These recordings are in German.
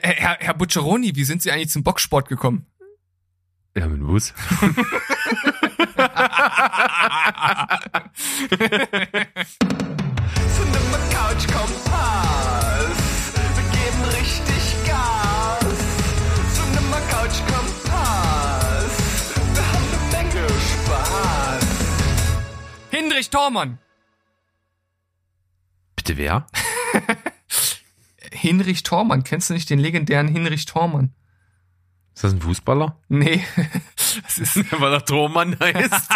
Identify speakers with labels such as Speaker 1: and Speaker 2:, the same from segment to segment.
Speaker 1: Herr, Herr, Herr Bucceroni, wie sind Sie eigentlich zum Boxsport gekommen?
Speaker 2: Ja, mit dem Bus.
Speaker 3: Couch Kompass. Wir geben richtig Gas. Cinema Couch Kompass. Wir haben eine Menge Spaß.
Speaker 1: Hinrich Thormann.
Speaker 2: Bitte wer?
Speaker 1: Hinrich Thormann, kennst du nicht den legendären Hinrich Thormann?
Speaker 2: Ist das ein Fußballer?
Speaker 1: Nee, das ist,
Speaker 2: Weil er Tormann heißt.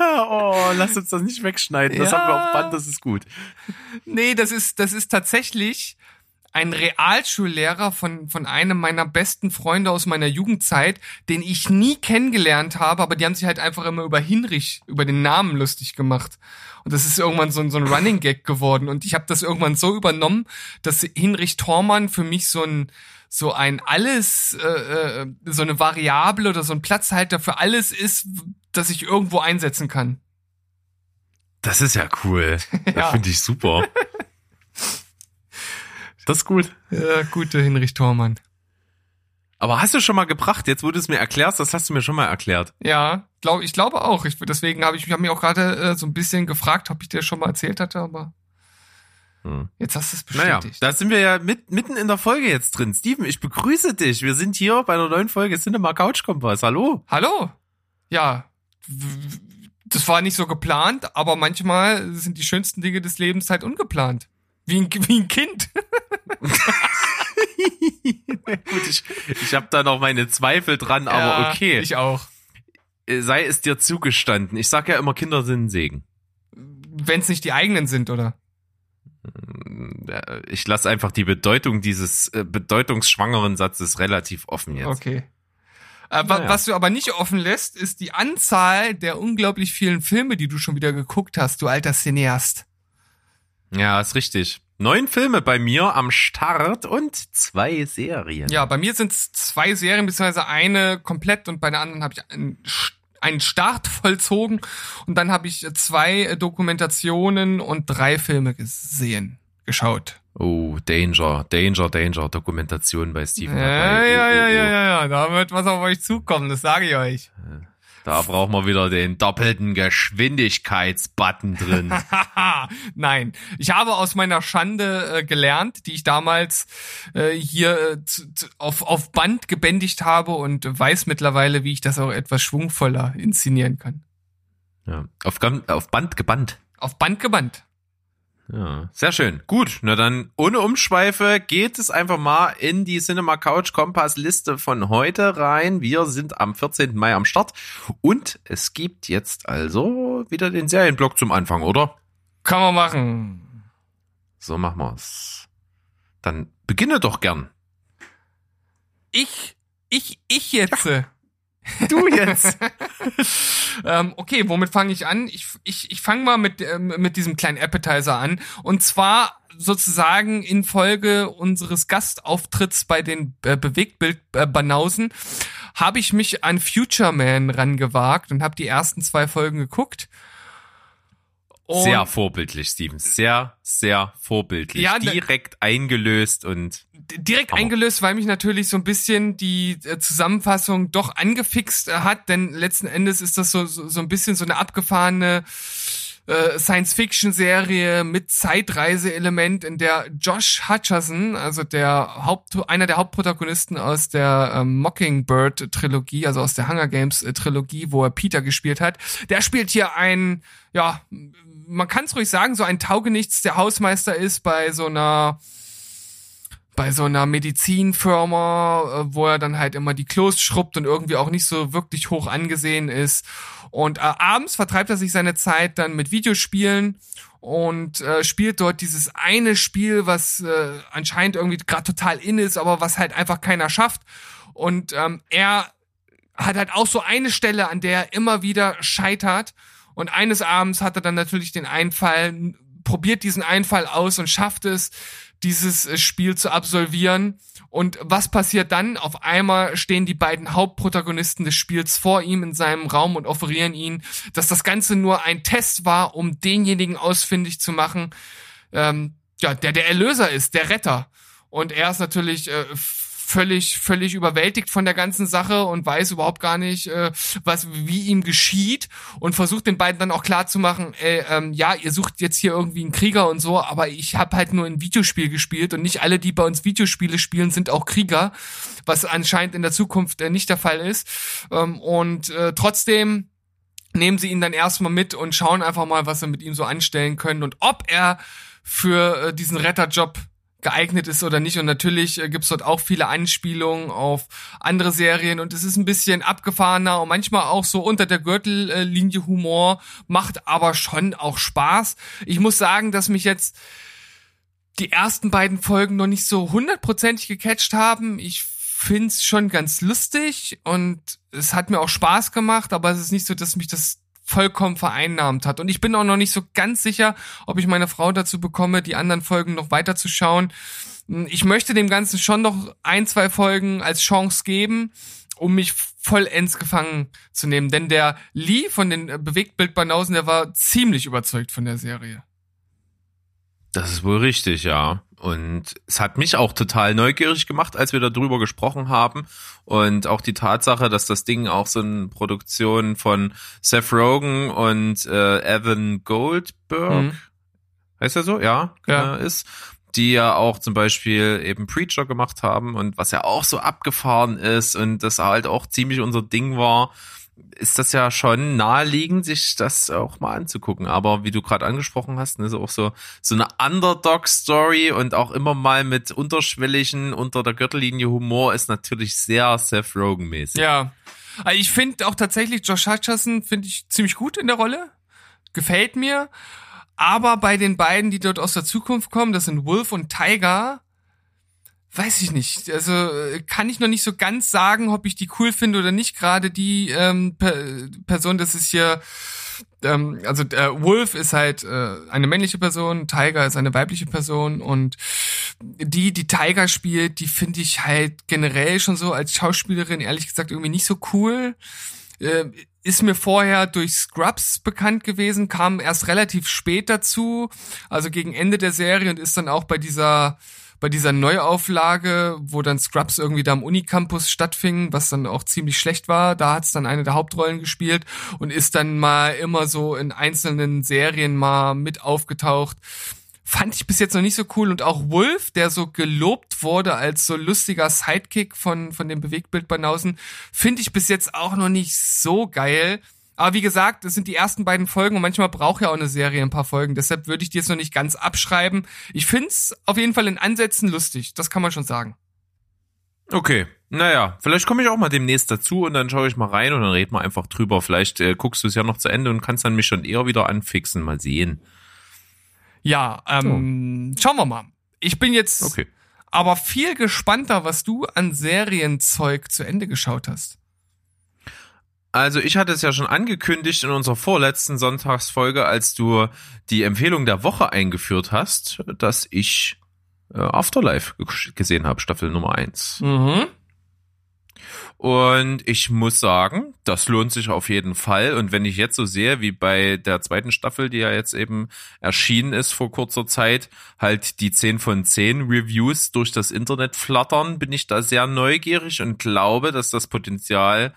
Speaker 2: oh, lass uns das nicht wegschneiden. Das
Speaker 1: Ja.
Speaker 2: haben wir auf Band, das ist gut.
Speaker 1: nee, das ist, das ist tatsächlich ein Realschullehrer von, von einem meiner besten Freunde aus meiner Jugendzeit, den ich nie kennengelernt habe, aber die haben sich halt einfach immer über Hinrich, über den Namen lustig gemacht. Und das ist irgendwann so ein, so ein Running Gag geworden. Und ich habe das irgendwann so übernommen, dass Hinrich Thormann für mich so ein, so ein alles, äh, äh, so eine Variable oder so ein Platzhalter für alles ist, das ich irgendwo einsetzen kann.
Speaker 2: Das ist ja cool.
Speaker 1: Ja.
Speaker 2: Das finde ich super. Das ist gut.
Speaker 1: Ja, gute Hinrich Thormann.
Speaker 2: Aber hast du schon mal gebracht? Jetzt, wo du es mir erklärst, das hast du mir schon mal erklärt.
Speaker 1: Ja, glaub, ich glaube auch. Ich, deswegen habe ich, ich hab mich auch gerade äh, so ein bisschen gefragt, ob ich dir schon mal erzählt hatte, aber
Speaker 2: Hm.
Speaker 1: jetzt hast du es
Speaker 2: Naja,
Speaker 1: bestätigt.
Speaker 2: da sind wir ja mit, mitten in der Folge jetzt drin. Steven, ich begrüße dich. Wir sind hier bei einer neuen Folge Cinema Couch Kompass. Hallo.
Speaker 1: Hallo? Ja, das war nicht so geplant, aber manchmal sind die schönsten Dinge des Lebens halt ungeplant. Wie ein, wie ein Kind.
Speaker 2: Gut, ich, ich habe da noch meine Zweifel dran, aber
Speaker 1: Ja,
Speaker 2: okay.
Speaker 1: Ich auch.
Speaker 2: Äh, Sei es dir zugestanden. Ich sag ja immer, Kinder sind ein Segen.
Speaker 1: Wenn es nicht die eigenen sind, oder?
Speaker 2: Äh, Ich lasse einfach die Bedeutung dieses äh, bedeutungsschwangeren Satzes relativ offen jetzt.
Speaker 1: Okay. Äh,
Speaker 2: Naja.
Speaker 1: Was du aber nicht offen lässt, ist die Anzahl der unglaublich vielen Filme, die du schon wieder geguckt hast, du alter Cineast.
Speaker 2: Ja, ist richtig. Neun Filme bei mir am Start und zwei Serien.
Speaker 1: Ja, bei mir sind es zwei Serien, beziehungsweise eine komplett und bei der anderen habe ich einen, Start vollzogen und dann habe ich zwei Dokumentationen und drei Filme gesehen, geschaut.
Speaker 2: Oh, Danger, Danger, Danger, Dokumentation bei Steven.
Speaker 1: Ja,
Speaker 2: dabei.
Speaker 1: ja,
Speaker 2: Oh, oh,
Speaker 1: ja,
Speaker 2: oh.
Speaker 1: ja, ja, ja, da wird was auf euch zukommen, das sage ich euch.
Speaker 2: Da brauchen wir wieder den doppelten Geschwindigkeitsbutton drin.
Speaker 1: Nein, ich habe aus meiner Schande äh, gelernt, die ich damals äh, hier äh, zu, zu, auf, auf Band gebändigt habe und weiß mittlerweile, wie ich das auch etwas schwungvoller inszenieren kann.
Speaker 2: ja. auf, auf Band gebannt.
Speaker 1: Auf Band gebannt.
Speaker 2: Ja, sehr schön. Gut, na dann ohne Umschweife geht es einfach mal in die Cinema Couch Kompass Liste von heute rein. Wir sind am 14. Mai am Start und es gibt jetzt also wieder den Serienblock zum Anfang, oder?
Speaker 1: Kann man machen.
Speaker 2: So machen wir's. Dann beginne doch gern.
Speaker 1: Ich, ich, ich jetzt.
Speaker 2: Du jetzt.
Speaker 1: ähm, okay, womit fange ich an? Ich, ich, ich fange mal mit, ähm, mit diesem kleinen Appetizer an. Und zwar sozusagen in Folge unseres Gastauftritts bei den äh, Bewegtbild-Banausen habe ich mich an Future Man rangewagt und habe die ersten zwei Folgen geguckt. Und
Speaker 2: sehr vorbildlich, Steven. Sehr, sehr vorbildlich.
Speaker 1: Ja,
Speaker 2: Direkt eingelöst und
Speaker 1: direkt
Speaker 2: Hammer.
Speaker 1: eingelöst, weil mich natürlich so ein bisschen die äh, Zusammenfassung doch angefixt äh, hat, denn letzten Endes ist das so, so, so ein bisschen so eine abgefahrene äh, Science-Fiction-Serie mit Zeitreise-Element, in der Josh Hutcherson, also der Haupt, einer der Hauptprotagonisten aus der ähm, Mockingbird-Trilogie, also aus der Hunger Games-Trilogie, wo er Peter gespielt hat, der spielt hier ein, ja, man kann es ruhig sagen, so ein Taugenichts, der Hausmeister ist bei so einer bei so einer Medizinfirma, äh, wo er dann halt immer die Klos schrubbt und irgendwie auch nicht so wirklich hoch angesehen ist. Und äh, abends vertreibt er sich seine Zeit dann mit Videospielen und äh, spielt dort dieses eine Spiel, was äh, anscheinend irgendwie gerade total in ist, aber was halt einfach keiner schafft. Und ähm, er hat halt auch so eine Stelle, an der er immer wieder scheitert. Und eines Abends hat er dann natürlich den Einfall, probiert diesen Einfall aus und schafft es, dieses äh, Spiel zu absolvieren. Und was passiert dann? Auf einmal stehen die beiden Hauptprotagonisten des Spiels vor ihm in seinem Raum und offerieren ihn, dass das Ganze nur ein Test war, um denjenigen ausfindig zu machen, ähm, ja, der der Erlöser ist, der Retter. Und er ist natürlich äh, völlig, völlig überwältigt von der ganzen Sache und weiß überhaupt gar nicht, äh, was, wie ihm geschieht und versucht den beiden dann auch klar zu machen, äh, ähm, ja, ihr sucht jetzt hier irgendwie einen Krieger und so, aber ich habe halt nur ein Videospiel gespielt und nicht alle, die bei uns Videospiele spielen, sind auch Krieger, was anscheinend in der Zukunft äh, nicht der Fall ist. Ähm, und äh, trotzdem nehmen sie ihn dann erstmal mit und schauen einfach mal, was sie mit ihm so anstellen können und ob er für äh, diesen Retterjob geeignet ist oder nicht. Und natürlich äh, gibt's dort auch viele Anspielungen auf andere Serien und es ist ein bisschen abgefahrener und manchmal auch so unter der Gürtellinie Humor, macht aber schon auch Spaß. Ich muss sagen, dass mich jetzt die ersten beiden Folgen noch nicht so hundertprozentig gecatcht haben. Ich find's schon ganz lustig und es hat mir auch Spaß gemacht, aber es ist nicht so, dass mich das vollkommen vereinnahmt hat. Und ich bin auch noch nicht so ganz sicher, ob ich meine Frau dazu bekomme, die anderen Folgen noch weiter zu schauen. Ich möchte dem Ganzen schon noch ein, zwei Folgen als Chance geben, um mich vollends gefangen zu nehmen. Denn der Lee von den Bewegtbildbanausen, der war ziemlich überzeugt von der Serie.
Speaker 2: Das ist wohl richtig, ja. Und es hat mich auch total neugierig gemacht, als wir darüber gesprochen haben. Und auch die Tatsache, dass das Ding auch so eine Produktion von Seth Rogen und äh, Evan Goldberg, mhm. heißt er so? Ja, ja. Äh, ist. Die ja auch zum Beispiel eben Preacher gemacht haben und was ja auch so abgefahren ist und das halt auch ziemlich unser Ding war ist das ja schon naheliegend, sich das auch mal anzugucken. Aber wie du gerade angesprochen hast, ist ne, auch so, so eine Underdog-Story und auch immer mal mit unterschwelligen, unter der Gürtellinie Humor ist natürlich sehr Seth Rogen-mäßig.
Speaker 1: Ja. Also ich finde auch tatsächlich Josh Hutcherson finde ich ziemlich gut in der Rolle. Gefällt mir. Aber bei den beiden, die dort aus der Zukunft kommen, das sind Wolf und Tiger, weiß ich nicht. Also äh, kann ich noch nicht so ganz sagen, ob ich die cool finde oder nicht. Gerade die ähm, per Person, das ist hier, ähm, also der Wolf ist halt äh, eine männliche Person, Tiger ist eine weibliche Person und die, die Tiger spielt, die finde ich halt generell schon so als Schauspielerin ehrlich gesagt irgendwie nicht so cool. Äh, ist mir vorher durch Scrubs bekannt gewesen, kam erst relativ spät dazu, also gegen Ende der Serie und ist dann auch bei dieser bei dieser Neuauflage, wo dann Scrubs irgendwie da am Unicampus stattfing, was dann auch ziemlich schlecht war, da hat's dann eine der Hauptrollen gespielt und ist dann mal immer so in einzelnen Serien mal mit aufgetaucht. Fand ich bis jetzt noch nicht so cool und auch Wolf, der so gelobt wurde als so lustiger Sidekick von, von dem Bewegtbildbanausen, finde ich bis jetzt auch noch nicht so geil. Aber wie gesagt, das sind die ersten beiden Folgen und manchmal braucht ja auch eine Serie ein paar Folgen. Deshalb würde ich die jetzt noch nicht ganz abschreiben. Ich find's auf jeden Fall in Ansätzen lustig. Das kann man schon sagen.
Speaker 2: Okay. Naja, vielleicht komme ich auch mal demnächst dazu und dann schaue ich mal rein und dann reden wir einfach drüber. Vielleicht äh, guckst du es ja noch zu Ende und kannst dann mich schon eher wieder anfixen. Mal sehen.
Speaker 1: Ja, ähm, oh. schauen wir mal. Ich bin jetzt okay. aber viel gespannter, was du an Serienzeug zu Ende geschaut hast.
Speaker 2: Also ich hatte es ja schon angekündigt in unserer vorletzten Sonntagsfolge, als du die Empfehlung der Woche eingeführt hast, dass ich äh, Afterlife gesehen habe, Staffel Nummer eins. Mhm. Und ich muss sagen, das lohnt sich auf jeden Fall. Und wenn ich jetzt so sehe, wie bei der zweiten Staffel, die ja jetzt eben erschienen ist vor kurzer Zeit, halt die 10 von 10 Reviews durch das Internet flattern, bin ich da sehr neugierig und glaube, dass das Potenzial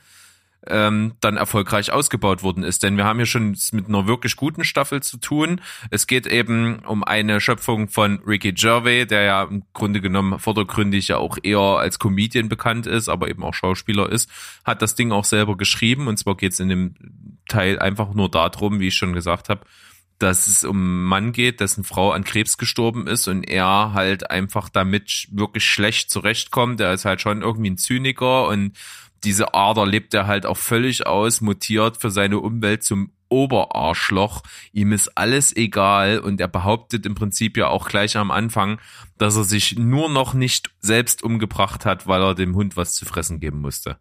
Speaker 2: ähm, dann erfolgreich ausgebaut worden ist. Denn wir haben hier schon mit einer wirklich guten Staffel zu tun. Es geht eben um eine Schöpfung von Ricky Gervais, der ja im Grunde genommen vordergründig ja auch eher als Comedian bekannt ist, aber eben auch Schauspieler ist, hat das Ding auch selber geschrieben. Und zwar geht es in dem Teil einfach nur darum, wie ich schon gesagt habe, dass es um einen Mann geht, dessen Frau an Krebs gestorben ist und er halt einfach damit wirklich schlecht zurechtkommt. Er ist halt schon irgendwie ein Zyniker und diese Ader lebt er halt auch völlig aus, mutiert für seine Umwelt zum Oberarschloch. Ihm ist alles egal und er behauptet im Prinzip ja auch gleich am Anfang, dass er sich nur noch nicht selbst umgebracht hat, weil er dem Hund was zu fressen geben musste.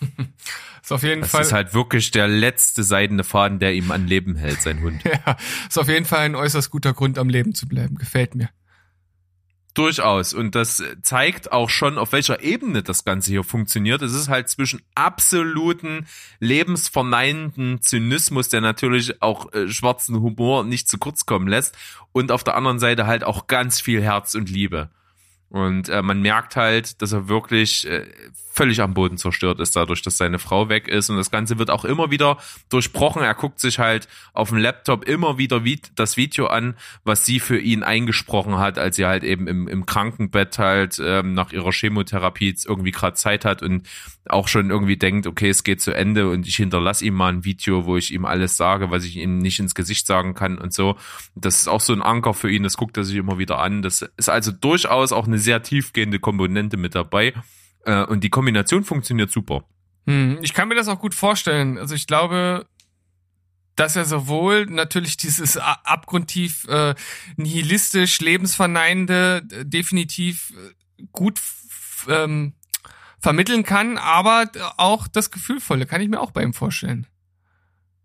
Speaker 1: ist auf jeden
Speaker 2: das
Speaker 1: Fall.
Speaker 2: ist halt wirklich der letzte seidene Faden, der ihm an Leben hält, sein Hund.
Speaker 1: ja, ist auf jeden Fall ein äußerst guter Grund, am Leben zu bleiben. Gefällt mir.
Speaker 2: Durchaus. Und das zeigt auch schon, auf welcher Ebene das Ganze hier funktioniert. Es ist halt zwischen absoluten lebensverneinenden Zynismus, der natürlich auch äh, schwarzen Humor nicht zu kurz kommen lässt, und auf der anderen Seite halt auch ganz viel Herz und Liebe. Und äh, man merkt halt, dass er wirklich äh, völlig am Boden zerstört ist, dadurch, dass seine Frau weg ist. Und das Ganze wird auch immer wieder durchbrochen. Er guckt sich halt auf dem Laptop immer wieder das Video an, was sie für ihn eingesprochen hat, als sie halt eben im, im Krankenbett halt ähm, nach ihrer Chemotherapie irgendwie gerade Zeit hat und auch schon irgendwie denkt, okay, es geht zu Ende und ich hinterlasse ihm mal ein Video, wo ich ihm alles sage, was ich ihm nicht ins Gesicht sagen kann und so. Das ist auch so ein Anker für ihn, das guckt er sich immer wieder an. Das ist also durchaus auch eine sehr tiefgehende Komponente mit dabei. Äh, und die Kombination funktioniert super.
Speaker 1: Hm, ich kann mir das auch gut vorstellen. Also ich glaube, dass er sowohl natürlich dieses abgrundtief äh, nihilistisch, lebensverneinende äh, definitiv äh, gut ähm, vermitteln kann, aber auch das Gefühlvolle kann ich mir auch bei ihm vorstellen.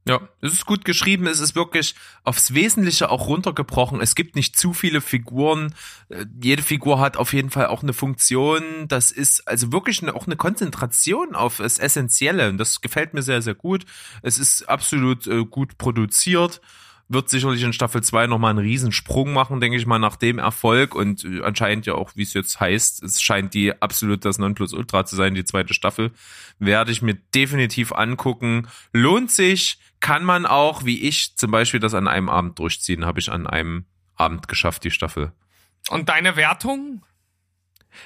Speaker 2: Ja, es ist gut geschrieben, es ist wirklich aufs Wesentliche auch runtergebrochen. Es gibt nicht zu viele Figuren. Äh, jede Figur hat auf jeden Fall auch eine Funktion. Das ist also wirklich eine, auch eine Konzentration auf das Essentielle. Und das gefällt mir sehr, sehr gut. Es ist absolut äh, gut produziert wird sicherlich in Staffel 2 nochmal einen Riesensprung machen, denke ich mal, nach dem Erfolg und äh, anscheinend ja auch, wie es jetzt heißt, es scheint die absolut das Nonplusultra zu sein, die zweite Staffel, werde ich mir definitiv angucken. Lohnt sich, kann man auch, wie ich zum Beispiel das an einem Abend durchziehen, habe ich an einem Abend geschafft, die Staffel.
Speaker 1: Und deine Wertung?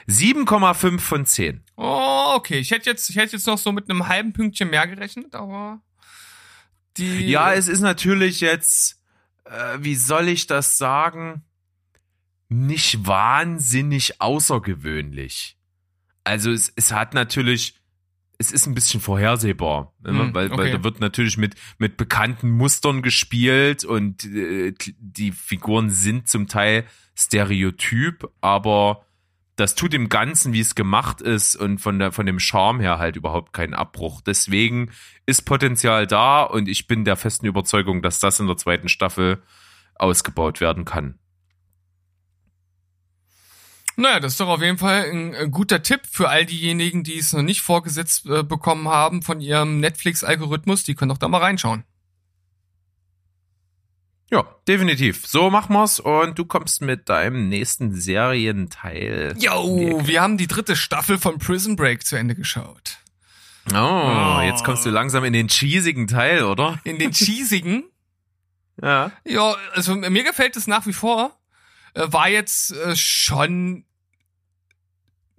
Speaker 2: 7,5 von 10.
Speaker 1: Oh, okay. Ich hätte jetzt, ich hätte jetzt noch so mit einem halben Pünktchen mehr gerechnet, aber
Speaker 2: die. Ja, es ist natürlich jetzt, äh, wie soll ich das sagen, nicht wahnsinnig außergewöhnlich. Also es, es hat natürlich, es ist ein bisschen vorhersehbar, hm, weil, okay. weil da wird natürlich mit, mit bekannten Mustern gespielt und äh, die Figuren sind zum Teil stereotyp, aber das tut dem Ganzen, wie es gemacht ist und von der, von dem Charme her halt überhaupt keinen Abbruch. Deswegen ist Potenzial da und ich bin der festen Überzeugung, dass das in der zweiten Staffel ausgebaut werden kann.
Speaker 1: Naja, das ist doch auf jeden Fall ein, ein guter Tipp für all diejenigen, die es noch nicht vorgesetzt äh, bekommen haben von ihrem Netflix-Algorithmus. Die können doch da mal reinschauen.
Speaker 2: Ja, definitiv. So machen wir's und du kommst mit deinem nächsten Serienteil.
Speaker 1: Yo, wir haben die dritte Staffel von Prison Break zu Ende geschaut.
Speaker 2: Oh, oh, jetzt kommst du langsam in den cheesigen Teil, oder?
Speaker 1: In den cheesigen?
Speaker 2: ja.
Speaker 1: Ja, also mir gefällt es nach wie vor. Äh, war jetzt äh, schon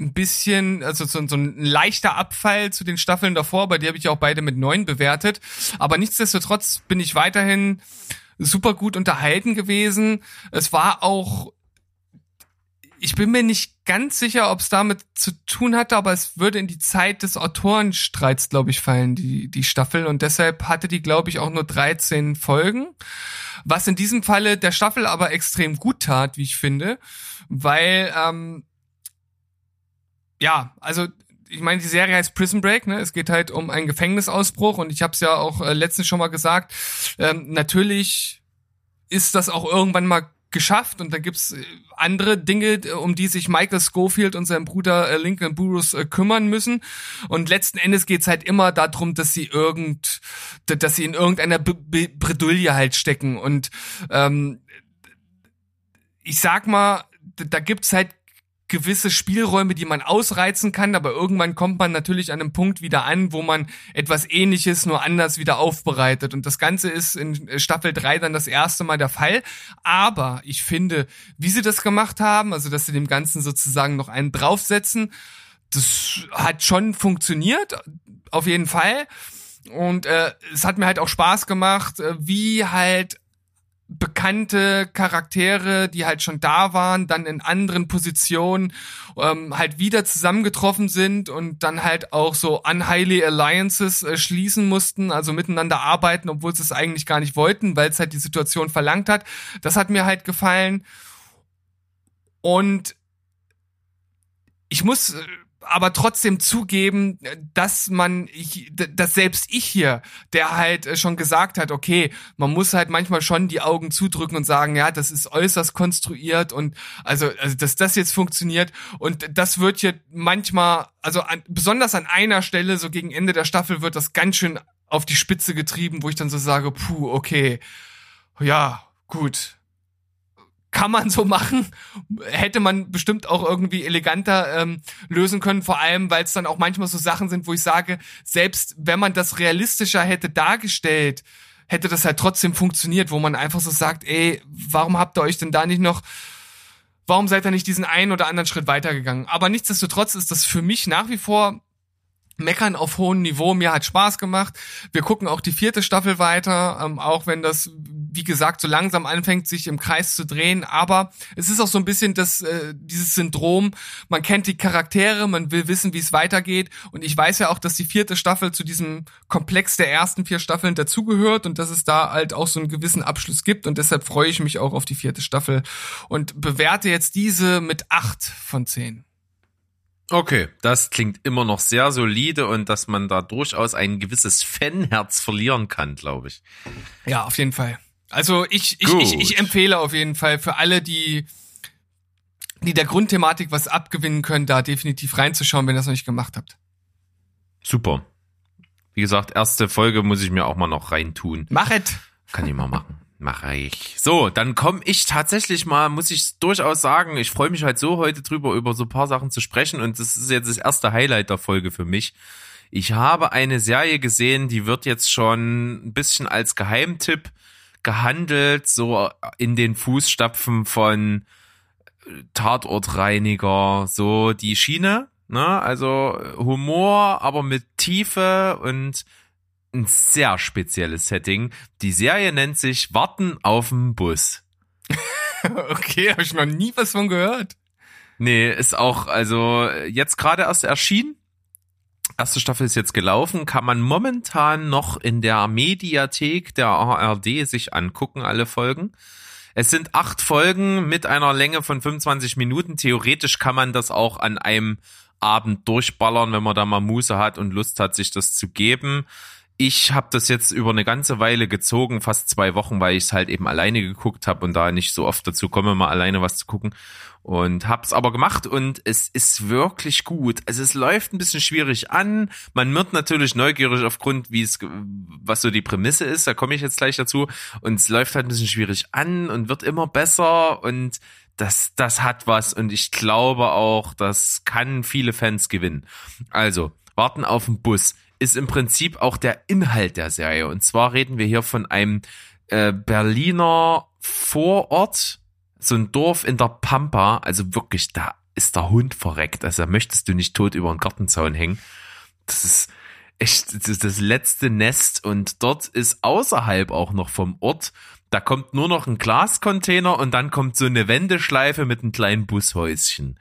Speaker 1: ein bisschen, also so, so ein leichter Abfall zu den Staffeln davor, bei der habe ich auch beide mit neun bewertet. Aber nichtsdestotrotz bin ich weiterhin super gut unterhalten gewesen. Es war auch, ich bin mir nicht ganz sicher, ob es damit zu tun hatte, aber es würde in die Zeit des Autorenstreits, glaube ich, fallen, die, die Staffel. Und deshalb hatte die, glaube ich, auch nur 13 Folgen. Was in diesem Falle der Staffel aber extrem gut tat, wie ich finde, weil, ähm, ja, also ich meine, die Serie heißt Prison Break, ne? Es geht halt um einen Gefängnisausbruch und ich habe es ja auch äh, letztens schon mal gesagt. Ähm, natürlich ist das auch irgendwann mal geschafft und da gibt's äh, andere Dinge, um die sich Michael Schofield und sein Bruder äh, Lincoln Burroughs äh, kümmern müssen und letzten Endes geht's halt immer darum, dass sie irgend, dass sie in irgendeiner Bredouille halt stecken und ähm, ich sag mal, da gibt's halt gewisse Spielräume, die man ausreizen kann, aber irgendwann kommt man natürlich an einem Punkt wieder an, wo man etwas ähnliches nur anders wieder aufbereitet. Und das Ganze ist in Staffel 3 dann das erste Mal der Fall. Aber ich finde, wie sie das gemacht haben, also dass sie dem Ganzen sozusagen noch einen draufsetzen, das hat schon funktioniert, auf jeden Fall. Und äh, es hat mir halt auch Spaß gemacht, äh, wie halt bekannte Charaktere, die halt schon da waren, dann in anderen Positionen ähm, halt wieder zusammengetroffen sind und dann halt auch so unhighly Alliances äh, schließen mussten, also miteinander arbeiten, obwohl sie es eigentlich gar nicht wollten, weil es halt die Situation verlangt hat. Das hat mir halt gefallen. Und ich muss äh, aber trotzdem zugeben, dass man, dass selbst ich hier, der halt äh, schon gesagt hat, okay, man muss halt manchmal schon die Augen zudrücken und sagen, ja, das ist äußerst konstruiert und also, also dass das jetzt funktioniert. Und das wird hier manchmal, also an, besonders an einer Stelle, so gegen Ende der Staffel, wird das ganz schön auf die Spitze getrieben, wo ich dann so sage, puh, okay, ja, gut, kann man so machen, hätte man bestimmt auch irgendwie eleganter ähm, lösen können, vor allem, weil es dann auch manchmal so Sachen sind, wo ich sage, selbst wenn man das realistischer hätte dargestellt, hätte das halt trotzdem funktioniert, wo man einfach so sagt, ey, warum habt ihr euch denn da nicht noch, warum seid ihr nicht diesen einen oder anderen Schritt weitergegangen? Aber nichtsdestotrotz ist das für mich nach wie vor Meckern auf hohem Niveau. Mir hat Spaß gemacht. Wir gucken auch die vierte Staffel weiter, ähm, auch wenn das, wie gesagt, so langsam anfängt, sich im Kreis zu drehen. Aber es ist auch so ein bisschen das, äh, dieses Syndrom. Man kennt die Charaktere, man will wissen, wie es weitergeht. Und ich weiß ja auch, dass die vierte Staffel zu diesem Komplex der ersten vier Staffeln dazugehört und dass es da halt auch so einen gewissen Abschluss gibt. Und deshalb freue ich mich auch auf die vierte Staffel und bewerte jetzt diese mit acht von zehn.
Speaker 2: Okay, das klingt immer noch sehr solide und dass man da durchaus ein gewisses Fanherz verlieren kann, glaube ich.
Speaker 1: Ja, auf jeden Fall. Also ich, ich, ich, ich empfehle auf jeden Fall für alle, die, die der Grundthematik was abgewinnen können, da definitiv reinzuschauen, wenn ihr das noch nicht gemacht habt.
Speaker 2: Super. Wie gesagt, erste Folge muss ich mir auch mal noch reintun.
Speaker 1: Machet!
Speaker 2: Kann ich mal machen. Mache ich. So, dann komme ich tatsächlich mal, muss ich durchaus sagen, ich freue mich halt so heute drüber, über so ein paar Sachen zu sprechen und das ist jetzt das erste Highlight der Folge für mich. Ich habe eine Serie gesehen, die wird jetzt schon ein bisschen als Geheimtipp gehandelt, so in den Fußstapfen von Tatortreiniger, so die Schiene, ne? Also Humor, aber mit Tiefe und ein sehr spezielles Setting. Die Serie nennt sich Warten auf dem Bus.
Speaker 1: okay, habe ich noch nie was von gehört.
Speaker 2: Nee, ist auch, also jetzt gerade erst erschienen. Erste Staffel ist jetzt gelaufen, kann man momentan noch in der Mediathek der ARD sich angucken, alle Folgen. Es sind acht Folgen mit einer Länge von 25 Minuten. Theoretisch kann man das auch an einem Abend durchballern, wenn man da mal Muße hat und Lust hat, sich das zu geben ich habe das jetzt über eine ganze Weile gezogen, fast zwei Wochen, weil ich es halt eben alleine geguckt habe und da nicht so oft dazu komme, mal alleine was zu gucken. Und hab's aber gemacht und es ist wirklich gut. Also es läuft ein bisschen schwierig an. Man wird natürlich neugierig aufgrund, wie es, was so die Prämisse ist. Da komme ich jetzt gleich dazu. Und es läuft halt ein bisschen schwierig an und wird immer besser und das, das hat was und ich glaube auch, das kann viele Fans gewinnen. Also, warten auf den Bus ist im Prinzip auch der Inhalt der Serie. Und zwar reden wir hier von einem äh, Berliner Vorort, so ein Dorf in der Pampa. Also wirklich, da ist der Hund verreckt. Also da möchtest du nicht tot über den Gartenzaun hängen. Das ist echt das, ist das letzte Nest. Und dort ist außerhalb auch noch vom Ort da kommt nur noch ein Glascontainer und dann kommt so eine Wendeschleife mit einem kleinen Bushäuschen.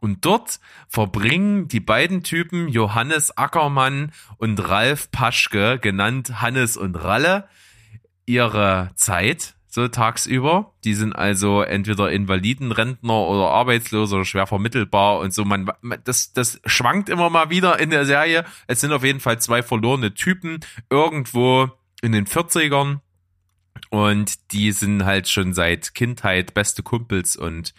Speaker 2: Und dort verbringen die beiden Typen Johannes Ackermann und Ralf Paschke, genannt Hannes und Ralle, ihre Zeit so tagsüber. Die sind also entweder Invalidenrentner oder arbeitslos oder schwer vermittelbar und so. Man, das, das schwankt immer mal wieder in der Serie. Es sind auf jeden Fall zwei verlorene Typen irgendwo in den 40ern und die sind halt schon seit Kindheit beste Kumpels und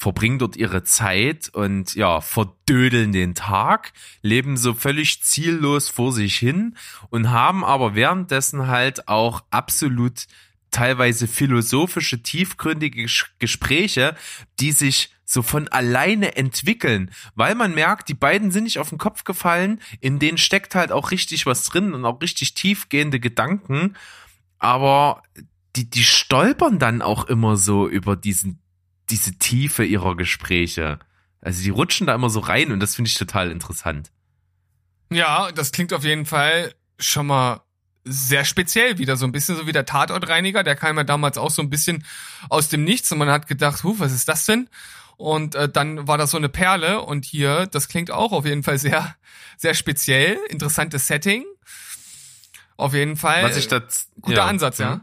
Speaker 2: verbringen dort ihre Zeit und ja, verdödeln den Tag, leben so völlig ziellos vor sich hin und haben aber währenddessen halt auch absolut teilweise philosophische, tiefgründige Gespräche, die sich so von alleine entwickeln, weil man merkt, die beiden sind nicht auf den Kopf gefallen, in denen steckt halt auch richtig was drin und auch richtig tiefgehende Gedanken, aber die, die stolpern dann auch immer so über diesen diese Tiefe ihrer Gespräche. Also die rutschen da immer so rein und das finde ich total interessant.
Speaker 1: Ja, das klingt auf jeden Fall schon mal sehr speziell wieder, so ein bisschen so wie der Tatortreiniger, der kam ja damals auch so ein bisschen aus dem Nichts und man hat gedacht, huh, was ist das denn? Und äh, dann war das so eine Perle und hier, das klingt auch auf jeden Fall sehr, sehr speziell, interessantes Setting. Auf jeden Fall.
Speaker 2: Was ich das,
Speaker 1: guter ja, Ansatz, ja.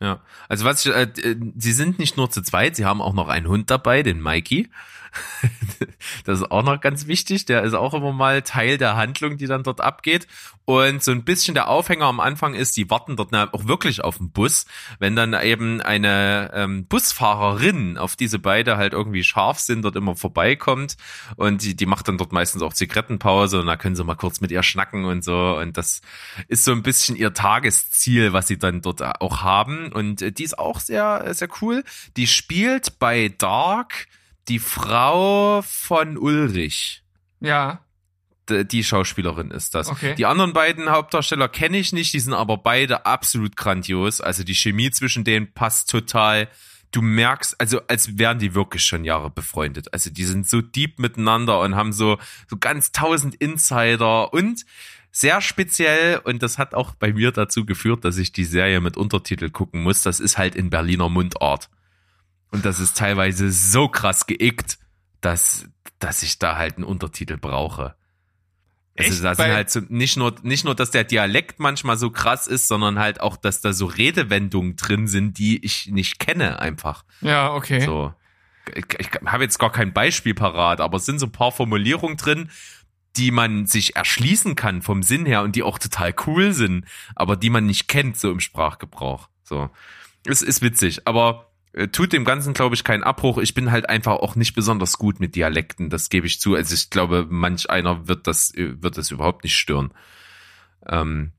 Speaker 2: Ja, also was ich, äh, sie sind nicht nur zu zweit, sie haben auch noch einen Hund dabei, den Mikey. das ist auch noch ganz wichtig. Der ist auch immer mal Teil der Handlung, die dann dort abgeht. Und so ein bisschen der Aufhänger am Anfang ist, die warten dort auch wirklich auf den Bus. Wenn dann eben eine ähm, Busfahrerin, auf diese beide halt irgendwie scharf sind, dort immer vorbeikommt und die, die macht dann dort meistens auch Zigarettenpause und da können sie mal kurz mit ihr schnacken und so. Und das ist so ein bisschen ihr Tagesziel, was sie dann dort auch haben. Und äh, die ist auch sehr, sehr cool. Die spielt bei Dark die Frau von Ulrich.
Speaker 1: Ja.
Speaker 2: Die Schauspielerin ist das.
Speaker 1: Okay.
Speaker 2: Die anderen beiden Hauptdarsteller kenne ich nicht, die sind aber beide absolut grandios. Also die Chemie zwischen denen passt total. Du merkst, also als wären die wirklich schon Jahre befreundet. Also die sind so deep miteinander und haben so, so ganz tausend Insider und sehr speziell und das hat auch bei mir dazu geführt, dass ich die Serie mit Untertitel gucken muss. Das ist halt in Berliner Mundart. Und das ist teilweise so krass geickt, dass, dass ich da halt einen Untertitel brauche. Also
Speaker 1: Echt?
Speaker 2: da sind halt so, nicht nur, nicht nur, dass der Dialekt manchmal so krass ist, sondern halt auch, dass da so Redewendungen drin sind, die ich nicht kenne einfach.
Speaker 1: Ja, okay.
Speaker 2: So. Ich, ich habe jetzt gar kein Beispiel parat, aber es sind so ein paar Formulierungen drin, die man sich erschließen kann vom Sinn her und die auch total cool sind, aber die man nicht kennt so im Sprachgebrauch. So. Es ist witzig, aber tut dem Ganzen, glaube ich, keinen Abbruch. Ich bin halt einfach auch nicht besonders gut mit Dialekten, das gebe ich zu. Also ich glaube, manch einer wird das, äh, wird das überhaupt nicht stören. Ähm,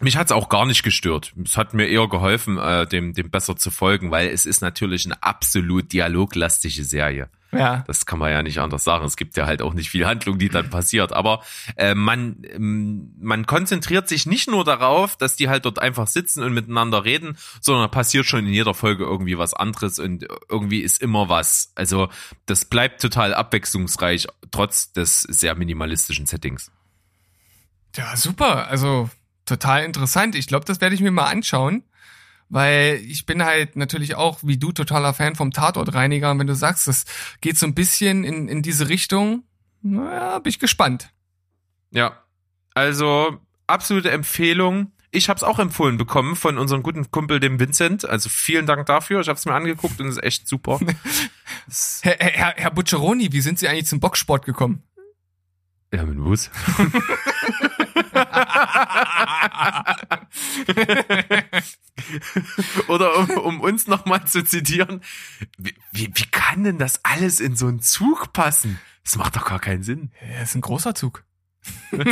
Speaker 2: mich hat's auch gar nicht gestört. Es hat mir eher geholfen, äh, dem, dem besser zu folgen, weil es ist natürlich eine absolut dialoglastige Serie.
Speaker 1: Ja.
Speaker 2: Das kann man ja nicht anders sagen. Es gibt ja halt auch nicht viel Handlung, die dann passiert. Aber äh, man, ähm, man konzentriert sich nicht nur darauf, dass die halt dort einfach sitzen und miteinander reden, sondern passiert schon in jeder Folge irgendwie was anderes und irgendwie ist immer was. Also das bleibt total abwechslungsreich, trotz des sehr minimalistischen Settings.
Speaker 1: Ja, super. Also total interessant. Ich glaube, das werde ich mir mal anschauen. Weil ich bin halt natürlich auch, wie du, totaler Fan vom Tatortreiniger. Und wenn du sagst, das geht so ein bisschen in, in diese Richtung, naja, bin ich gespannt.
Speaker 2: Ja, also absolute Empfehlung. Ich habe es auch empfohlen bekommen von unserem guten Kumpel, dem Vincent. Also vielen Dank dafür. Ich habe es mir angeguckt und es ist echt super. Es-
Speaker 1: Herr, Herr, Herr Bucceroni, wie sind Sie eigentlich zum Boxsport gekommen?
Speaker 2: ja, mit Bus. Oder um, um uns nochmal zu zitieren, wie, wie, wie kann denn das alles in so einen Zug passen? Das macht doch gar keinen Sinn.
Speaker 1: Ja, ist ein großer Zug.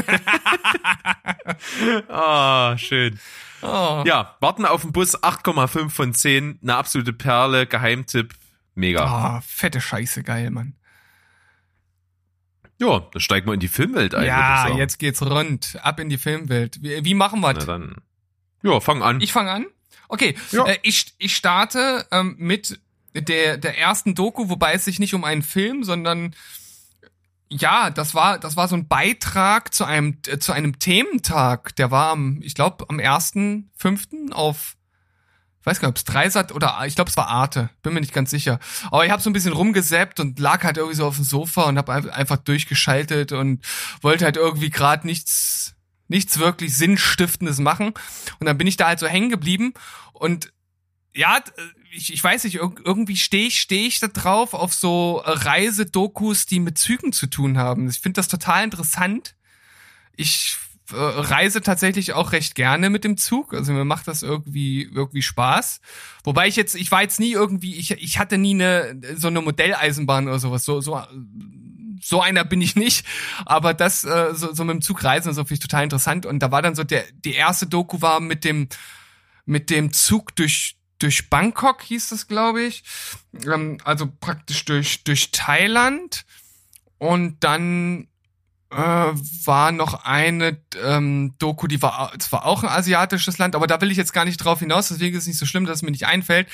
Speaker 2: Ah, schön.
Speaker 1: Oh.
Speaker 2: Ja, warten auf den Bus, 8,5 von 10, eine absolute Perle, Geheimtipp, mega.
Speaker 1: Ah, fette Scheiße, geil, Mann.
Speaker 2: Ja, dann steigen wir in die Filmwelt ein.
Speaker 1: ja, jetzt geht's rund. Ab in die Filmwelt. Wie, wie machen wir das?
Speaker 2: Ja, fang an.
Speaker 1: Ich fange an. Okay,
Speaker 2: Ja.
Speaker 1: äh, ich, ich starte ähm, mit der, der ersten Doku, wobei es sich nicht um einen Film, sondern ja, das war das war so ein Beitrag zu einem äh, zu einem Thementag. Der war am, ich glaube, am 1.5. auf ich weiß gar nicht, ob es Dreisat oder ich glaube, es war Arte, bin mir nicht ganz sicher. Aber ich habe so ein bisschen rumgesäppt und lag halt irgendwie so auf dem Sofa und habe einfach durchgeschaltet und wollte halt irgendwie gerade nichts nichts wirklich sinnstiftendes machen und dann bin ich da halt so hängen geblieben und ja, ich, ich weiß nicht, irg- irgendwie stehe ich, stehe ich da drauf auf so Reisedokus, die mit Zügen zu tun haben. Ich finde das total interessant. Ich reise tatsächlich auch recht gerne mit dem Zug. Also mir macht das irgendwie irgendwie Spaß. Wobei ich jetzt, ich war jetzt nie irgendwie, ich, ich hatte nie eine so eine Modelleisenbahn oder sowas. So so so einer bin ich nicht, aber das äh, so, so mit dem Zug reisen so finde ich total interessant. Und da war dann so der die erste Doku war mit dem mit dem Zug durch durch Bangkok hieß das, glaube ich. Ähm, also praktisch durch durch Thailand und dann äh, war noch eine ähm, Doku, die war zwar auch ein asiatisches Land, aber da will ich jetzt gar nicht drauf hinaus, deswegen ist es nicht so schlimm, dass es mir nicht einfällt.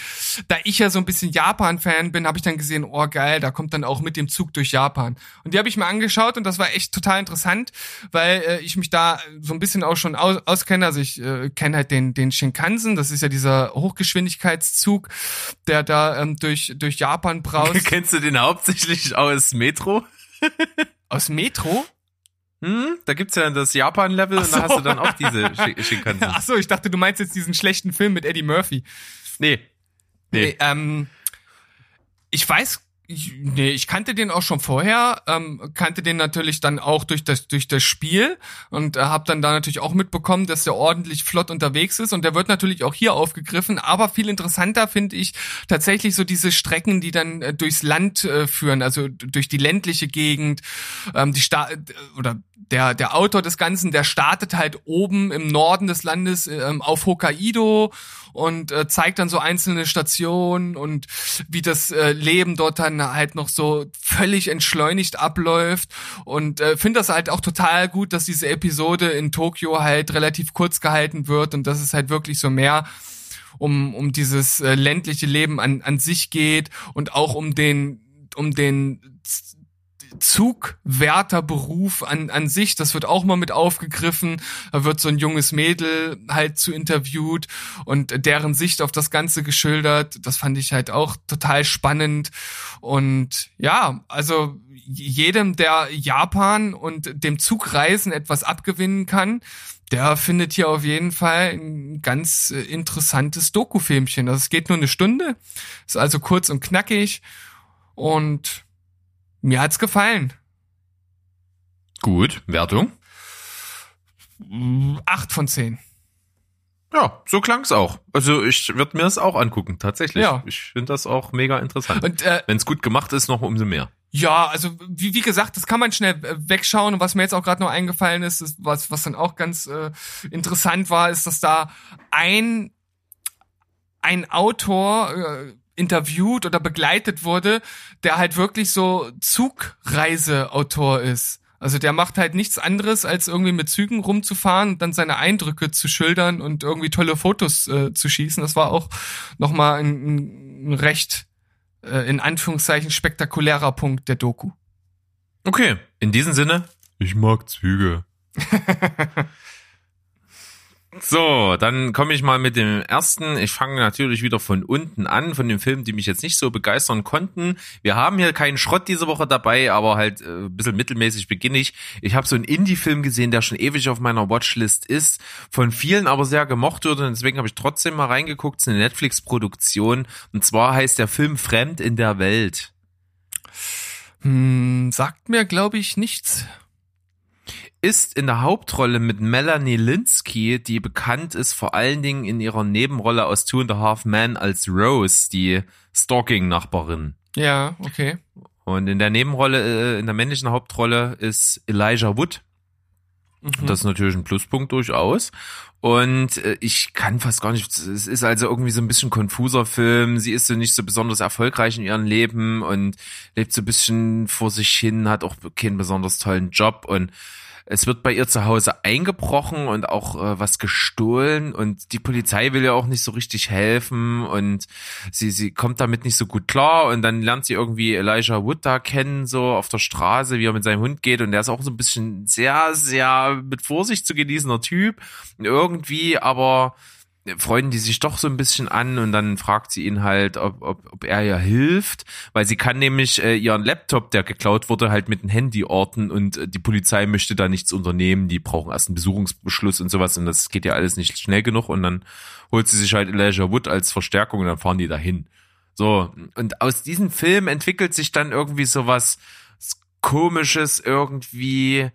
Speaker 1: Da ich ja so ein bisschen Japan-Fan bin, habe ich dann gesehen, oh geil, da kommt dann auch mit dem Zug durch Japan. Und die habe ich mir angeschaut und das war echt total interessant, weil äh, ich mich da so ein bisschen auch schon aus, auskenne. Also ich äh, kenne halt den, den Shinkansen, das ist ja dieser Hochgeschwindigkeitszug, der da ähm, durch, durch Japan braust.
Speaker 2: Kennst du den hauptsächlich aus Metro?
Speaker 1: Aus Metro?
Speaker 2: Hm? Da gibt's ja das Japan-Level und
Speaker 1: so.
Speaker 2: da hast du dann auch diese Shi- Shinkansen.
Speaker 1: Ach so, ich dachte, du meinst jetzt diesen schlechten Film mit Eddie Murphy.
Speaker 2: Nee. Nee.
Speaker 1: Nee, ähm, ich weiß, ich, nee, ich kannte den auch schon vorher, ähm, kannte den natürlich dann auch durch das durch das Spiel und äh, habe dann da natürlich auch mitbekommen, dass der ordentlich flott unterwegs ist und der wird natürlich auch hier aufgegriffen. Aber viel interessanter finde ich tatsächlich so diese Strecken, die dann äh, durchs Land äh, führen, also durch die ländliche Gegend, ähm, die Sta oder der, der Autor des Ganzen, der startet halt oben im Norden des Landes ähm, auf Hokkaido und äh, zeigt dann so einzelne Stationen und wie das äh, Leben dort dann halt noch so völlig entschleunigt abläuft. Und äh, finde das halt auch total gut, dass diese Episode in Tokio halt relativ kurz gehalten wird und dass es halt wirklich so mehr um, um dieses äh, ländliche Leben an, an sich geht und auch um den um den Zugwärterberuf an, an sich, das wird auch mal mit aufgegriffen. Da wird so ein junges Mädel halt zu interviewt und deren Sicht auf das Ganze geschildert. Das fand ich halt auch total spannend. Und ja, also jedem, der Japan und dem Zugreisen etwas abgewinnen kann, der findet hier auf jeden Fall ein ganz äh, interessantes Doku-Filmchen. Es geht nur eine Stunde, ist also kurz und knackig und mir hat's gefallen.
Speaker 2: Gut, Wertung?
Speaker 1: Acht von zehn.
Speaker 2: Ja, so klang's auch. Also ich würde mir das auch angucken, tatsächlich.
Speaker 1: Ja.
Speaker 2: Ich finde das auch mega interessant.
Speaker 1: Und äh,
Speaker 2: Wenn es gut gemacht ist, noch umso mehr.
Speaker 1: ja, also wie, wie gesagt, das kann man schnell äh, wegschauen. Und was mir jetzt auch gerade noch eingefallen ist, ist was, was dann auch ganz äh, interessant war, ist, dass da ein ein Autor äh, interviewt oder begleitet wurde, der halt wirklich so Zugreiseautor ist. Also der macht halt nichts anderes, als irgendwie mit Zügen rumzufahren und dann seine Eindrücke zu schildern und irgendwie tolle Fotos äh, zu schießen. Das war auch nochmal ein, ein recht, äh, in Anführungszeichen, spektakulärer Punkt der Doku.
Speaker 2: Okay, in diesem Sinne, ich mag Züge. So, dann komme ich mal mit dem ersten. Ich fange natürlich wieder von unten an, von den Filmen, die mich jetzt nicht so begeistern konnten. Wir haben hier keinen Schrott diese Woche dabei, aber halt äh, ein bisschen mittelmäßig beginne ich. Ich habe so einen Indie-Film gesehen, der schon ewig auf meiner Watchlist ist, von vielen aber sehr gemocht wird und deswegen habe ich trotzdem mal reingeguckt. Es ist eine Netflix-Produktion und zwar heißt der Film Fremd in der Welt.
Speaker 1: Hm, sagt mir, glaube ich, nichts.
Speaker 2: Ist in der Hauptrolle mit Melanie Linsky, die bekannt ist vor allen Dingen in ihrer Nebenrolle aus Two and a Half Men als Rose, die Stalking-Nachbarin.
Speaker 1: Ja, okay.
Speaker 2: Und in der Nebenrolle, äh, in der männlichen Hauptrolle ist Elijah Wood.
Speaker 1: Mhm.
Speaker 2: Das ist natürlich ein Pluspunkt durchaus. Und äh, ich kann fast gar nicht, es ist also irgendwie so ein bisschen konfuser Film. Sie ist so nicht so besonders erfolgreich in ihrem Leben und lebt so ein bisschen vor sich hin, hat auch keinen besonders tollen Job und es wird bei ihr zu Hause eingebrochen und auch äh, was gestohlen und die Polizei will ja auch nicht so richtig helfen und sie, sie kommt damit nicht so gut klar und dann lernt sie irgendwie Elijah Wood da kennen, so auf der Straße, wie er mit seinem Hund geht und der ist auch so ein bisschen sehr, sehr mit Vorsicht zu genießender Typ. Und irgendwie aber freunden die sich doch so ein bisschen an und dann fragt sie ihn halt, ob, ob, ob er ihr hilft, weil sie kann nämlich äh, ihren Laptop, der geklaut wurde, halt mit dem Handy orten und äh, die Polizei möchte da nichts unternehmen, die brauchen erst einen Besuchungsbeschluss und sowas und das geht ja alles nicht schnell genug und dann holt sie sich halt Elijah Wood als Verstärkung und dann fahren die dahin. So, und aus diesem Film entwickelt sich dann irgendwie sowas komisches irgendwie,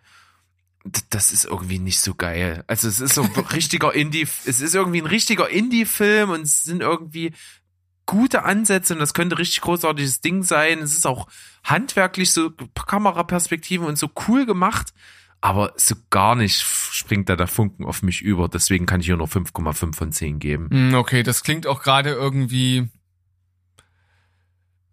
Speaker 2: das ist irgendwie nicht so geil. Also es ist so ein richtiger Indie, es ist irgendwie ein richtiger Indie-Film und es sind irgendwie gute Ansätze und das könnte richtig großartiges Ding sein. Es ist auch handwerklich so Kameraperspektiven und so cool gemacht, aber so gar nicht springt da der Funken auf mich über. Deswegen kann ich hier nur 5,5 von 10 geben.
Speaker 1: Hm, Okay, das klingt auch gerade irgendwie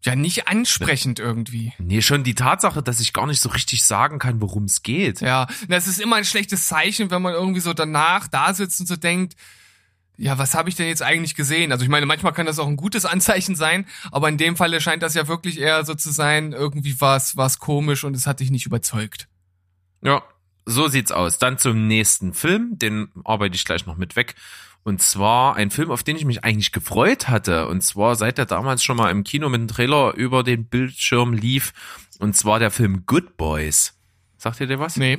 Speaker 1: ja nicht ansprechend irgendwie.
Speaker 2: Nee, schon die Tatsache, dass ich gar nicht so richtig sagen kann, worum es geht.
Speaker 1: Ja, das ist immer ein schlechtes Zeichen, wenn man irgendwie so danach da sitzt und so denkt, ja, was habe ich denn jetzt eigentlich gesehen? Also ich meine, manchmal kann das auch ein gutes Anzeichen sein, aber in dem Falle scheint das ja wirklich eher so zu sein, irgendwie was was komisch und es hat dich nicht überzeugt.
Speaker 2: Ja, so sieht's aus. Dann zum nächsten Film, den arbeite ich gleich noch mit weg. Und zwar ein Film, auf den ich mich eigentlich gefreut hatte. Und zwar seit er damals schon mal im Kino mit dem Trailer über den Bildschirm lief. Und zwar der Film Good Boys. Sagt ihr dir was?
Speaker 1: Nee.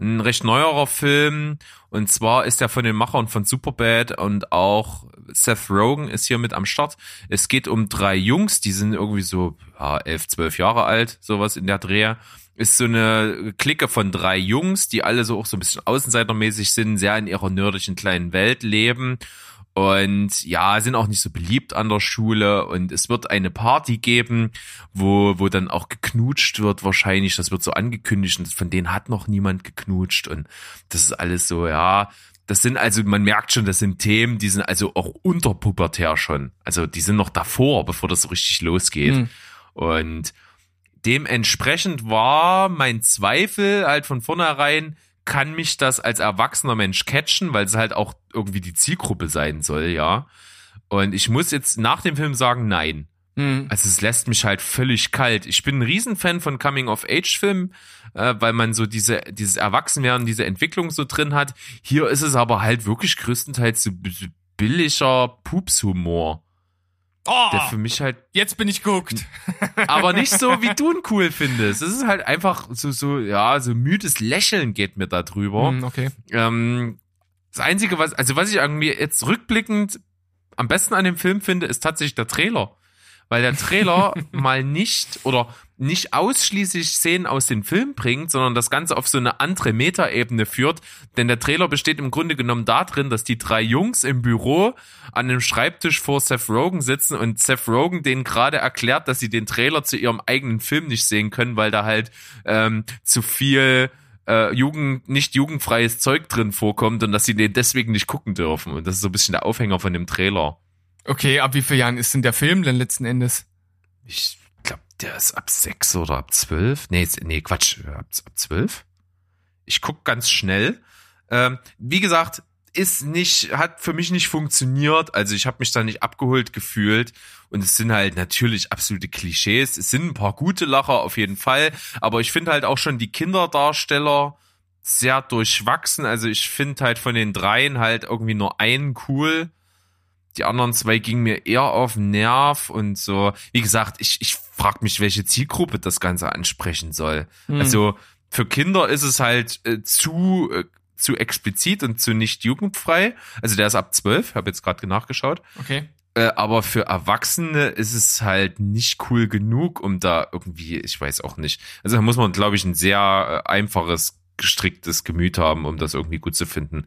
Speaker 2: ein recht neuerer Film. Und zwar ist er von den Machern von Superbad und auch Seth Rogen ist hier mit am Start. Es geht um drei Jungs, die sind irgendwie so ja, elf, zwölf Jahre alt, sowas in der Dreh. Ist so eine Clique von drei Jungs, die alle so auch so ein bisschen außenseitermäßig sind, sehr in ihrer nördlichen kleinen Welt leben und ja, sind auch nicht so beliebt an der Schule und es wird eine Party geben, wo, wo dann auch geknutscht wird wahrscheinlich, das wird so angekündigt und von denen hat noch niemand geknutscht und das ist alles so, ja, das sind also, man merkt schon, das sind Themen, die sind also auch unterpubertär schon. Also die sind noch davor, bevor das so richtig losgeht. Mhm. Und dementsprechend war mein Zweifel halt von vornherein, kann mich das als erwachsener Mensch catchen, weil es halt auch irgendwie die Zielgruppe sein soll, ja. Und ich muss jetzt nach dem Film sagen, nein. Mhm. Also es lässt mich halt völlig kalt. Ich bin ein Riesenfan von Coming-of-Age-Filmen, äh, weil man so diese, dieses Erwachsenwerden, diese Entwicklung so drin hat. Hier ist es aber halt wirklich größtenteils so billiger Pupshumor.
Speaker 1: Oh,
Speaker 2: der für mich halt.
Speaker 1: Jetzt bin ich guckt.
Speaker 2: aber nicht so, wie du ihn cool findest. Es ist halt einfach so, so, ja, so müdes Lächeln geht mir da drüber.
Speaker 1: Mm, okay.
Speaker 2: Ähm, das Einzige, was, also was ich irgendwie jetzt rückblickend am besten an dem Film finde, ist tatsächlich der Trailer weil der Trailer mal nicht oder nicht ausschließlich Szenen aus dem Film bringt, sondern das Ganze auf so eine andere Metaebene führt. Denn der Trailer besteht im Grunde genommen darin, dass die drei Jungs im Büro an einem Schreibtisch vor Seth Rogen sitzen und Seth Rogen denen gerade erklärt, dass sie den Trailer zu ihrem eigenen Film nicht sehen können, weil da halt ähm, zu viel äh, Jugend, nicht jugendfreies Zeug drin vorkommt und dass sie den deswegen nicht gucken dürfen. Und das ist so ein bisschen der Aufhänger von dem Trailer.
Speaker 1: Okay, ab wie vielen Jahren ist denn der Film denn letzten Endes?
Speaker 2: Ich der ist ab sechs oder ab zwölf. Nee, nee, Quatsch, ab, ab zwölf. Ich guck ganz schnell. Ähm, wie gesagt, ist nicht, hat für mich nicht funktioniert. Also ich habe mich da nicht abgeholt gefühlt. Und es sind halt natürlich absolute Klischees. Es sind ein paar gute Lacher auf jeden Fall. Aber ich finde halt auch schon die Kinderdarsteller sehr durchwachsen. Also ich finde halt von den dreien halt irgendwie nur einen cool die anderen zwei gingen mir eher auf den Nerv und so. Wie gesagt, ich, ich frage mich, welche Zielgruppe das Ganze ansprechen soll. Hm. Also für Kinder ist es halt äh, zu, äh, zu explizit und zu nicht jugendfrei. Also der ist ab zwölf, habe jetzt gerade nachgeschaut.
Speaker 1: Okay.
Speaker 2: Äh, aber für Erwachsene ist es halt nicht cool genug, um da irgendwie, ich weiß auch nicht. Also da muss man, glaube ich, ein sehr äh, einfaches, gestricktes Gemüt haben, um das irgendwie gut zu finden.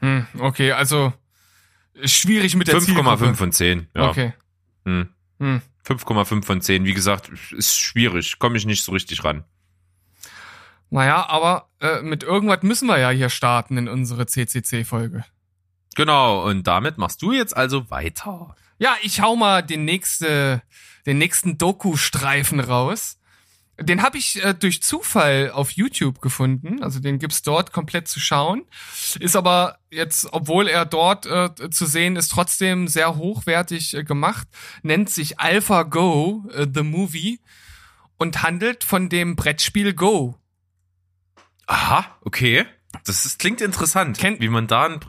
Speaker 1: Hm, okay, also schwierig mit der
Speaker 2: 5,5 von 10. Ja.
Speaker 1: Okay.
Speaker 2: Hm. Hm. 5,5 von 10. Wie gesagt, ist schwierig. Komme ich nicht so richtig ran.
Speaker 1: Naja, aber äh, mit irgendwas müssen wir ja hier starten in unsere CCC-Folge.
Speaker 2: Genau, und damit machst du jetzt also weiter.
Speaker 1: Ja, ich hau mal den, nächste, den nächsten Doku-Streifen raus. Den habe ich äh, durch Zufall auf YouTube gefunden. Also den gibt's dort komplett zu schauen. Ist aber jetzt, obwohl er dort äh, zu sehen ist, trotzdem sehr hochwertig äh, gemacht. Nennt sich AlphaGo, äh, The Movie. Und handelt von dem Brettspiel Go.
Speaker 2: Aha, okay. Das ist, klingt interessant,
Speaker 1: Ken
Speaker 2: wie man da ein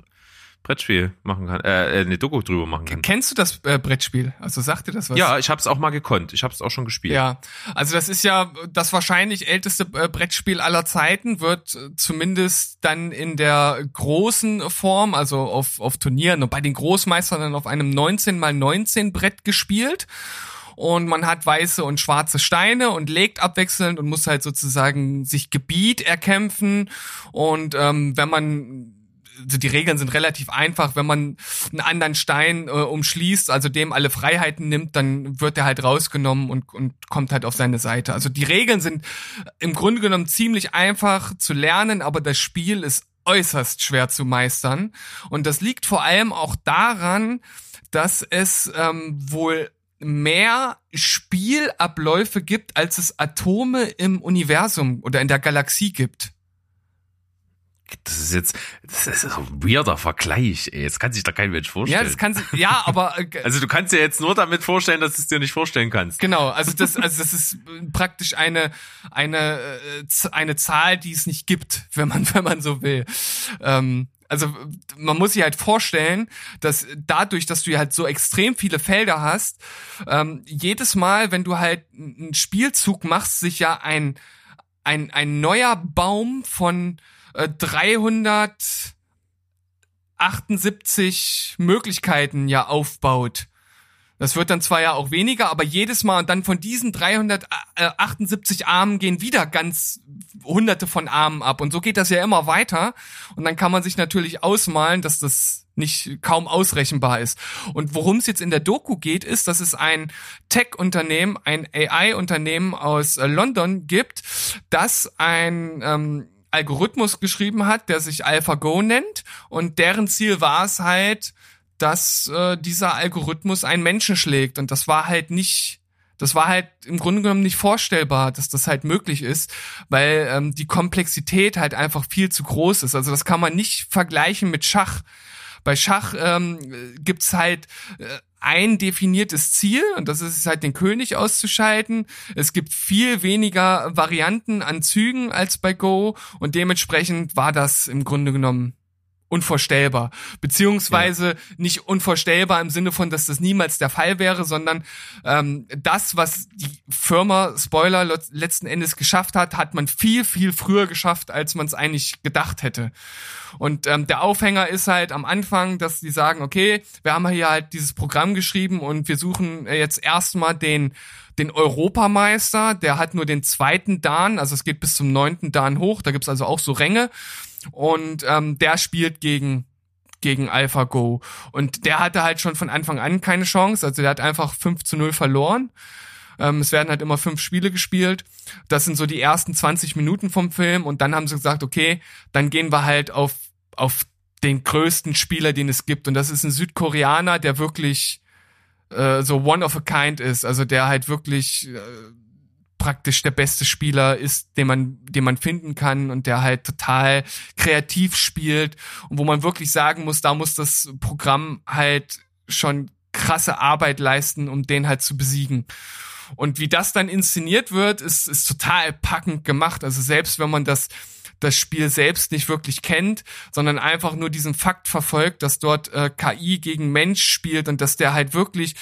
Speaker 2: Brettspiel machen kann, äh, eine Doku drüber machen kann.
Speaker 1: Kennst du das äh, Brettspiel? Also sagt dir das was?
Speaker 2: Ja, ich habe es auch mal gekonnt. Ich habe es auch schon gespielt.
Speaker 1: Ja, also das ist ja das wahrscheinlich älteste äh, Brettspiel aller Zeiten, wird äh, zumindest dann in der großen Form, also auf, auf Turnieren und bei den Großmeistern dann auf einem 19 mal 19 Brett gespielt und man hat weiße und schwarze Steine und legt abwechselnd und muss halt sozusagen sich Gebiet erkämpfen und ähm, wenn man die Regeln sind relativ einfach. Wenn man einen anderen Stein äh, umschließt, also dem alle Freiheiten nimmt, dann wird er halt rausgenommen und, und kommt halt auf seine Seite. Also die Regeln sind im Grunde genommen ziemlich einfach zu lernen, aber das Spiel ist äußerst schwer zu meistern. Und das liegt vor allem auch daran, dass es ähm, wohl mehr Spielabläufe gibt, als es Atome im Universum oder in der Galaxie gibt
Speaker 2: das ist jetzt, das ist so ein weirder Vergleich, ey. Jetzt kann sich da kein Mensch vorstellen.
Speaker 1: Ja, das kann sich, ja, aber.
Speaker 2: Äh, also du kannst dir jetzt nur damit vorstellen, dass du es dir nicht vorstellen kannst.
Speaker 1: Genau, also das, also das ist praktisch eine, eine, äh, eine Zahl, die es nicht gibt, wenn man, wenn man so will. Ähm, also man muss sich halt vorstellen, dass dadurch, dass du halt so extrem viele Felder hast, ähm, jedes Mal, wenn du halt einen Spielzug machst, sich ja ein ein, ein neuer Baum von äh, 378 Möglichkeiten ja aufbaut. Das wird dann zwar ja auch weniger, aber jedes Mal und dann von diesen 378 Armen gehen wieder ganz hunderte von Armen ab. Und so geht das ja immer weiter. Und dann kann man sich natürlich ausmalen, dass das nicht kaum ausrechenbar ist. Und worum es jetzt in der Doku geht, ist, dass es ein Tech-Unternehmen, ein AI-Unternehmen aus äh, London gibt, das ein ähm, Algorithmus geschrieben hat, der sich AlphaGo nennt. Und deren Ziel war es halt, dass äh, dieser Algorithmus einen Menschen schlägt. Und das war halt nicht, das war halt im Grunde genommen nicht vorstellbar, dass das halt möglich ist, weil ähm, die Komplexität halt einfach viel zu groß ist. Also das kann man nicht vergleichen mit Schach. Bei Schach ähm, gibt's halt äh, ein definiertes Ziel und das ist halt den König auszuschalten. Es gibt viel weniger Varianten an Zügen als bei Go und dementsprechend war das im Grunde genommen unvorstellbar. Beziehungsweise ja. nicht unvorstellbar im Sinne von, dass das niemals der Fall wäre, sondern ähm, das, was die Firma Spoiler letzten Endes geschafft hat, hat man viel, viel früher geschafft, als man es eigentlich gedacht hätte. Und ähm, der Aufhänger ist halt am Anfang, dass die sagen, okay, wir haben hier halt dieses Programm geschrieben und wir suchen jetzt erstmal den den Europameister, der hat nur den zweiten Dan, also es geht bis zum neunten Dan hoch, da gibt's also auch so Ränge. Und ähm, der spielt gegen gegen AlphaGo. Und der hatte halt schon von Anfang an keine Chance. Also der hat einfach 5 zu 0 verloren. Ähm, es werden halt immer fünf Spiele gespielt. Das sind so die ersten 20 Minuten vom Film. Und dann haben sie gesagt, okay, dann gehen wir halt auf, auf den größten Spieler, den es gibt. Und das ist ein Südkoreaner, der wirklich äh, so one of a kind ist. Also der halt wirklich äh, praktisch der beste Spieler ist, den man, den man finden kann und der halt total kreativ spielt und wo man wirklich sagen muss, da muss das Programm halt schon krasse Arbeit leisten, um den halt zu besiegen. Und wie das dann inszeniert wird, ist, ist total packend gemacht. Also selbst wenn man das, das Spiel selbst nicht wirklich kennt, sondern einfach nur diesen Fakt verfolgt, dass dort äh, KI gegen Mensch spielt und dass der halt wirklich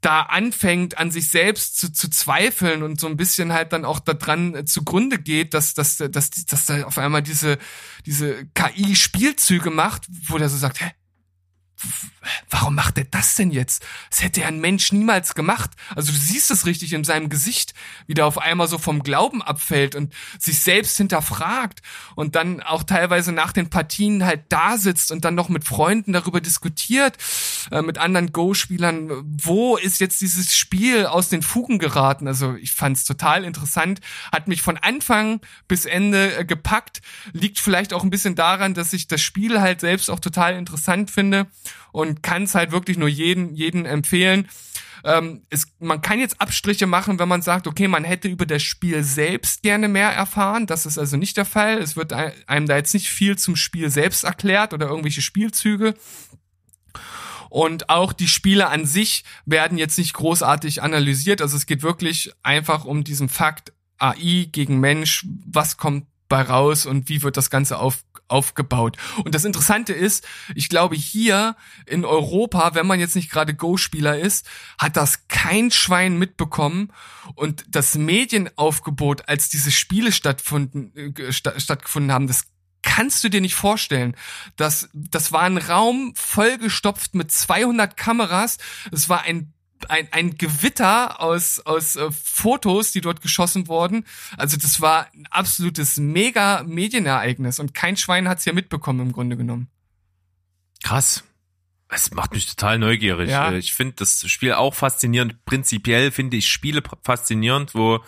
Speaker 1: da anfängt, an sich selbst zu, zu zweifeln und so ein bisschen halt dann auch daran äh, zugrunde geht, dass, dass, dass, dass da auf einmal diese, diese KI-Spielzüge macht, wo der so sagt, hä, warum macht er das denn jetzt? Das hätte ja ein Mensch niemals gemacht. Also du siehst es richtig in seinem Gesicht, wie der auf einmal so vom Glauben abfällt und sich selbst hinterfragt und dann auch teilweise nach den Partien halt da sitzt und dann noch mit Freunden darüber diskutiert, äh, mit anderen Go-Spielern, wo ist jetzt dieses Spiel aus den Fugen geraten? Also ich fand es total interessant, hat mich von Anfang bis Ende äh, gepackt, liegt vielleicht auch ein bisschen daran, dass ich das Spiel halt selbst auch total interessant finde und kann es halt wirklich nur jeden, jeden empfehlen. Ähm, es, man kann jetzt Abstriche machen, wenn man sagt, okay, man hätte über das Spiel selbst gerne mehr erfahren. Das ist also nicht der Fall. Es wird einem da jetzt nicht viel zum Spiel selbst erklärt oder irgendwelche Spielzüge. Und auch die Spiele an sich werden jetzt nicht großartig analysiert. Also es geht wirklich einfach um diesen Fakt AI gegen Mensch. Was kommt bei raus und wie wird das Ganze auf, aufgebaut. Und das Interessante ist, ich glaube hier in Europa, wenn man jetzt nicht gerade Go-Spieler ist, hat das kein Schwein mitbekommen und das Medienaufgebot, als diese Spiele stattgefunden, äh, stattgefunden haben, das kannst du dir nicht vorstellen. Das, das war ein Raum vollgestopft mit 200 Kameras. Es war ein ein, ein Gewitter aus, aus äh, Fotos, die dort geschossen wurden. Also das war ein absolutes mega Medienereignis und kein Schwein hat's ja mitbekommen im Grunde genommen.
Speaker 2: Krass. Es macht mich total neugierig. Ja. Äh, ich finde das Spiel auch faszinierend. Prinzipiell finde ich Spiele faszinierend, wo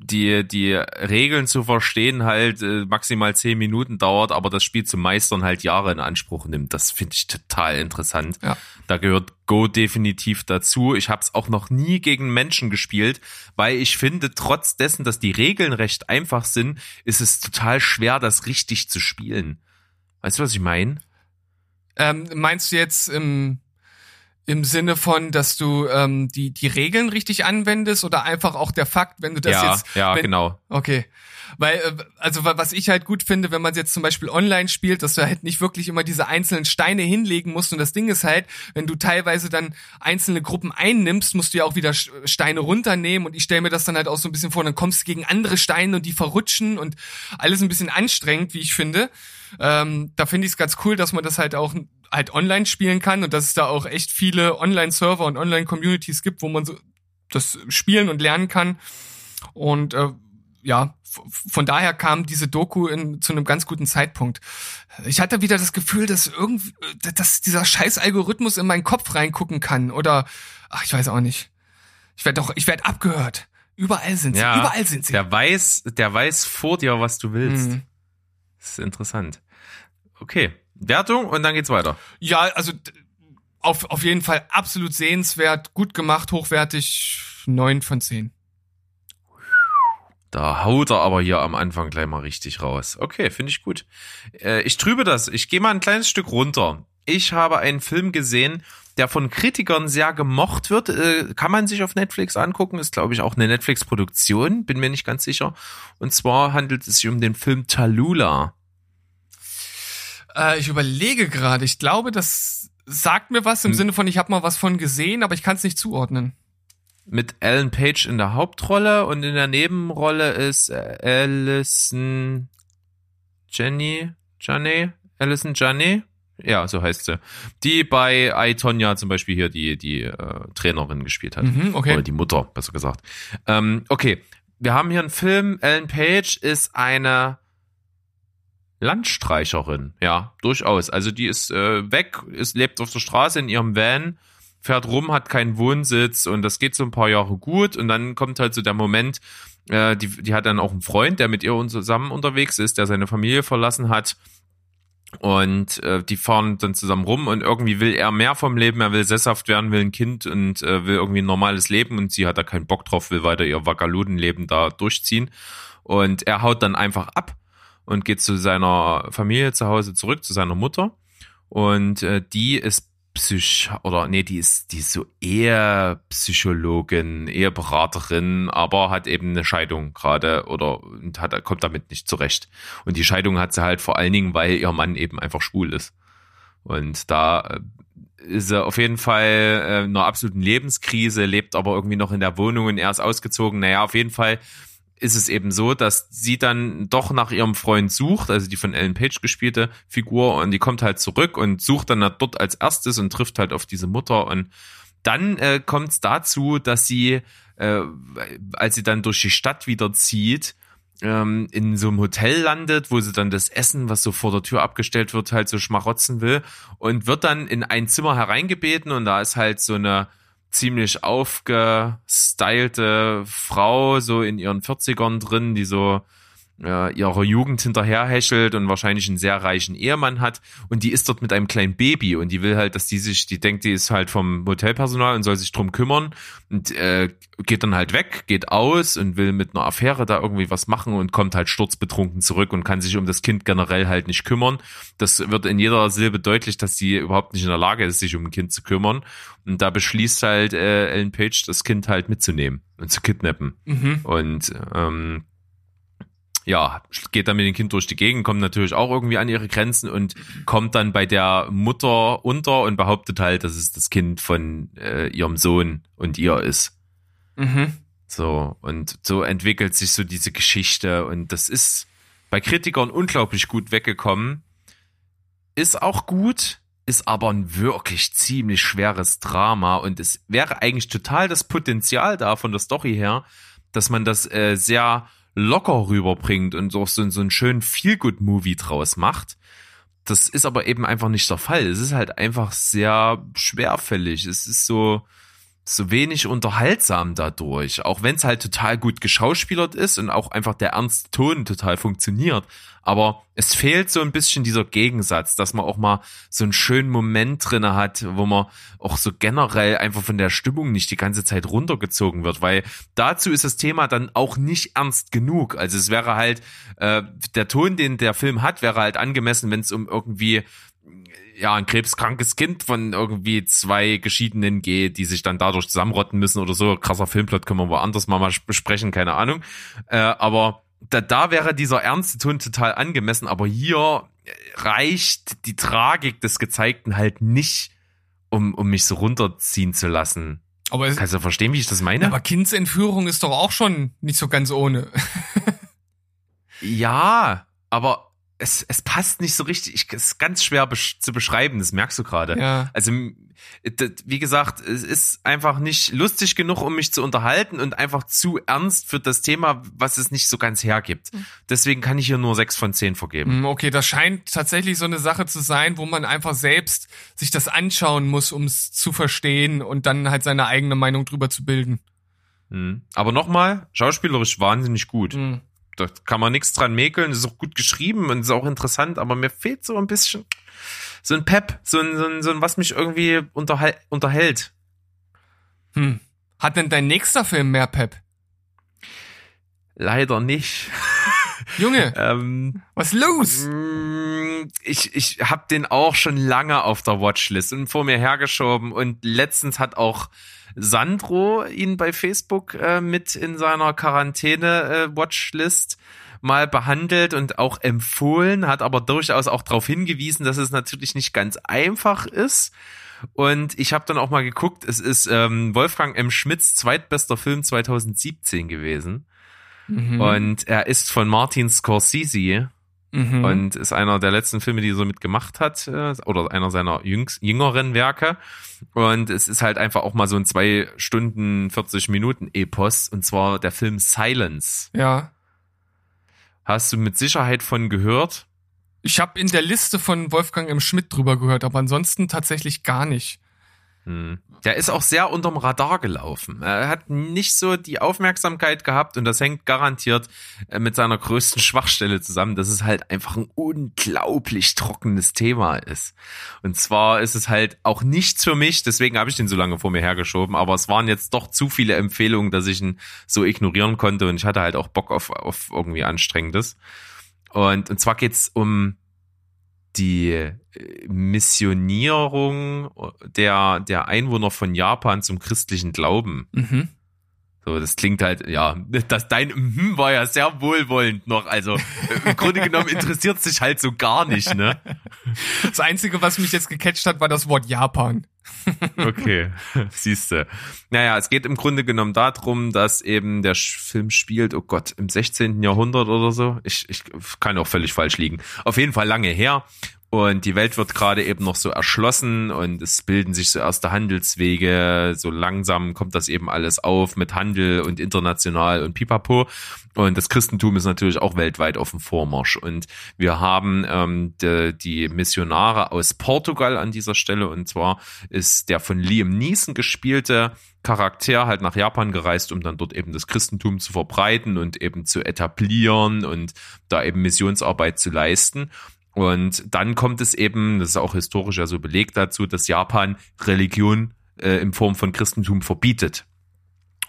Speaker 2: die, die Regeln zu verstehen halt äh, maximal zehn Minuten dauert, aber das Spiel zu meistern halt Jahre in Anspruch nimmt. Das finde ich total interessant. Ja. Da gehört Go definitiv dazu. Ich habe es auch noch nie gegen Menschen gespielt, weil ich finde, trotz dessen, dass die Regeln recht einfach sind, ist es total schwer, das richtig zu spielen. Weißt du, was ich meine?
Speaker 1: Ähm, meinst du jetzt im Im Sinne von, dass du ähm, die, die Regeln richtig anwendest oder einfach auch der Fakt, wenn du das
Speaker 2: ja,
Speaker 1: jetzt.
Speaker 2: ja,
Speaker 1: wenn,
Speaker 2: genau.
Speaker 1: Okay. Weil, äh, also wa- was ich halt gut finde, wenn man jetzt zum Beispiel online spielt, dass du halt nicht wirklich immer diese einzelnen Steine hinlegen musst. Und das Ding ist halt, wenn du teilweise dann einzelne Gruppen einnimmst, musst du ja auch wieder Steine runternehmen. Und ich stelle mir das dann halt auch so ein bisschen vor, dann kommst du gegen andere Steine und die verrutschen und alles ein bisschen anstrengend, wie ich finde. Ähm, da finde ich es ganz cool, dass man das halt auch halt online spielen kann und dass es da auch echt viele Online-Server und Online-Communities gibt, wo man so das spielen und lernen kann. Und äh, ja, von daher kam diese Doku in, zu einem ganz guten Zeitpunkt. Ich hatte wieder das Gefühl, dass irgendwie, dass dieser scheiß Algorithmus in meinen Kopf reingucken kann oder, ach, ich weiß auch nicht. Ich werde doch, ich werde abgehört. Überall sind sie,
Speaker 2: Ja,
Speaker 1: überall sind sie.
Speaker 2: Der weiß, der weiß vor dir, was du willst.
Speaker 1: Mhm.
Speaker 2: Das ist interessant. Okay. Wertung und dann geht's weiter.
Speaker 1: Ja, also auf, auf jeden Fall absolut sehenswert, gut gemacht, hochwertig, neun von zehn.
Speaker 2: Da haut er aber hier am Anfang gleich mal richtig raus. Okay, finde ich gut. Äh, ich trübe das. Ich gehe mal ein kleines Stück runter. Ich habe einen Film gesehen, der von Kritikern sehr gemocht wird. Äh, kann man sich auf Netflix angucken. Ist, glaube ich, auch eine Netflix-Produktion. Bin mir nicht ganz sicher. Und zwar handelt es sich um den Film Tallulah.
Speaker 1: Äh, ich überlege gerade, ich glaube, das sagt mir was im
Speaker 2: Hm.
Speaker 1: Sinne von, ich habe mal was von gesehen, aber ich kann es nicht zuordnen.
Speaker 2: mit Ellen Page in der Hauptrolle und in der Nebenrolle ist äh, Alison Jenny, Janney, Alison Janney, ja, so heißt sie, die bei I, Tonya zum Beispiel hier die, die äh, Trainerin gespielt hat.
Speaker 1: Mhm, okay.
Speaker 2: Oder die Mutter, besser gesagt. Ähm, okay, wir haben hier einen Film, Ellen Page ist eine Landstreicherin, ja, durchaus. Also die ist äh, weg, ist, lebt auf der Straße in ihrem Van, fährt rum, hat keinen Wohnsitz und das geht so ein paar Jahre gut und dann kommt halt so der Moment, äh, die, die hat dann auch einen Freund, der mit ihr zusammen unterwegs ist, der seine Familie verlassen hat und äh, die fahren dann zusammen rum und irgendwie will er mehr vom Leben, er will sesshaft werden, will ein Kind und äh, will irgendwie ein normales Leben und sie hat da keinen Bock drauf, will weiter ihr Wackerludenleben da durchziehen und er haut dann einfach ab und geht zu seiner Familie zu Hause zurück, zu seiner Mutter und äh, die ist Psych oder nee, die ist die ist so eher Psychologin, eher Beraterin, aber hat eben eine Scheidung gerade oder und hat kommt damit nicht zurecht. Und die Scheidung hat sie halt vor allen Dingen, weil ihr Mann eben einfach schwul ist. Und da äh, ist er auf jeden Fall äh, in einer absoluten Lebenskrise, lebt aber irgendwie noch in der Wohnung und er ist ausgezogen. Naja, auf jeden Fall ist es eben so, dass sie dann doch nach ihrem Freund sucht, also die von Ellen Page gespielte Figur, und die kommt halt zurück und sucht dann dort als erstes und trifft halt auf diese Mutter. Und dann äh, kommt es dazu, dass sie, äh, als sie dann durch die Stadt wieder zieht, ähm, in so einem Hotel landet, wo sie dann das Essen, was so vor der Tür abgestellt wird, halt so schmarotzen will und wird dann in ein Zimmer hereingebeten und da ist halt so eine ziemlich aufgestylte Frau, so in ihren 40ern drin, die so äh, ihrer Jugend hinterherhäschelt und wahrscheinlich einen sehr reichen Ehemann hat und die ist dort mit einem kleinen Baby und die will halt, dass die sich, die denkt, die ist halt vom Hotelpersonal und soll sich drum kümmern und äh, geht dann halt weg, geht aus und will mit einer Affäre da irgendwie was machen und kommt halt sturzbetrunken zurück und kann sich um das Kind generell halt nicht kümmern. Das wird in jeder Silbe deutlich, dass sie überhaupt nicht in der Lage ist, sich um ein Kind zu kümmern und da beschließt halt äh, Ellen Page, das Kind halt mitzunehmen und zu kidnappen.
Speaker 1: Mhm.
Speaker 2: Und ähm, ja, geht dann mit dem Kind durch die Gegend, kommt natürlich auch irgendwie an ihre Grenzen und kommt dann bei der Mutter unter und behauptet halt, dass es das Kind von äh, ihrem Sohn und ihr ist.
Speaker 1: Mhm.
Speaker 2: So, und so entwickelt sich so diese Geschichte und das ist bei Kritikern unglaublich gut weggekommen. Ist auch gut, ist aber ein wirklich ziemlich schweres Drama und es wäre eigentlich total das Potenzial da von der Story her, dass man das äh, sehr locker rüberbringt und so, so, so einen schönen Feel-Good-Movie draus macht. Das ist aber eben einfach nicht der Fall. Es ist halt einfach sehr schwerfällig. Es ist so, so wenig unterhaltsam dadurch, auch wenn es halt total gut geschauspielert ist und auch einfach der ernste Ton total funktioniert. Aber es fehlt so ein bisschen dieser Gegensatz, dass man auch mal so einen schönen Moment drinne hat, wo man auch so generell einfach von der Stimmung nicht die ganze Zeit runtergezogen wird, weil dazu ist das Thema dann auch nicht ernst genug. Also es wäre halt, äh, der Ton, den der Film hat, wäre halt angemessen, wenn es um irgendwie ja, ein krebskrankes Kind von irgendwie zwei Geschiedenen geht, die sich dann dadurch zusammenrotten müssen oder so. Krasser Filmplot können wir woanders mal, mal besprechen, keine Ahnung. Äh, aber da, da wäre dieser ernste Ton total angemessen, aber hier reicht die Tragik des Gezeigten halt nicht, um, um mich so runterziehen zu lassen.
Speaker 1: Aber, es,
Speaker 2: Kannst du verstehen, wie ich das meine?
Speaker 1: aber Kindsentführung ist doch auch schon nicht so ganz ohne.
Speaker 2: ja, aber es, es passt nicht so richtig. Ich, es ist ganz schwer besch zu beschreiben, das merkst du gerade.
Speaker 1: Ja.
Speaker 2: Also, wie gesagt, es ist einfach nicht lustig genug, um mich zu unterhalten und einfach zu ernst für das Thema, was es nicht so ganz hergibt. Deswegen kann ich hier nur sechs von zehn vergeben.
Speaker 1: Hm, Okay, das scheint tatsächlich so eine Sache zu sein, wo man einfach selbst sich das anschauen muss, um es zu verstehen und dann halt seine eigene Meinung drüber zu bilden.
Speaker 2: Mhm. Aber nochmal, schauspielerisch wahnsinnig gut.
Speaker 1: Hm.
Speaker 2: Da kann man nichts dran mäkeln, ist auch gut geschrieben und ist auch interessant, aber mir fehlt so ein bisschen so ein Pep, so ein, so ein, so ein was mich irgendwie unterhal unterhält.
Speaker 1: Hm. Hat denn dein nächster Film mehr Pep?
Speaker 2: Leider nicht.
Speaker 1: Junge,
Speaker 2: Ähm,
Speaker 1: was los?
Speaker 2: Mm, Ich, ich habe den auch schon lange auf der Watchlist und vor mir hergeschoben und letztens hat auch Sandro ihn bei Facebook äh, mit in seiner Quarantäne-Watchlist mal behandelt und auch empfohlen, hat aber durchaus auch darauf hingewiesen, dass es natürlich nicht ganz einfach ist. Und ich habe dann auch mal geguckt, es ist ähm, Wolfgang M. Schmidts zweitbester Film 2017 gewesen.
Speaker 1: Mhm.
Speaker 2: Und er ist von Martin Scorsese
Speaker 1: Mhm.
Speaker 2: und ist einer der letzten Filme, die er so mitgemacht hat, äh, oder einer seiner jüngs, jüngeren Werke. Und es ist halt einfach auch mal so ein zwei Stunden, 40 Minuten Epos, und zwar der Film Silence.
Speaker 1: ja.
Speaker 2: Hast du mit Sicherheit von gehört?
Speaker 1: Ich habe in der Liste von Wolfgang M. Schmidt drüber gehört, aber ansonsten tatsächlich gar nicht.
Speaker 2: Hm. Der ist auch sehr unterm Radar gelaufen. Er hat nicht so die Aufmerksamkeit gehabt und das hängt garantiert äh, mit seiner größten Schwachstelle zusammen, dass es halt einfach ein unglaublich trockenes Thema ist. Und zwar ist es halt auch nichts für mich, deswegen habe ich den so lange vor mir hergeschoben, aber es waren jetzt doch zu viele Empfehlungen, dass ich ihn so ignorieren konnte und ich hatte halt auch Bock auf, auf irgendwie Anstrengendes. Und, und zwar geht's um die äh, Missionierung der, der Einwohner von Japan zum christlichen Glauben.
Speaker 1: Mhm.
Speaker 2: So, das klingt halt, ja, das dein mhm war ja sehr wohlwollend noch. Also im Grunde genommen interessiert sich halt so gar nicht, ne?
Speaker 1: Das Einzige, was mich jetzt gecatcht hat, war das Wort Japan.
Speaker 2: Okay, siehste. Naja, es geht im Grunde genommen darum, dass eben der Film spielt, oh Gott, im 16. Jahrhundert oder so. Ich, ich kann auch völlig falsch liegen. Auf jeden Fall lange her. Und die Welt wird gerade eben noch so erschlossen und es bilden sich so erste Handelswege. So langsam kommt das eben alles auf mit Handel und international und pipapo. Und das Christentum ist natürlich auch weltweit auf dem Vormarsch. Und wir haben ähm, de, die Missionare aus Portugal an dieser Stelle. Und zwar ist der von Liam Neeson gespielte Charakter halt nach Japan gereist, um dann dort eben das Christentum zu verbreiten und eben zu etablieren und da eben Missionsarbeit zu leisten. Und dann kommt es eben, das ist auch historisch ja so belegt dazu, dass Japan Religion äh, in Form von Christentum verbietet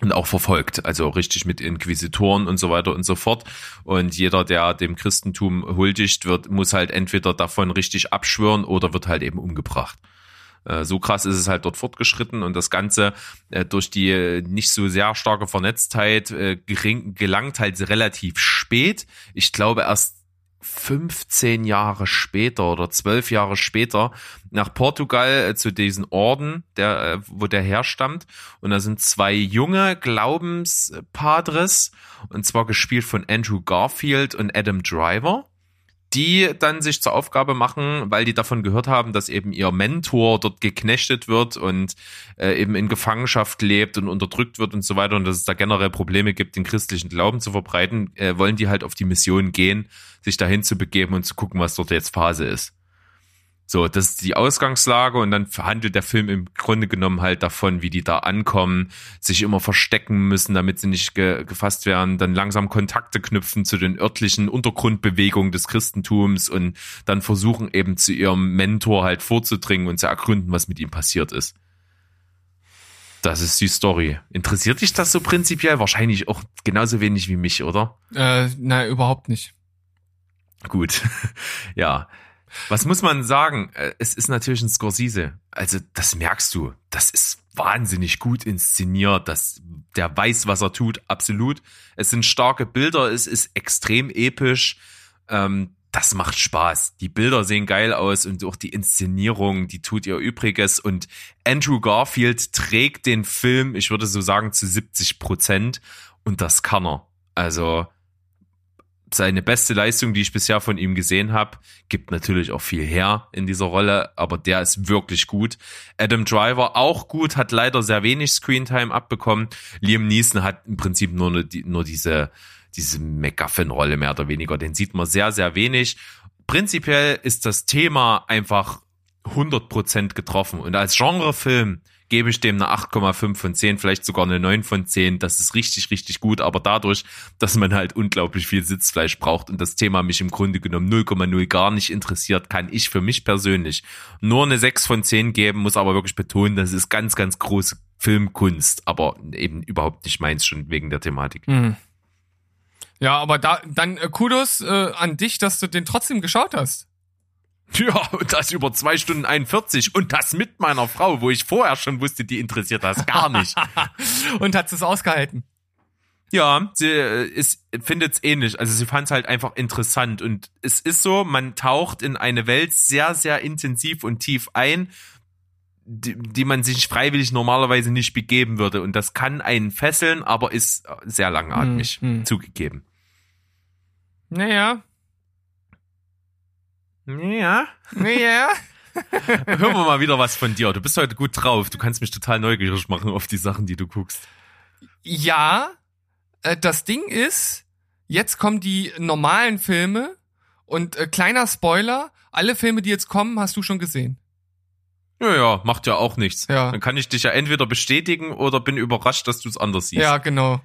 Speaker 2: und auch verfolgt, also richtig mit Inquisitoren und so weiter und so fort. Und jeder, der dem Christentum huldigt, wird, muss halt entweder davon richtig abschwören oder wird halt eben umgebracht. Äh, So krass ist es halt dort fortgeschritten und das Ganze äh, durch die äh, nicht so sehr starke Vernetztheit äh, gelangt halt relativ spät. Ich glaube erst 15 Jahre später oder 12 Jahre später nach Portugal äh, zu diesen Orden, der, äh, wo der herstammt. Und da sind zwei junge Glaubenspadres, und zwar gespielt von Andrew Garfield und Adam Driver die dann sich zur Aufgabe machen, weil die davon gehört haben, dass eben ihr Mentor dort geknechtet wird und äh, eben in Gefangenschaft lebt und unterdrückt wird und so weiter und dass es da generell Probleme gibt, den christlichen Glauben zu verbreiten, äh, wollen die halt auf die Mission gehen, sich dahin zu begeben und zu gucken, was dort jetzt Phase ist. So, das ist die Ausgangslage und dann handelt der Film im Grunde genommen halt davon, wie die da ankommen, sich immer verstecken müssen, damit sie nicht ge gefasst werden, dann langsam Kontakte knüpfen zu den örtlichen Untergrundbewegungen des Christentums und dann versuchen eben zu ihrem Mentor halt vorzudringen und zu ergründen, was mit ihm passiert ist. Das ist die Story. Interessiert dich das so prinzipiell? Wahrscheinlich auch genauso wenig wie mich, oder?
Speaker 1: Äh, nein, überhaupt nicht.
Speaker 2: Gut. ja. Was muss man sagen? Äh, Es ist natürlich ein Scorsese. Also das merkst du. Das ist wahnsinnig gut inszeniert. Das, der weiß, was er tut. Absolut. Es sind starke Bilder. Es ist extrem episch. Ähm, das macht Spaß. Die Bilder sehen geil aus und auch die Inszenierung, die tut ihr Übriges. Und Andrew Garfield trägt den Film, ich würde so sagen, zu 70 Prozent. Und das kann er. Also seine beste Leistung, die ich bisher von ihm gesehen habe, gibt natürlich auch viel her in dieser Rolle, aber der ist wirklich gut. Adam Driver auch gut, hat leider sehr wenig Screentime abbekommen. Liam Neeson hat im Prinzip nur, nur diese, diese MacGuffin-Rolle mehr oder weniger. Den sieht man sehr, sehr wenig. Prinzipiell ist das Thema einfach 100% getroffen und als Genrefilm gebe ich dem eine 8,5 von 10, vielleicht sogar eine 9 von 10. Das ist richtig, richtig gut, aber dadurch, dass man halt unglaublich viel Sitzfleisch braucht und das Thema mich im Grunde genommen 0,0 gar nicht interessiert, kann ich für mich persönlich nur eine 6 von 10 geben, muss aber wirklich betonen, das ist ganz, ganz große Filmkunst, aber eben überhaupt nicht meins schon wegen der Thematik.
Speaker 1: Hm. Ja, aber da dann äh, Kudos äh, an dich, dass du den trotzdem geschaut hast.
Speaker 2: Ja, und das über zwei Stunden 41 und das mit meiner Frau, wo ich vorher schon wusste, die interessiert das gar nicht.
Speaker 1: Und hat es ausgehalten.
Speaker 2: Ja, sie äh, ist, findet es ähnlich. Also sie fand es halt einfach interessant. Und es ist so, man taucht in eine Welt sehr, sehr intensiv und tief ein, die, die man sich freiwillig normalerweise nicht begeben würde. Und das kann einen fesseln, aber ist sehr langatmig,
Speaker 1: Hm, hm.
Speaker 2: zugegeben.
Speaker 1: Naja.
Speaker 2: Ja.
Speaker 1: Naja.
Speaker 2: Hören wir mal wieder was von dir. Du bist heute gut drauf. Du kannst mich total neugierig machen auf die Sachen, die du guckst.
Speaker 1: Ja, äh, das Ding ist, jetzt kommen die normalen Filme und äh, kleiner Spoiler, alle Filme, die jetzt kommen, hast du schon gesehen.
Speaker 2: Ja, ja, macht ja auch nichts.
Speaker 1: Ja.
Speaker 2: Dann kann ich dich ja entweder bestätigen oder bin überrascht, dass du es anders siehst.
Speaker 1: Ja, genau.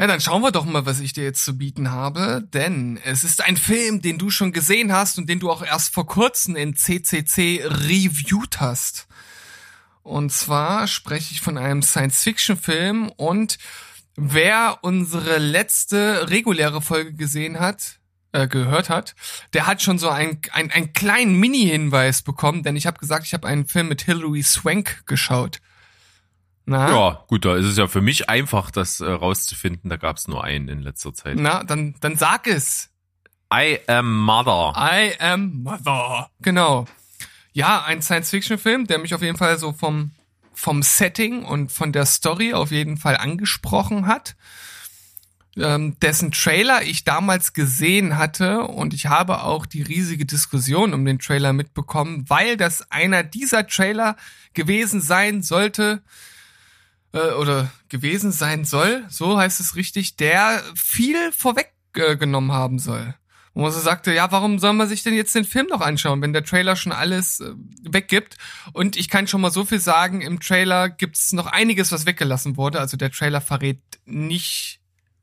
Speaker 1: Ja, dann schauen wir doch mal, was ich dir jetzt zu bieten habe, denn es ist ein Film, den du schon gesehen hast und den du auch erst vor kurzem in CCC reviewed hast. Und zwar spreche ich von einem Science-Fiction-Film und wer unsere letzte reguläre Folge gesehen hat, äh, gehört hat, der hat schon so einen, einen, einen kleinen Mini-Hinweis bekommen, denn ich habe gesagt, ich habe einen Film mit Hilary Swank geschaut. Na,
Speaker 2: Ja, gut, da ist es ja für mich einfach, das äh, rauszufinden. Da gab es nur einen in letzter Zeit.
Speaker 1: na dann, dann sag es.
Speaker 2: I am Mother.
Speaker 1: I am Mother. Genau. Ja, ein Science-Fiction-Film, der mich auf jeden Fall so vom, vom Setting und von der Story auf jeden Fall angesprochen hat. Ähm, dessen Trailer ich damals gesehen hatte und ich habe auch die riesige Diskussion um den Trailer mitbekommen, weil das einer dieser Trailer gewesen sein sollte, äh, oder gewesen sein soll, so heißt es richtig, der viel vorweggenommen äh, haben soll. Wo man so sagte, ja, warum soll man sich denn jetzt den Film noch anschauen, wenn der Trailer schon alles äh, weggibt? Und ich kann schon mal so viel sagen, im Trailer gibt's noch einiges, was weggelassen wurde. Also der Trailer verrät nicht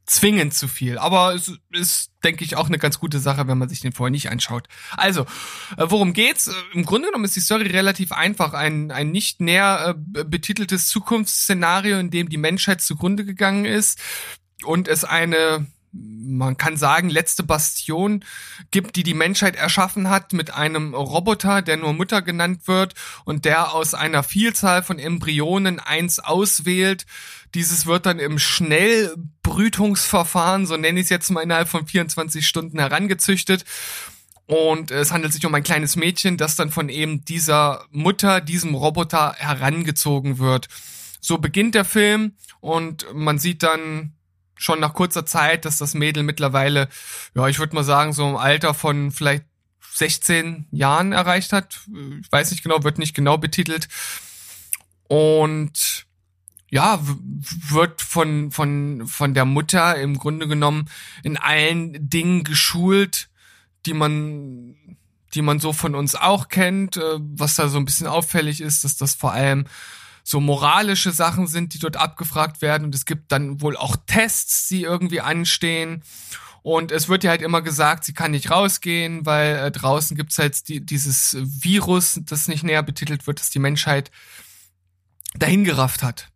Speaker 1: zwingend zu viel. Aber es ist, denke ich, auch eine ganz gute Sache, wenn man sich den vorher nicht anschaut. Also, äh, worum geht's? Äh, Im Grunde genommen ist die Story relativ einfach. Ein, ein nicht näher äh, be- betiteltes Zukunftsszenario, in dem die Menschheit zugrunde gegangen ist und es eine man kann sagen, letzte Bastion gibt, die die Menschheit erschaffen hat mit einem Roboter, der nur Mutter genannt wird und der aus einer Vielzahl von Embryonen eins auswählt. Dieses wird dann im Schnellbrütungsverfahren, so nenne ich es jetzt mal innerhalb von 24 Stunden herangezüchtet. Und es handelt sich um ein kleines Mädchen, das dann von eben dieser Mutter, diesem Roboter herangezogen wird. So beginnt der Film und man sieht dann schon nach kurzer Zeit, dass das Mädel mittlerweile, ja, ich würde mal sagen, so im Alter von vielleicht 16 Jahren erreicht hat. Ich weiß nicht genau, wird nicht genau betitelt. Und ja, wird von, von, von der Mutter im Grunde genommen in allen Dingen geschult, die man, die man so von uns auch kennt. Äh, Was da so ein bisschen auffällig ist, dass das vor allem so moralische Sachen sind, die dort abgefragt werden. Und es gibt dann wohl auch Tests, die irgendwie anstehen. Und es wird ja halt immer gesagt, sie kann nicht rausgehen, weil äh, draußen gibt's halt die, dieses Virus, das nicht näher betitelt wird, das die Menschheit dahingerafft hat.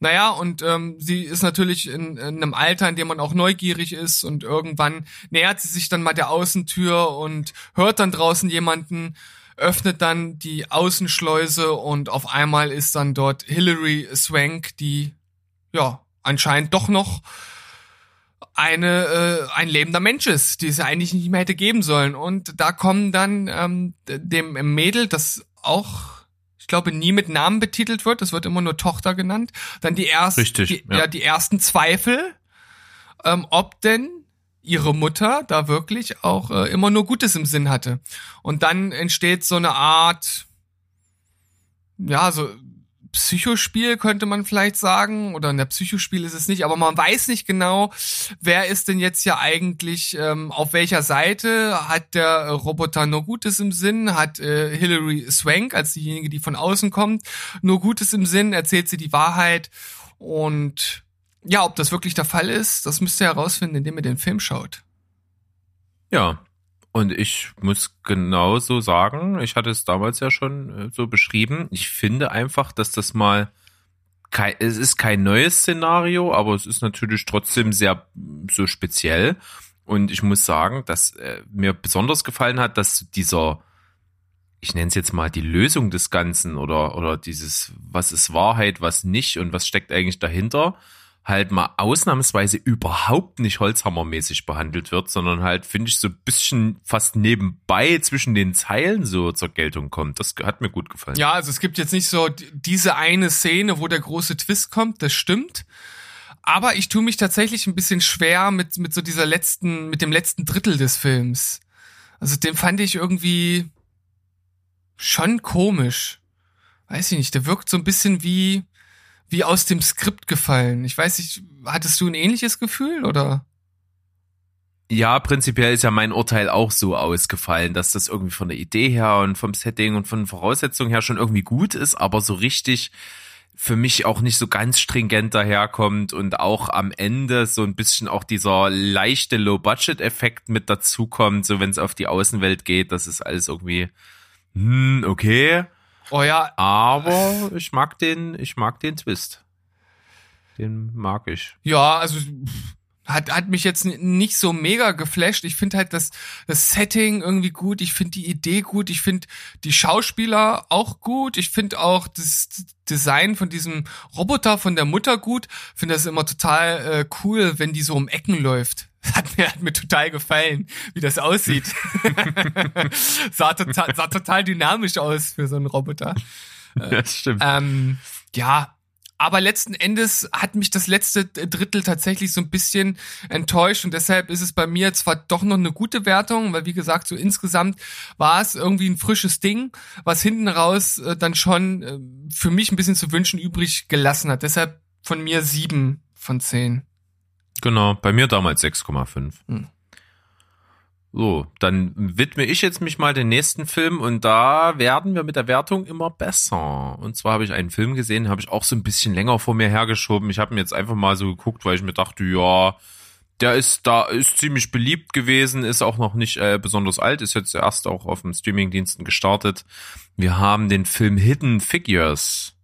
Speaker 1: Naja, und ähm, sie ist natürlich in, in einem Alter, in dem man auch neugierig ist und irgendwann nähert sie sich dann mal der Außentür und hört dann draußen jemanden, öffnet dann die Außenschleuse und auf einmal ist dann dort Hilary Swank, die ja anscheinend doch noch eine äh, ein lebender Mensch ist, die es eigentlich nicht mehr hätte geben sollen. Und da kommen dann ähm, dem Mädel, das auch glaube, nie mit Namen betitelt wird. Das wird immer nur Tochter genannt. Dann die ersten,
Speaker 2: Richtig,
Speaker 1: die,
Speaker 2: ja.
Speaker 1: ja. die ersten Zweifel, ähm, ob denn ihre Mutter da wirklich auch äh, immer nur Gutes im Sinn hatte. Und dann entsteht so eine Art, ja, so Psychospiel könnte man vielleicht sagen, oder in der Psychospiel ist es nicht, aber man weiß nicht genau, wer ist denn jetzt ja eigentlich ähm, auf welcher Seite. Hat der Roboter nur Gutes im Sinn? Hat äh, Hilary Swank als diejenige, die von außen kommt, nur Gutes im Sinn? Erzählt sie die Wahrheit? Und ja, ob das wirklich der Fall ist, das müsst ihr herausfinden, indem ihr den Film schaut.
Speaker 2: Ja. Und ich muss genauso sagen, ich hatte es damals ja schon äh, so beschrieben. Ich finde einfach, dass das mal kein, es ist kein neues Szenario, aber es ist natürlich trotzdem sehr so speziell. Und ich muss sagen, dass äh, mir besonders gefallen hat, dass dieser, ich nenne es jetzt mal die Lösung des Ganzen oder, oder dieses, was ist Wahrheit, was nicht und was steckt eigentlich dahinter, halt mal ausnahmsweise überhaupt nicht holzhammermäßig behandelt wird, sondern halt, finde ich, so ein bisschen fast nebenbei zwischen den Zeilen so zur Geltung kommt. Das hat mir gut gefallen.
Speaker 1: Ja, also es gibt jetzt nicht so diese eine Szene, wo der große Twist kommt, das stimmt. Aber ich tue mich tatsächlich ein bisschen schwer mit, mit so dieser letzten, mit dem letzten Drittel des Films. Also den fand ich irgendwie schon komisch. Weiß ich nicht, der wirkt so ein bisschen wie, wie aus dem Skript gefallen. Ich weiß nicht, hattest du ein ähnliches Gefühl oder?
Speaker 2: Ja, prinzipiell ist ja mein Urteil auch so ausgefallen, dass das irgendwie von der Idee her und vom Setting und von Voraussetzungen her schon irgendwie gut ist, aber so richtig für mich auch nicht so ganz stringent daherkommt und auch am Ende so ein bisschen auch dieser leichte Low-Budget-Effekt mit dazukommt, so wenn es auf die Außenwelt geht, das ist alles irgendwie, hm, okay,
Speaker 1: Oh ja,
Speaker 2: aber ich mag den, ich mag den Twist. Den mag ich.
Speaker 1: Ja, also hat, hat mich jetzt nicht so mega geflasht. Ich finde halt das, das Setting irgendwie gut. Ich finde die Idee gut. Ich finde die Schauspieler auch gut. Ich finde auch das Design von diesem Roboter von der Mutter gut. Finde das immer total äh, cool, wenn die so um Ecken läuft. Hat mir, hat mir total gefallen, wie das aussieht. sah, total, sah total dynamisch aus für so einen Roboter.
Speaker 2: Das stimmt.
Speaker 1: Ähm, ja, aber letzten Endes hat mich das letzte Drittel tatsächlich so ein bisschen enttäuscht und deshalb ist es bei mir zwar doch noch eine gute Wertung, weil wie gesagt, so insgesamt war es irgendwie ein frisches Ding, was hinten raus äh, dann schon äh, für mich ein bisschen zu wünschen übrig gelassen hat. Deshalb von mir sieben von zehn.
Speaker 2: Genau, bei mir damals 6,5.
Speaker 1: Hm.
Speaker 2: So, dann widme ich jetzt mich mal den nächsten Film und da werden wir mit der Wertung immer besser. Und zwar habe ich einen Film gesehen, habe ich auch so ein bisschen länger vor mir hergeschoben. Ich habe mir jetzt einfach mal so geguckt, weil ich mir dachte, ja, der ist da ist ziemlich beliebt gewesen, ist auch noch nicht äh, besonders alt, ist jetzt erst auch auf dem Streamingdiensten gestartet. Wir haben den Film Hidden Figures.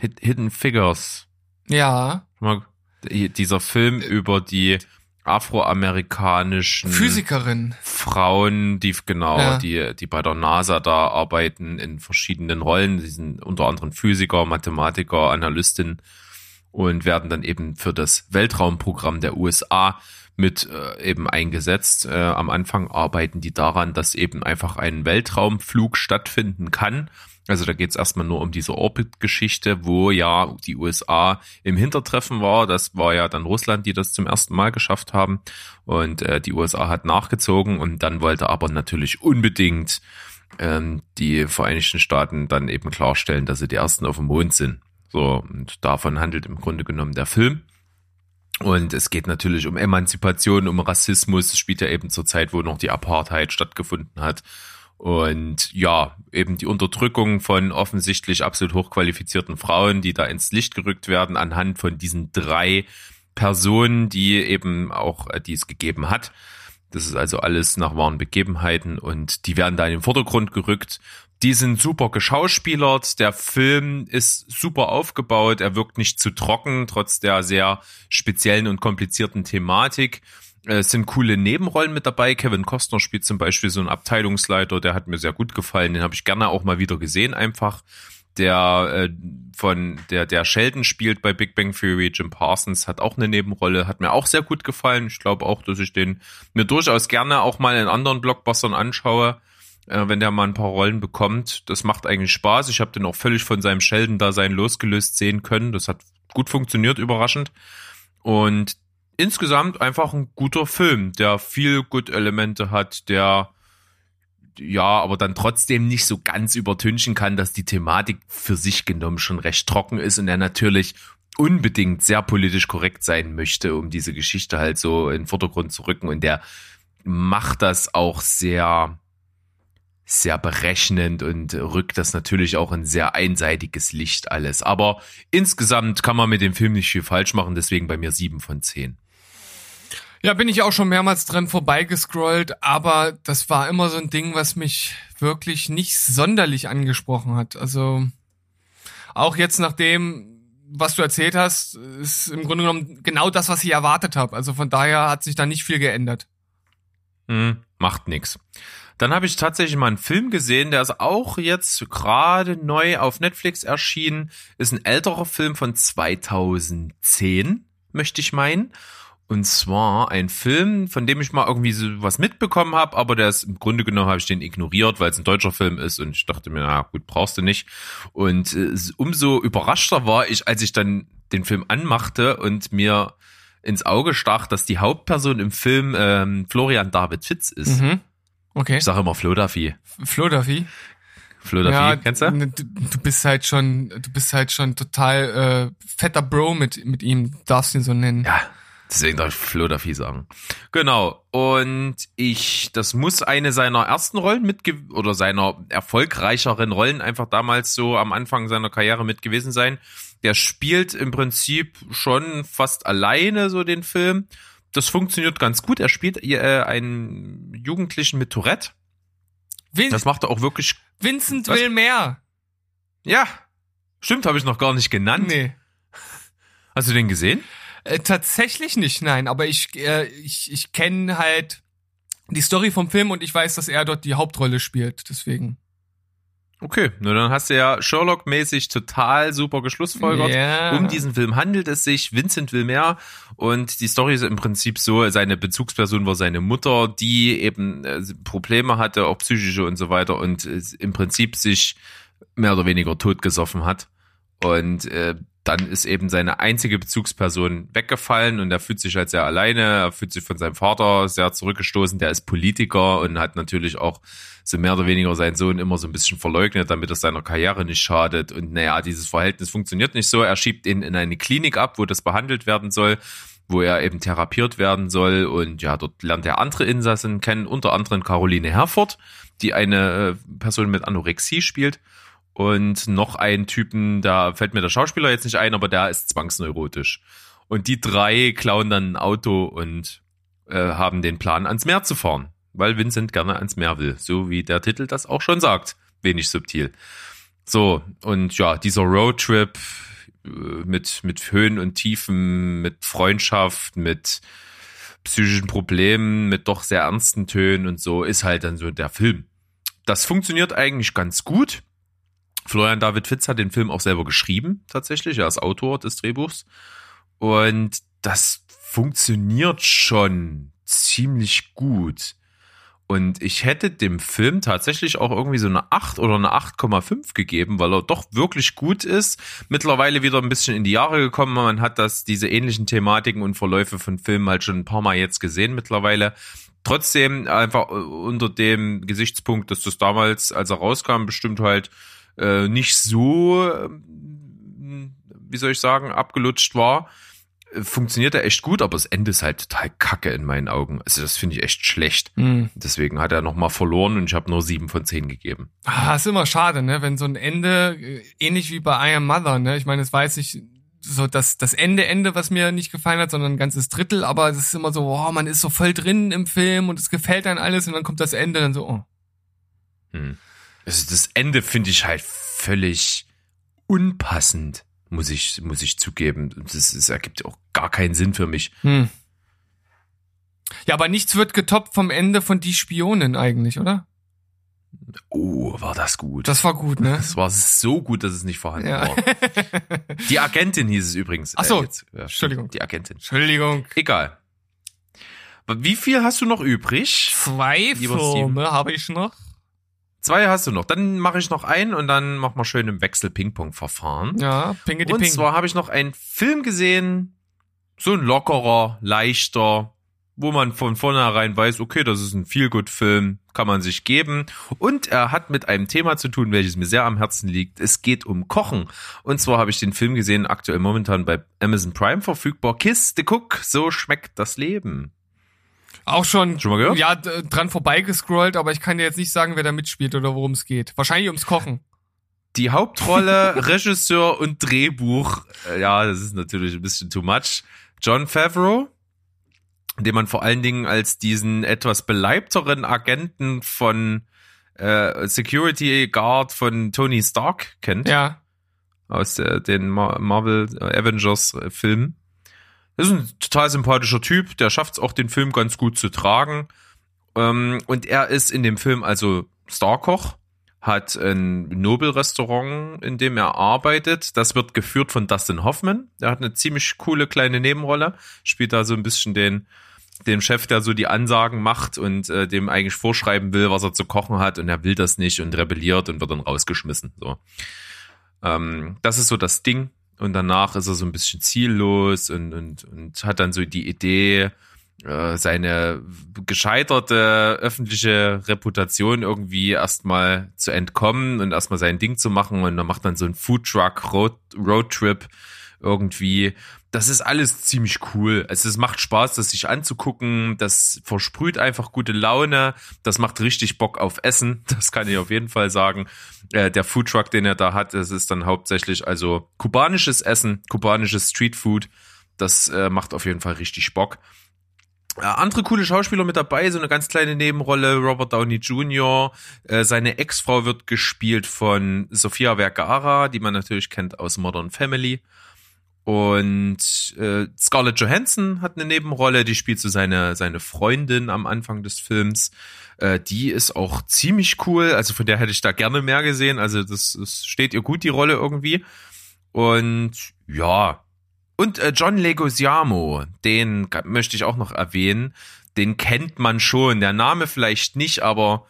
Speaker 2: Hid Hidden Figures.
Speaker 1: Ja,
Speaker 2: Mal, dieser Film über die afroamerikanischen
Speaker 1: Physikerin.
Speaker 2: Frauen, die genau,
Speaker 1: Ja.
Speaker 2: die die bei der NASA da arbeiten in verschiedenen Rollen, die sind unter anderem Physiker, Mathematiker, Analystin und werden dann eben für das Weltraumprogramm der USA mit äh, eben eingesetzt. Äh, am Anfang arbeiten die daran, dass eben einfach ein Weltraumflug stattfinden kann. Also da geht es erstmal nur um diese Orbit-Geschichte, wo ja die USA im Hintertreffen war. Das war ja dann Russland, die das zum ersten Mal geschafft haben. Und äh, die USA hat nachgezogen und dann wollte aber natürlich unbedingt ähm, die Vereinigten Staaten dann eben klarstellen, dass sie die ersten auf dem Mond sind. So, und davon handelt im Grunde genommen der Film. Und es geht natürlich um Emanzipation, um Rassismus. Es spielt ja eben zur Zeit, wo noch die Apartheid stattgefunden hat. Und ja, eben die Unterdrückung von offensichtlich absolut hochqualifizierten Frauen, die da ins Licht gerückt werden, anhand von diesen drei Personen, die eben auch, äh, die es gegeben hat. Das ist also alles nach wahren Begebenheiten und die werden da in den Vordergrund gerückt. Die sind super geschauspielert. Der Film ist super aufgebaut. Er wirkt nicht zu trocken, trotz der sehr speziellen und komplizierten Thematik. Es sind coole Nebenrollen mit dabei. Kevin Costner spielt zum Beispiel so einen Abteilungsleiter, der hat mir sehr gut gefallen. Den habe ich gerne auch mal wieder gesehen, einfach. Der äh, von der der Sheldon spielt bei Big Bang Theory, Jim Parsons hat auch eine Nebenrolle, hat mir auch sehr gut gefallen. Ich glaube auch, dass ich den mir durchaus gerne auch mal in anderen Blockbustern anschaue äh, wenn der mal ein paar Rollen bekommt. Das macht eigentlich Spaß. Ich habe den auch völlig von seinem Sheldon-Dasein losgelöst sehen können. Das hat gut funktioniert, überraschend. Und insgesamt einfach ein guter Film, der viel gut Elemente hat, der ja, aber dann trotzdem nicht so ganz übertünchen kann, dass die Thematik für sich genommen schon recht trocken ist und er natürlich unbedingt sehr politisch korrekt sein möchte, um diese Geschichte halt so in den Vordergrund zu rücken und der macht das auch sehr sehr berechnend und rückt das natürlich auch in sehr einseitiges Licht alles. Aber insgesamt kann man mit dem Film nicht viel falsch machen, deswegen bei mir sieben von zehn.
Speaker 1: Ja, bin ich auch schon mehrmals dran vorbeigescrollt, aber das war immer so ein Ding, was mich wirklich nicht sonderlich angesprochen hat. Also auch jetzt nach dem, was du erzählt hast, ist im Grunde genommen genau das, was ich erwartet habe. Also von daher hat sich da nicht viel geändert.
Speaker 2: Hm, macht nix. Dann habe ich tatsächlich mal einen Film gesehen, der ist auch jetzt gerade neu auf Netflix erschienen. Ist ein älterer Film von 2010, möchte ich meinen. Und zwar ein Film, von dem ich mal irgendwie so was mitbekommen habe, aber der ist im Grunde genommen habe ich den ignoriert, weil es ein deutscher Film ist und ich dachte mir, na gut, brauchst du nicht. Und äh, umso überraschter war ich, als ich dann den Film anmachte und mir ins Auge stach, dass die Hauptperson im Film ähm, Florian David Fitz ist.
Speaker 1: Mhm. Okay.
Speaker 2: Ich sage immer Flo Duffy.
Speaker 1: Flo Duffy.
Speaker 2: Flo Duffy,
Speaker 1: Ja,
Speaker 2: kennst du?
Speaker 1: Du bist halt schon, du bist halt schon total äh, fetter Bro mit mit ihm, darfst ihn so nennen.
Speaker 2: Ja, deswegen darf ich Flo Duffy sagen. Genau. Und ich, das muss eine seiner ersten Rollen mit oder seiner erfolgreicheren Rollen einfach damals so am Anfang seiner Karriere mit gewesen sein. Der spielt im Prinzip schon fast alleine so den Film. Das funktioniert ganz gut. Er spielt äh, einen Jugendlichen mit Tourette.
Speaker 1: Vin
Speaker 2: Das macht er auch wirklich.
Speaker 1: Vincent
Speaker 2: Was?
Speaker 1: will mehr.
Speaker 2: Ja, stimmt, habe ich noch gar nicht genannt.
Speaker 1: Nee.
Speaker 2: Hast du den gesehen?
Speaker 1: Äh, tatsächlich nicht, nein. Aber ich, äh, ich, ich kenne halt die Story vom Film und ich weiß, dass er dort die Hauptrolle spielt. Deswegen.
Speaker 2: Okay, nur dann hast du ja Sherlock-mäßig total super geschlussfolgert.
Speaker 1: Ja.
Speaker 2: Um diesen Film handelt es sich. Vincent will mehr. Und die Story ist im Prinzip so, seine Bezugsperson war seine Mutter, die eben äh, Probleme hatte, auch psychische und so weiter und äh, im Prinzip sich mehr oder weniger totgesoffen hat. Und äh, dann ist eben seine einzige Bezugsperson weggefallen und er fühlt sich halt sehr alleine. Er fühlt sich von seinem Vater sehr zurückgestoßen. Der ist Politiker und hat natürlich auch so mehr oder weniger seinen Sohn immer so ein bisschen verleugnet, damit es seiner Karriere nicht schadet. Und naja, dieses Verhältnis funktioniert nicht so. Er schiebt ihn in eine Klinik ab, wo das behandelt werden soll, wo er eben therapiert werden soll. Und ja, dort lernt er andere Insassen kennen, unter anderem Caroline Herford, die eine äh, Person mit Anorexie spielt. Und noch einen Typen, da fällt mir der Schauspieler jetzt nicht ein, aber der ist zwangsneurotisch. Und die drei klauen dann ein Auto und äh, haben den Plan, ans Meer zu fahren, weil Vincent gerne ans Meer will, so wie der Titel das auch schon sagt. Wenig subtil. So, und ja, dieser Roadtrip äh, mit, mit Höhen und Tiefen, mit Freundschaft, mit psychischen Problemen, mit doch sehr ernsten Tönen und so, ist halt dann so der Film. Das funktioniert eigentlich ganz gut. Florian David Fitz hat den Film auch selber geschrieben, tatsächlich. Er ist Autor des Drehbuchs. Und das funktioniert schon ziemlich gut. Und ich hätte dem Film tatsächlich auch irgendwie so eine 8 oder eine 8,5 gegeben, weil er doch wirklich gut ist. Mittlerweile wieder ein bisschen in die Jahre gekommen. Man hat das, diese ähnlichen Thematiken und Verläufe von Filmen halt schon ein paar Mal jetzt gesehen mittlerweile. Trotzdem einfach unter dem Gesichtspunkt, dass das damals, als er rauskam, bestimmt halt äh, nicht so, ähm, wie soll ich sagen, abgelutscht war, äh, funktioniert er echt gut, aber das Ende ist halt total kacke in meinen Augen. Also das finde ich echt schlecht.
Speaker 1: Hm.
Speaker 2: Deswegen hat er nochmal verloren und ich habe nur sieben von zehn gegeben.
Speaker 1: Ah, ist immer schade, ne? Wenn so ein Ende, äh, ähnlich wie bei I Am Mother, ne? Ich meine, das weiß ich, so das, das Ende, Ende, was mir nicht gefallen hat, sondern ein ganzes Drittel, aber es ist immer so, oh, man ist so voll drin im Film und es gefällt dann alles und dann kommt das Ende dann so, oh.
Speaker 2: Hm. Also das Ende finde ich halt völlig unpassend, muss ich, muss ich zugeben. Das, das ergibt auch gar keinen Sinn für mich.
Speaker 1: Hm. Ja, aber nichts wird getoppt vom Ende von Die Spionin eigentlich, oder?
Speaker 2: Oh, war das gut.
Speaker 1: Das war gut, ne?
Speaker 2: Das war so gut, dass es nicht vorhanden
Speaker 1: Ja.
Speaker 2: war. Die Agentin hieß es übrigens.
Speaker 1: Ach so,
Speaker 2: jetzt, ja,
Speaker 1: Entschuldigung.
Speaker 2: Die Agentin.
Speaker 1: Entschuldigung.
Speaker 2: Egal. Wie viel hast du noch übrig?
Speaker 1: Zwei. Filme habe ich noch.
Speaker 2: Zwei hast du noch. Dann mache ich noch einen und dann machen wir schön im Wechsel-Ping-Pong-Verfahren.
Speaker 1: Ja, Pinge die
Speaker 2: und
Speaker 1: Ping.
Speaker 2: zwar habe ich noch einen Film gesehen, so ein lockerer, leichter, wo man von vornherein weiß, okay, das ist ein Feel-Good-Film, kann man sich geben. Und er hat mit einem Thema zu tun, welches mir sehr am Herzen liegt. Es geht um Kochen. Und zwar habe ich den Film gesehen, aktuell momentan bei Amazon Prime verfügbar. Kiss the Cook, so schmeckt das Leben.
Speaker 1: Auch schon,
Speaker 2: Schon mal gehört?
Speaker 1: ja, dran vorbeigescrollt, aber ich kann dir jetzt nicht sagen, wer da mitspielt oder worum es geht. Wahrscheinlich ums Kochen.
Speaker 2: Die Hauptrolle, Regisseur und Drehbuch, äh, ja, das ist natürlich ein bisschen too much. John Favreau, den man vor allen Dingen als diesen etwas beleibteren Agenten von äh, Security Guard von Tony Stark kennt,
Speaker 1: Ja.
Speaker 2: aus äh, den Mar Marvel Avengers äh, Filmen. Ist ein total sympathischer Typ, der schafft es auch, den Film ganz gut zu tragen. Ähm, und er ist in dem Film also Starkoch, hat ein Nobel-Restaurant, in dem er arbeitet. Das wird geführt von Dustin Hoffman. Der hat eine ziemlich coole kleine Nebenrolle, spielt da so ein bisschen den, den Chef, der so die Ansagen macht und äh, dem eigentlich vorschreiben will, was er zu kochen hat und er will das nicht und rebelliert und wird dann rausgeschmissen. So. Ähm, das ist so das Ding. Und danach ist er so ein bisschen ziellos und, und, und hat dann so die Idee, äh, seine gescheiterte öffentliche Reputation irgendwie erstmal zu entkommen und erstmal sein Ding zu machen. Und dann macht dann so ein Foodtruck Road, Roadtrip irgendwie. Das ist alles ziemlich cool. Also es macht Spaß, das sich anzugucken. Das versprüht einfach gute Laune. Das macht richtig Bock auf Essen. Das kann ich auf jeden Fall sagen. Äh, der Foodtruck, den er da hat, das ist dann hauptsächlich also kubanisches Essen, kubanisches Streetfood. Das äh, macht auf jeden Fall richtig Bock. Äh, andere coole Schauspieler mit dabei, so eine ganz kleine Nebenrolle, Robert Downey Jr., äh, seine Ex-Frau wird gespielt von Sofia Vergara, die man natürlich kennt aus Modern Family. Und äh, Scarlett Johansson hat eine Nebenrolle, die spielt so seine, seine Freundin am Anfang des Films. Äh, die ist auch ziemlich cool, also von der hätte ich da gerne mehr gesehen. Also das, das steht ihr gut, die Rolle irgendwie. Und ja, und äh, John Leguizamo, den möchte ich auch noch erwähnen. Den kennt man schon. Der Name vielleicht nicht, aber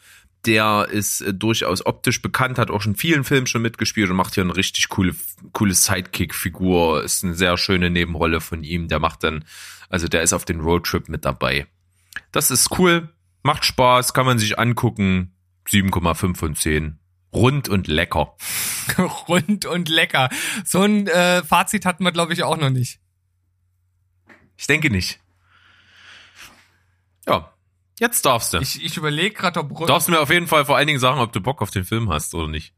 Speaker 2: der ist äh, durchaus optisch bekannt, hat auch schon vielen Filmen schon mitgespielt und macht hier eine richtig coole, coole Sidekick-Figur. Ist eine sehr schöne Nebenrolle von ihm. Der macht dann, also der ist auf den Roadtrip mit dabei. Das ist cool, macht Spaß, kann man sich angucken. 7,5 von 10. Rund und lecker.
Speaker 1: Rund und lecker. So ein äh, Fazit hatten wir, glaube ich, auch noch nicht.
Speaker 2: Ich denke nicht. Ja, jetzt darfst du.
Speaker 1: Ich, ich überlege gerade, ob
Speaker 2: Du darfst mir auf jeden Fall vor allen Dingen sagen, ob du Bock auf den Film hast oder nicht.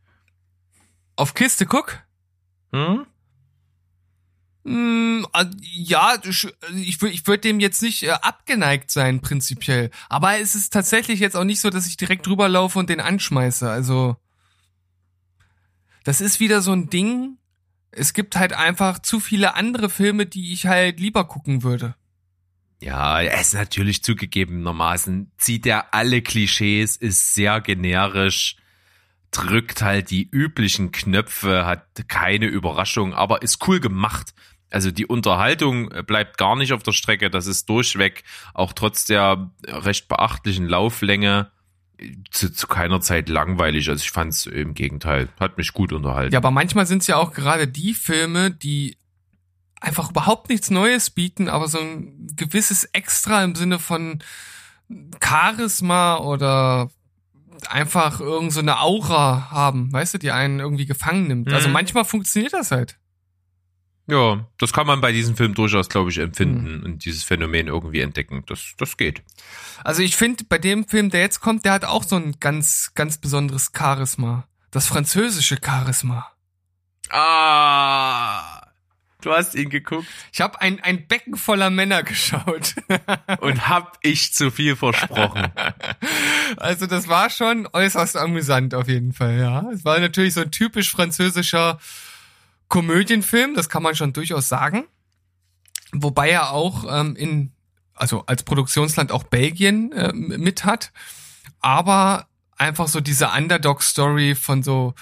Speaker 1: auf Kiste guck.
Speaker 2: Hm?
Speaker 1: Mm, äh, ja, ich, ich würde dem jetzt nicht äh, abgeneigt sein, prinzipiell. Aber es ist tatsächlich jetzt auch nicht so, dass ich direkt drüber laufe und den anschmeiße. Also, das ist wieder so ein Ding. Es gibt halt einfach zu viele andere Filme, die ich halt lieber gucken würde.
Speaker 2: Ja, er ist natürlich zugegebenermaßen, zieht er alle Klischees, ist sehr generisch, drückt halt die üblichen Knöpfe, hat keine Überraschung, aber ist cool gemacht. Also die Unterhaltung bleibt gar nicht auf der Strecke, das ist durchweg, auch trotz der recht beachtlichen Lauflänge, zu, zu keiner Zeit langweilig. Also ich fand es im Gegenteil, hat mich gut unterhalten.
Speaker 1: Ja, aber manchmal sind es ja auch gerade die Filme, die einfach überhaupt nichts Neues bieten, aber so ein gewisses Extra im Sinne von Charisma oder einfach irgend so eine Aura haben, weißt du, die einen irgendwie gefangen nimmt. Also
Speaker 2: Mhm.
Speaker 1: manchmal funktioniert das halt.
Speaker 2: Ja, das kann man bei diesem Film durchaus, glaube ich, empfinden und dieses Phänomen irgendwie entdecken. Das, das geht.
Speaker 1: Also ich finde, bei dem Film, der jetzt kommt, der hat auch so ein ganz, ganz besonderes Charisma. Das französische Charisma.
Speaker 2: Ah, Du hast ihn geguckt.
Speaker 1: Ich habe ein, ein Becken voller Männer geschaut.
Speaker 2: Und hab ich zu viel versprochen.
Speaker 1: Also das war schon äußerst amüsant auf jeden Fall, ja. Es war natürlich so ein typisch französischer Komödienfilm, das kann man schon durchaus sagen. Wobei er auch ähm, in, also als Produktionsland auch Belgien äh, mit hat. Aber einfach so diese Underdog-Story von so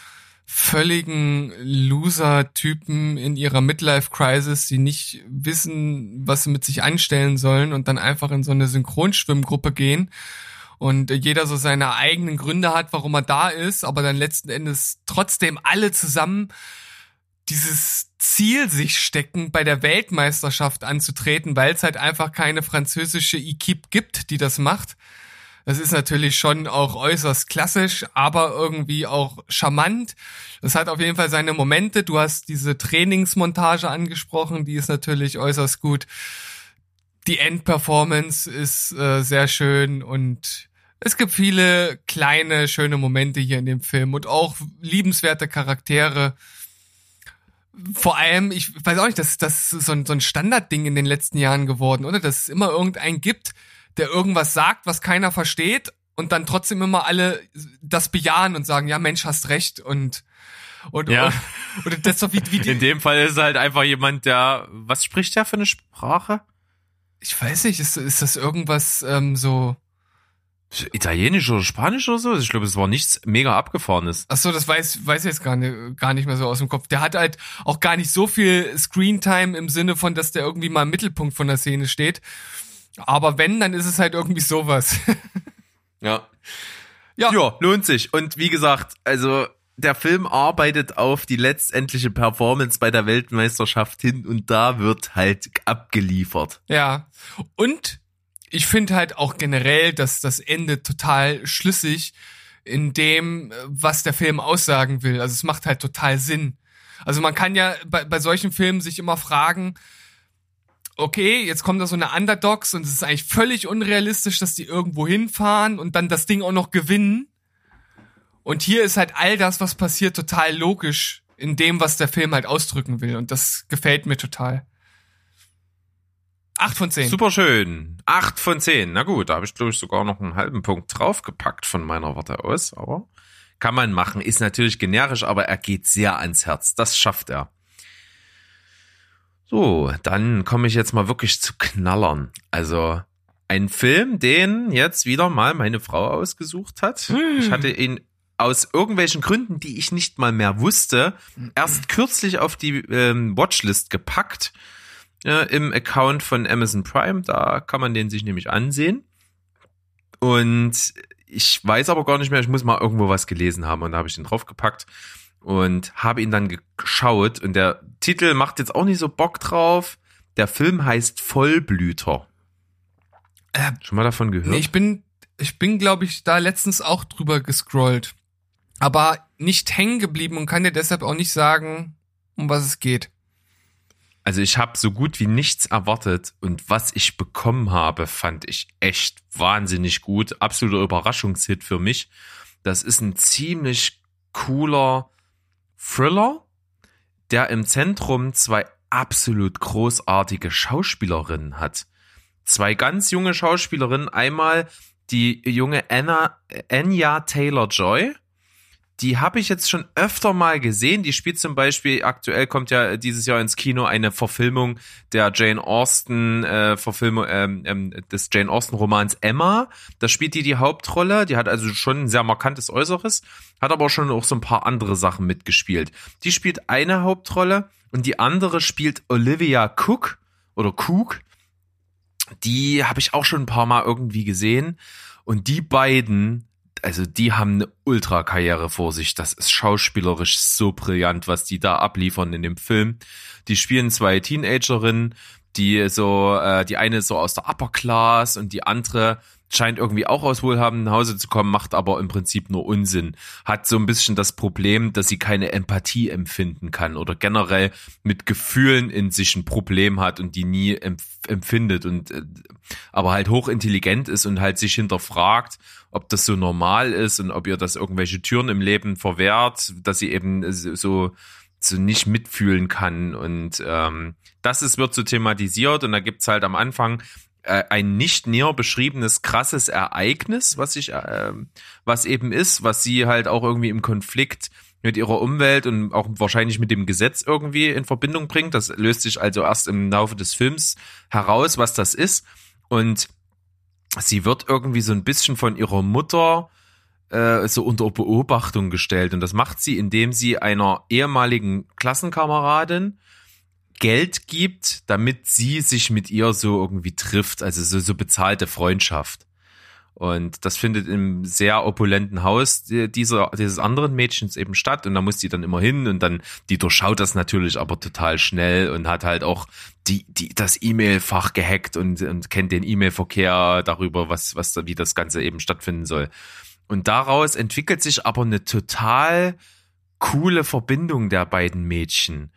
Speaker 1: völligen Loser-Typen in ihrer Midlife-Crisis, die nicht wissen, was sie mit sich anstellen sollen und dann einfach in so eine Synchronschwimmgruppe gehen und jeder so seine eigenen Gründe hat, warum er da ist, aber dann letzten Endes trotzdem alle zusammen dieses Ziel sich stecken, bei der Weltmeisterschaft anzutreten, weil es halt einfach keine französische Equipe gibt, die das macht. Das ist natürlich schon auch äußerst klassisch, aber irgendwie auch charmant. Das hat auf jeden Fall seine Momente. Du hast diese Trainingsmontage angesprochen, die ist natürlich äußerst gut. Die Endperformance ist äh, sehr schön und es gibt viele kleine, schöne Momente hier in dem Film und auch liebenswerte Charaktere. Vor allem, ich weiß auch nicht, das, das so ein, so ein Standardding in den letzten Jahren geworden, oder? Dass es immer irgendeinen gibt, der irgendwas sagt, was keiner versteht und dann trotzdem immer alle das bejahen und sagen, ja Mensch, hast recht und und,
Speaker 2: Ja.
Speaker 1: und, und das ist doch wie, wie die,
Speaker 2: In dem Fall ist halt einfach jemand, der, was spricht der für eine Sprache?
Speaker 1: ich weiß nicht, ist, ist das irgendwas ähm, so
Speaker 2: Italienisch oder Spanisch oder so? Ich glaube, es war nichts mega abgefahrenes.
Speaker 1: Ach so, das weiß weiß ich jetzt gar nicht gar nicht mehr so aus dem Kopf. Der hat halt auch gar nicht so viel Screentime im Sinne von, dass der irgendwie mal im Mittelpunkt von der Szene steht. Aber wenn, dann ist es halt irgendwie sowas.
Speaker 2: Ja.
Speaker 1: Ja.
Speaker 2: Ja, lohnt sich. Und wie gesagt, also der Film arbeitet auf die letztendliche Performance bei der Weltmeisterschaft hin und da wird halt abgeliefert.
Speaker 1: Ja. Und ich finde halt auch generell, dass das Ende total schlüssig in dem, was der Film aussagen will. Also es macht halt total Sinn. Also man kann ja bei, bei solchen Filmen sich immer fragen, okay, jetzt kommen da so eine Underdogs und es ist eigentlich völlig unrealistisch, dass die irgendwo hinfahren und dann das Ding auch noch gewinnen. Und hier ist halt all das, was passiert, total logisch in dem, was der Film halt ausdrücken will. Und das gefällt mir total. Acht von zehn.
Speaker 2: Super schön. Acht von zehn. Na gut, da habe ich, glaube ich, sogar noch einen halben Punkt draufgepackt von meiner Warte aus. Aber kann man machen. Ist natürlich generisch, aber er geht sehr ans Herz. Das schafft er. So, dann komme ich jetzt mal wirklich zu Knallern. Also ein Film, den jetzt wieder mal meine Frau ausgesucht hat. Ich hatte ihn aus irgendwelchen Gründen, die ich nicht mal mehr wusste, erst kürzlich auf die ähm, Watchlist gepackt äh, im Account von Amazon Prime. Da kann man den sich nämlich ansehen. Und ich weiß aber gar nicht mehr, ich muss mal irgendwo was gelesen haben und da habe ich den draufgepackt und habe ihn dann geschaut und der Titel macht jetzt auch nicht so Bock drauf. Der Film heißt Vollblüter.
Speaker 1: Äh,
Speaker 2: Schon mal davon gehört?
Speaker 1: Nee, ich bin, ich bin, glaube ich, da letztens auch drüber gescrollt. Aber nicht hängen geblieben und kann dir deshalb auch nicht sagen, um was es geht.
Speaker 2: Also ich habe so gut wie nichts erwartet und was ich bekommen habe, fand ich echt wahnsinnig gut. Absoluter Überraschungshit für mich. Das ist ein ziemlich cooler Thriller, der im Zentrum zwei absolut großartige Schauspielerinnen hat. Zwei ganz junge Schauspielerinnen. Einmal die junge Anna, Anya Taylor-Joy. Die habe ich jetzt schon öfter mal gesehen. Die spielt zum Beispiel, aktuell kommt ja dieses Jahr ins Kino eine Verfilmung der Jane Austen, äh, Verfilmung ähm, ähm, des Jane Austen Romans Emma. Da spielt die die Hauptrolle. Die hat also schon ein sehr markantes Äußeres, hat aber schon auch so ein paar andere Sachen mitgespielt. Die spielt eine Hauptrolle und die andere spielt Olivia Cook oder Cook. Die habe ich auch schon ein paar Mal irgendwie gesehen. Und die beiden also die haben eine Ultra-Karriere vor sich. Das ist schauspielerisch so brillant, was die da abliefern in dem Film. Die spielen zwei Teenagerinnen, die so, äh, die eine ist so aus der Upper Class und die andere scheint irgendwie auch aus wohlhabenden Hause zu kommen, macht aber im Prinzip nur Unsinn. Hat so ein bisschen das Problem, dass sie keine Empathie empfinden kann oder generell mit Gefühlen in sich ein Problem hat und die nie empf empfindet und äh, aber halt hochintelligent ist und halt sich hinterfragt, ob das so normal ist und ob ihr das irgendwelche Türen im Leben verwehrt, dass sie eben so so nicht mitfühlen kann. Und ähm, das ist, wird so thematisiert und da gibt's halt am Anfang äh, ein nicht näher beschriebenes krasses Ereignis, was ich, äh, was eben ist, was sie halt auch irgendwie im Konflikt mit ihrer Umwelt und auch wahrscheinlich mit dem Gesetz irgendwie in Verbindung bringt. Das löst sich also erst im Laufe des Films heraus, was das ist. Und sie wird irgendwie so ein bisschen von ihrer Mutter äh, so unter Beobachtung gestellt. Und das macht sie, indem sie einer ehemaligen Klassenkameradin Geld gibt, damit sie sich mit ihr so irgendwie trifft, also so, so bezahlte Freundschaft. Und das findet im sehr opulenten Haus dieser, dieses anderen Mädchens eben statt. Und da muss die dann immer hin und dann, die durchschaut das natürlich aber total schnell und hat halt auch die, die, das E-Mail-Fach gehackt und, und kennt den E-Mail-Verkehr darüber, was, was da, wie das Ganze eben stattfinden soll. Und daraus entwickelt sich aber eine total coole Verbindung der beiden Mädchen.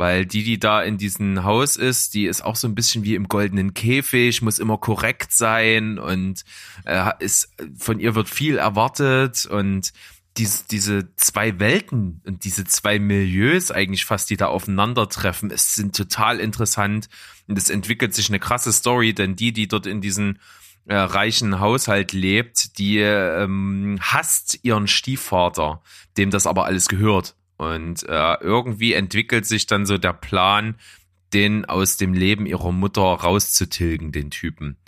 Speaker 2: Weil die, die da in diesem Haus ist, die ist auch so ein bisschen wie im goldenen Käfig, muss immer korrekt sein und äh, ist, von ihr wird viel erwartet und diese, diese zwei Welten und diese zwei Milieus eigentlich fast, die da aufeinandertreffen, es sind total interessant und es entwickelt sich eine krasse Story, denn die, die dort in diesen äh, reichen Haushalt lebt, die ähm, hasst ihren Stiefvater, dem das aber alles gehört. Und äh, irgendwie entwickelt sich dann so der Plan, den aus dem Leben ihrer Mutter rauszutilgen, den Typen.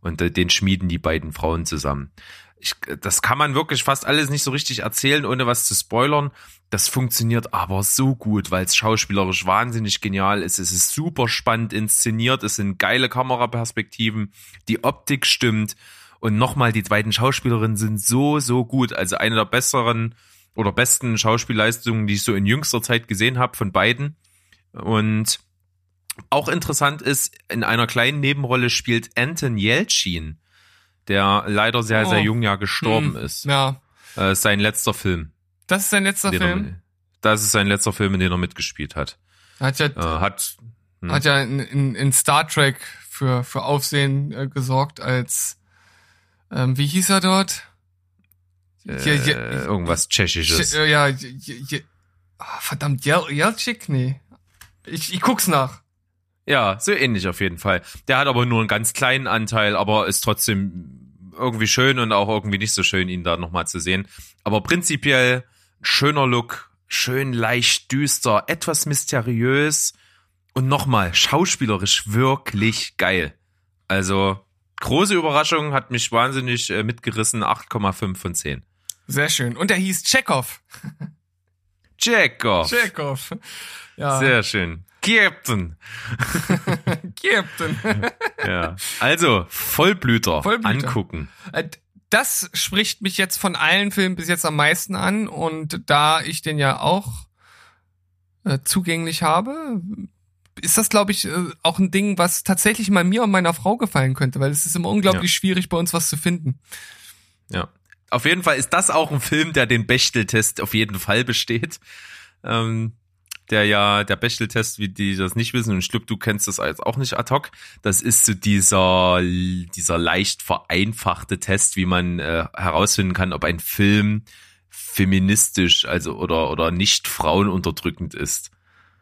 Speaker 2: Und äh, den schmieden die beiden Frauen zusammen. Ich, das kann man wirklich fast alles nicht so richtig erzählen, ohne was zu spoilern. Das funktioniert aber so gut, weil es schauspielerisch wahnsinnig genial ist. Es ist super spannend inszeniert. Es sind geile Kameraperspektiven. Die Optik stimmt. Und nochmal, die beiden Schauspielerinnen sind so, so gut. Also eine der besseren oder besten Schauspielleistungen, die ich so in jüngster Zeit gesehen habe von beiden. Und auch interessant ist, in einer kleinen Nebenrolle spielt Anton Yelchin der leider sehr, sehr oh. jung ja gestorben hm. ist.
Speaker 1: Ja.
Speaker 2: Äh, sein letzter Film.
Speaker 1: Das ist sein letzter Film? Er,
Speaker 2: das ist sein letzter Film, in dem er mitgespielt hat.
Speaker 1: Hat ja, äh, hat, hm. hat ja in, in, in, Star Trek für, für Aufsehen äh, gesorgt als, ähm, wie hieß er dort?
Speaker 2: Äh, irgendwas Tschechisches.
Speaker 1: Äh, ja, ja, oh, verdammt, Jel Jelcik? Nee. Ich, ich guck's nach.
Speaker 2: Ja, so ähnlich auf jeden Fall. Der hat aber nur einen ganz kleinen Anteil, aber ist trotzdem irgendwie schön und auch irgendwie nicht so schön, ihn da nochmal zu sehen. Aber prinzipiell schöner Look, schön leicht düster, etwas mysteriös und nochmal schauspielerisch wirklich geil. Also große Überraschung, hat mich wahnsinnig äh, mitgerissen, 8,5 von 10.
Speaker 1: Sehr schön. Und er hieß Chekhov.
Speaker 2: Chekhov.
Speaker 1: Chekhov.
Speaker 2: Ja. Sehr schön. Captain.
Speaker 1: Captain.
Speaker 2: ja. Also, Vollblüter, Vollblüter angucken.
Speaker 1: Äh, das spricht mich jetzt von allen Filmen bis jetzt am meisten an und da ich den ja auch äh, zugänglich habe, ist das, glaube ich, äh, auch ein Ding, was tatsächlich mal mir und meiner Frau gefallen könnte, weil es ist immer unglaublich ja. schwierig, bei uns was zu finden.
Speaker 2: Ja. Auf jeden Fall ist das auch ein Film, der den Bechteltest auf jeden Fall besteht. Ähm, der ja, der Bechtel-Test, wie die das nicht wissen, und ich glaube, du kennst das als auch nicht ad hoc, das ist so dieser, dieser leicht vereinfachte Test, wie man äh, herausfinden kann, ob ein Film feministisch, also oder, oder nicht frauenunterdrückend ist.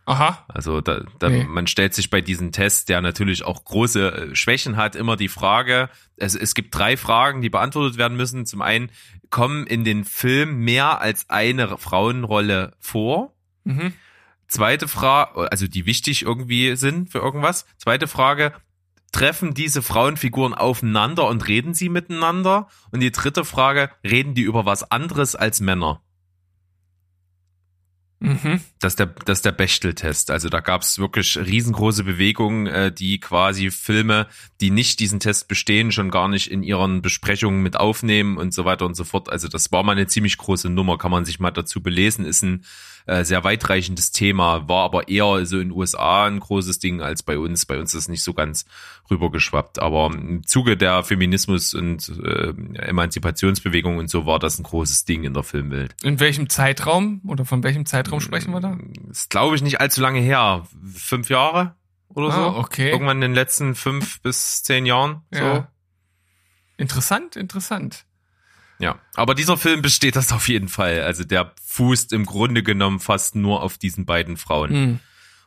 Speaker 1: Aha.
Speaker 2: Also da, da nee. man stellt sich bei diesem Test, der natürlich auch große äh, Schwächen hat, immer die Frage, es, es gibt drei Fragen, die beantwortet werden müssen. Zum einen, kommen in den Film mehr als eine Frauenrolle vor? Mhm. Zweite Frage, also die wichtig irgendwie sind für irgendwas. Zweite Frage, treffen diese Frauenfiguren aufeinander und reden sie miteinander? Und die dritte Frage, reden die über was anderes als Männer? Mhm. Das ist der, das ist der Bechtel-Test. Also da gab es wirklich riesengroße Bewegungen, äh, die quasi Filme, die nicht diesen Test bestehen, schon gar nicht in ihren Besprechungen mit aufnehmen und so weiter und so fort. Also das war mal eine ziemlich große Nummer, kann man sich mal dazu belesen. Ist ein äh, sehr weitreichendes Thema, war aber eher so in den USA ein großes Ding als bei uns. Bei uns ist es nicht so ganz rübergeschwappt. Aber im Zuge der Feminismus- und äh, Emanzipationsbewegung und so war das ein großes Ding in der Filmwelt.
Speaker 1: In welchem Zeitraum oder von welchem Zeitraum sprechen wir da?
Speaker 2: Das glaube ich nicht allzu lange her. Fünf Jahre oder so.
Speaker 1: Ah, okay.
Speaker 2: Irgendwann in den letzten fünf bis zehn Jahren.
Speaker 1: Ja. So. Interessant, interessant.
Speaker 2: Ja, aber dieser Film besteht das auf jeden Fall. Also der fußt im Grunde genommen fast nur auf diesen beiden Frauen.
Speaker 1: Hm.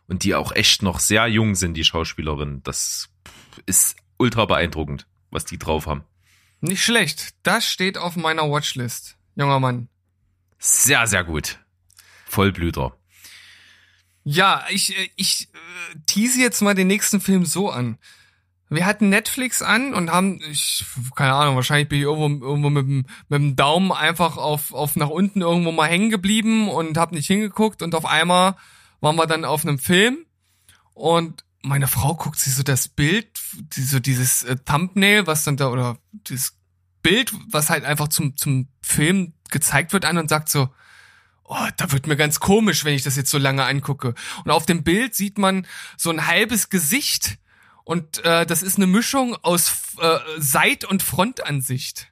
Speaker 2: Und die auch echt noch sehr jung sind, die Schauspielerinnen. Das ist ultra beeindruckend, was die drauf haben.
Speaker 1: Nicht schlecht. Das steht auf meiner Watchlist, junger Mann.
Speaker 2: Sehr, sehr gut. Vollblüter.
Speaker 1: Ja, ich, äh, ich äh, tease jetzt mal den nächsten Film so an. Wir hatten Netflix an und haben, ich, keine Ahnung, wahrscheinlich bin ich irgendwo, irgendwo mit, dem, mit dem Daumen einfach auf, auf nach unten irgendwo mal hängen geblieben und hab nicht hingeguckt und auf einmal waren wir dann auf einem Film und meine Frau guckt sich so das Bild, die, so dieses äh, Thumbnail, was dann da, oder dieses Bild, was halt einfach zum, zum Film gezeigt wird an und sagt so, oh, da wird mir ganz komisch, wenn ich das jetzt so lange angucke. Und auf dem Bild sieht man so ein halbes Gesicht und äh, das ist eine Mischung aus äh, Seit- und Frontansicht.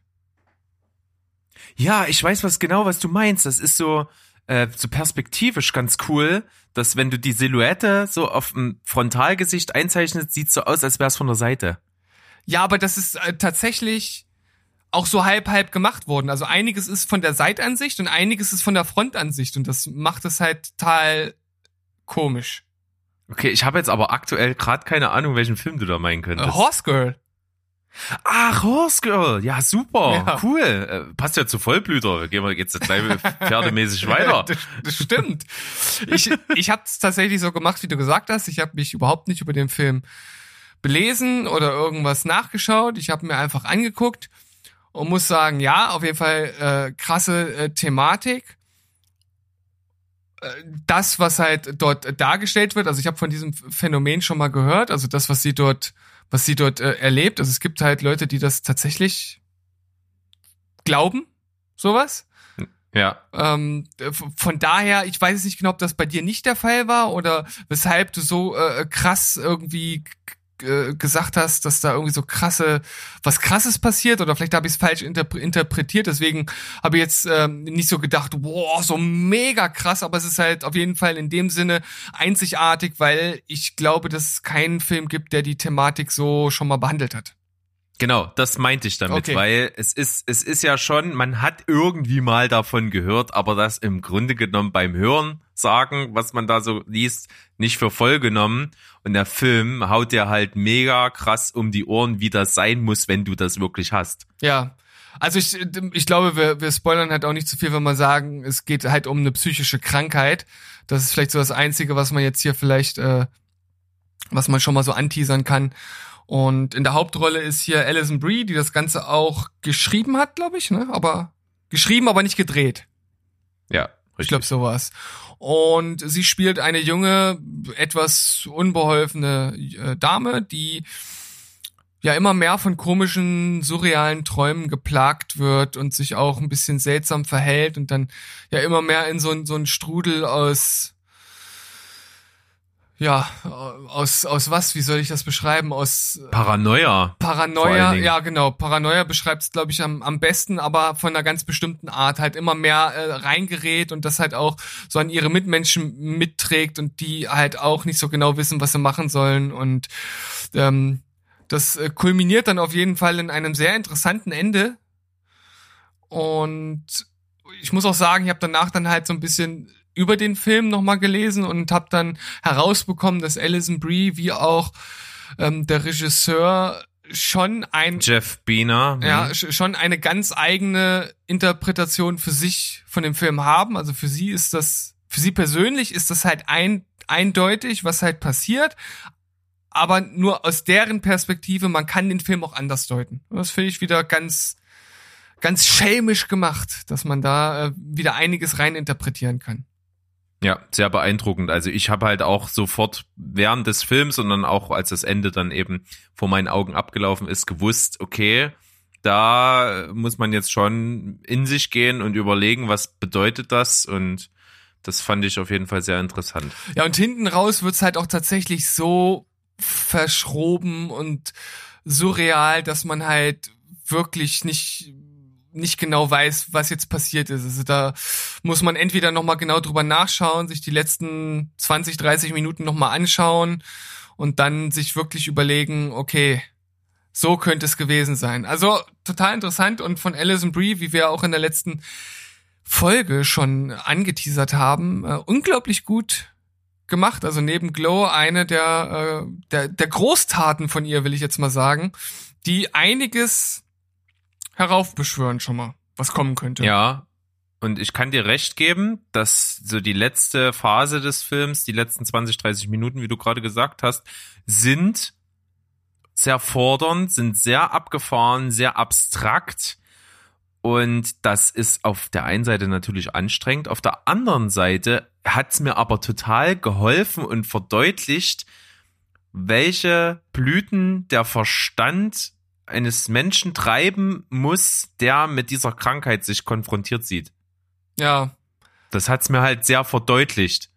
Speaker 2: Ja, ich weiß was genau, was du meinst. Das ist so, äh, so perspektivisch ganz cool, dass wenn du die Silhouette so auf dem Frontalgesicht einzeichnest, sieht so aus, als wäre es von der Seite.
Speaker 1: Ja, aber das ist äh, tatsächlich auch so halb halb gemacht worden. Also einiges ist von der Seitansicht und einiges ist von der Frontansicht und das macht es halt total komisch.
Speaker 2: Okay, ich habe jetzt aber aktuell gerade keine Ahnung, welchen Film du da meinen
Speaker 1: Äh,
Speaker 2: könntest.
Speaker 1: Horse Girl.
Speaker 2: Ach, Horse Girl. Ja, super.
Speaker 1: Ja.
Speaker 2: Cool. Äh, passt ja zu Vollblüter. Gehen wir jetzt gleich pferdemäßig weiter.
Speaker 1: Das, das stimmt. Ich, ich habe es tatsächlich so gemacht, wie du gesagt hast. Ich habe mich überhaupt nicht über den Film belesen oder irgendwas nachgeschaut. Ich habe mir einfach angeguckt und muss sagen, ja, auf jeden Fall äh, krasse äh, Thematik. Äh, Das, was halt dort dargestellt wird, also ich habe von diesem Phänomen schon mal gehört, also das, was sie dort, was sie dort äh, erlebt. Also es gibt halt Leute, die das tatsächlich glauben, sowas.
Speaker 2: Ja.
Speaker 1: Ähm, äh, von daher, ich weiß jetzt nicht genau, ob das bei dir nicht der Fall war oder weshalb du so äh, krass irgendwie äh, gesagt hast, dass da irgendwie so krasse, was krasses passiert oder vielleicht habe ich es falsch interpre interpretiert, deswegen habe ich jetzt ähm, nicht so gedacht, wow, so mega krass, aber es ist halt auf jeden Fall in dem Sinne einzigartig, weil ich glaube, dass es keinen Film gibt, der die Thematik so schon mal behandelt hat.
Speaker 2: Genau, das meinte ich damit,
Speaker 1: Okay.
Speaker 2: weil es ist, es ist ja schon, man hat irgendwie mal davon gehört, aber das im Grunde genommen beim Hören sagen, was man da so liest, nicht für voll genommen. Und der Film haut dir halt mega krass um die Ohren, wie das sein muss, wenn du das wirklich hast.
Speaker 1: Ja. Also ich, ich glaube, wir, wir spoilern halt auch nicht zu viel, wenn wir sagen, es geht halt um eine psychische Krankheit. Das ist vielleicht so das Einzige, was man jetzt hier vielleicht, äh, was man schon mal so anteasern kann. Und in der Hauptrolle ist hier Alison Brie, die das Ganze auch geschrieben hat, glaube ich, ne? Aber geschrieben, aber nicht gedreht.
Speaker 2: Ja, richtig.
Speaker 1: Ich glaube, so war's. Und sie spielt eine junge, etwas unbeholfene äh, Dame, die ja immer mehr von komischen, surrealen Träumen geplagt wird und sich auch ein bisschen seltsam verhält und dann ja immer mehr in so, ein- so einen Strudel aus ja, aus, aus was, wie soll ich das beschreiben? Aus
Speaker 2: Paranoia. Vor
Speaker 1: Paranoia,
Speaker 2: Dingen.
Speaker 1: ja genau, Paranoia beschreibt es, glaube ich, am, am besten, aber von einer ganz bestimmten Art halt immer mehr äh, reingerät und das halt auch so an ihre Mitmenschen mitträgt und die halt auch nicht so genau wissen, was sie machen sollen und ähm, das äh, kulminiert dann auf jeden Fall in einem sehr interessanten Ende und ich muss auch sagen, ich habe danach dann halt so ein bisschen über den Film nochmal gelesen und habe dann herausbekommen, dass Alison Brie wie auch ähm, der Regisseur schon ein
Speaker 2: Jeff Biener.
Speaker 1: ja
Speaker 2: hm.
Speaker 1: sch- schon eine ganz eigene Interpretation für sich von dem Film haben. Also für sie ist das für sie persönlich ist das halt ein, eindeutig, was halt passiert. Aber nur aus deren Perspektive, man kann den Film auch anders deuten. Das finde ich wieder ganz, ganz schelmisch gemacht, dass man da äh, wieder einiges reininterpretieren kann.
Speaker 2: Ja, sehr beeindruckend. Also ich habe halt auch sofort während des Films und dann auch als das Ende dann eben vor meinen Augen abgelaufen ist, gewusst, okay, da muss man jetzt schon in sich gehen und überlegen, was bedeutet das und das fand ich auf jeden Fall sehr interessant.
Speaker 1: Ja, und hinten raus wird's halt auch tatsächlich so verschroben und surreal, dass man halt wirklich nicht nicht genau weiß, was jetzt passiert ist. Also da muss man entweder nochmal genau drüber nachschauen, sich die letzten 20, 30 Minuten nochmal anschauen und dann sich wirklich überlegen, okay, So könnte es gewesen sein. Also total interessant und von Alison Brie, wie wir auch in der letzten Folge schon angeteasert haben, äh, unglaublich gut gemacht. Also neben Glow eine der, äh, der, der Großtaten von ihr, will ich jetzt mal sagen, die einiges heraufbeschwören schon mal, was kommen könnte.
Speaker 2: Ja. Und ich kann dir recht geben, dass so die letzte Phase des Films, die letzten 20, 30 Minuten, wie du gerade gesagt hast, sind sehr fordernd, sind sehr abgefahren, sehr abstrakt. Und das ist auf der einen Seite natürlich anstrengend. Auf der anderen Seite hat es mir aber total geholfen und verdeutlicht, welche Blüten der Verstand eines Menschen treiben muss, der mit dieser Krankheit sich konfrontiert sieht.
Speaker 1: Ja.
Speaker 2: Das hat's mir halt sehr verdeutlicht.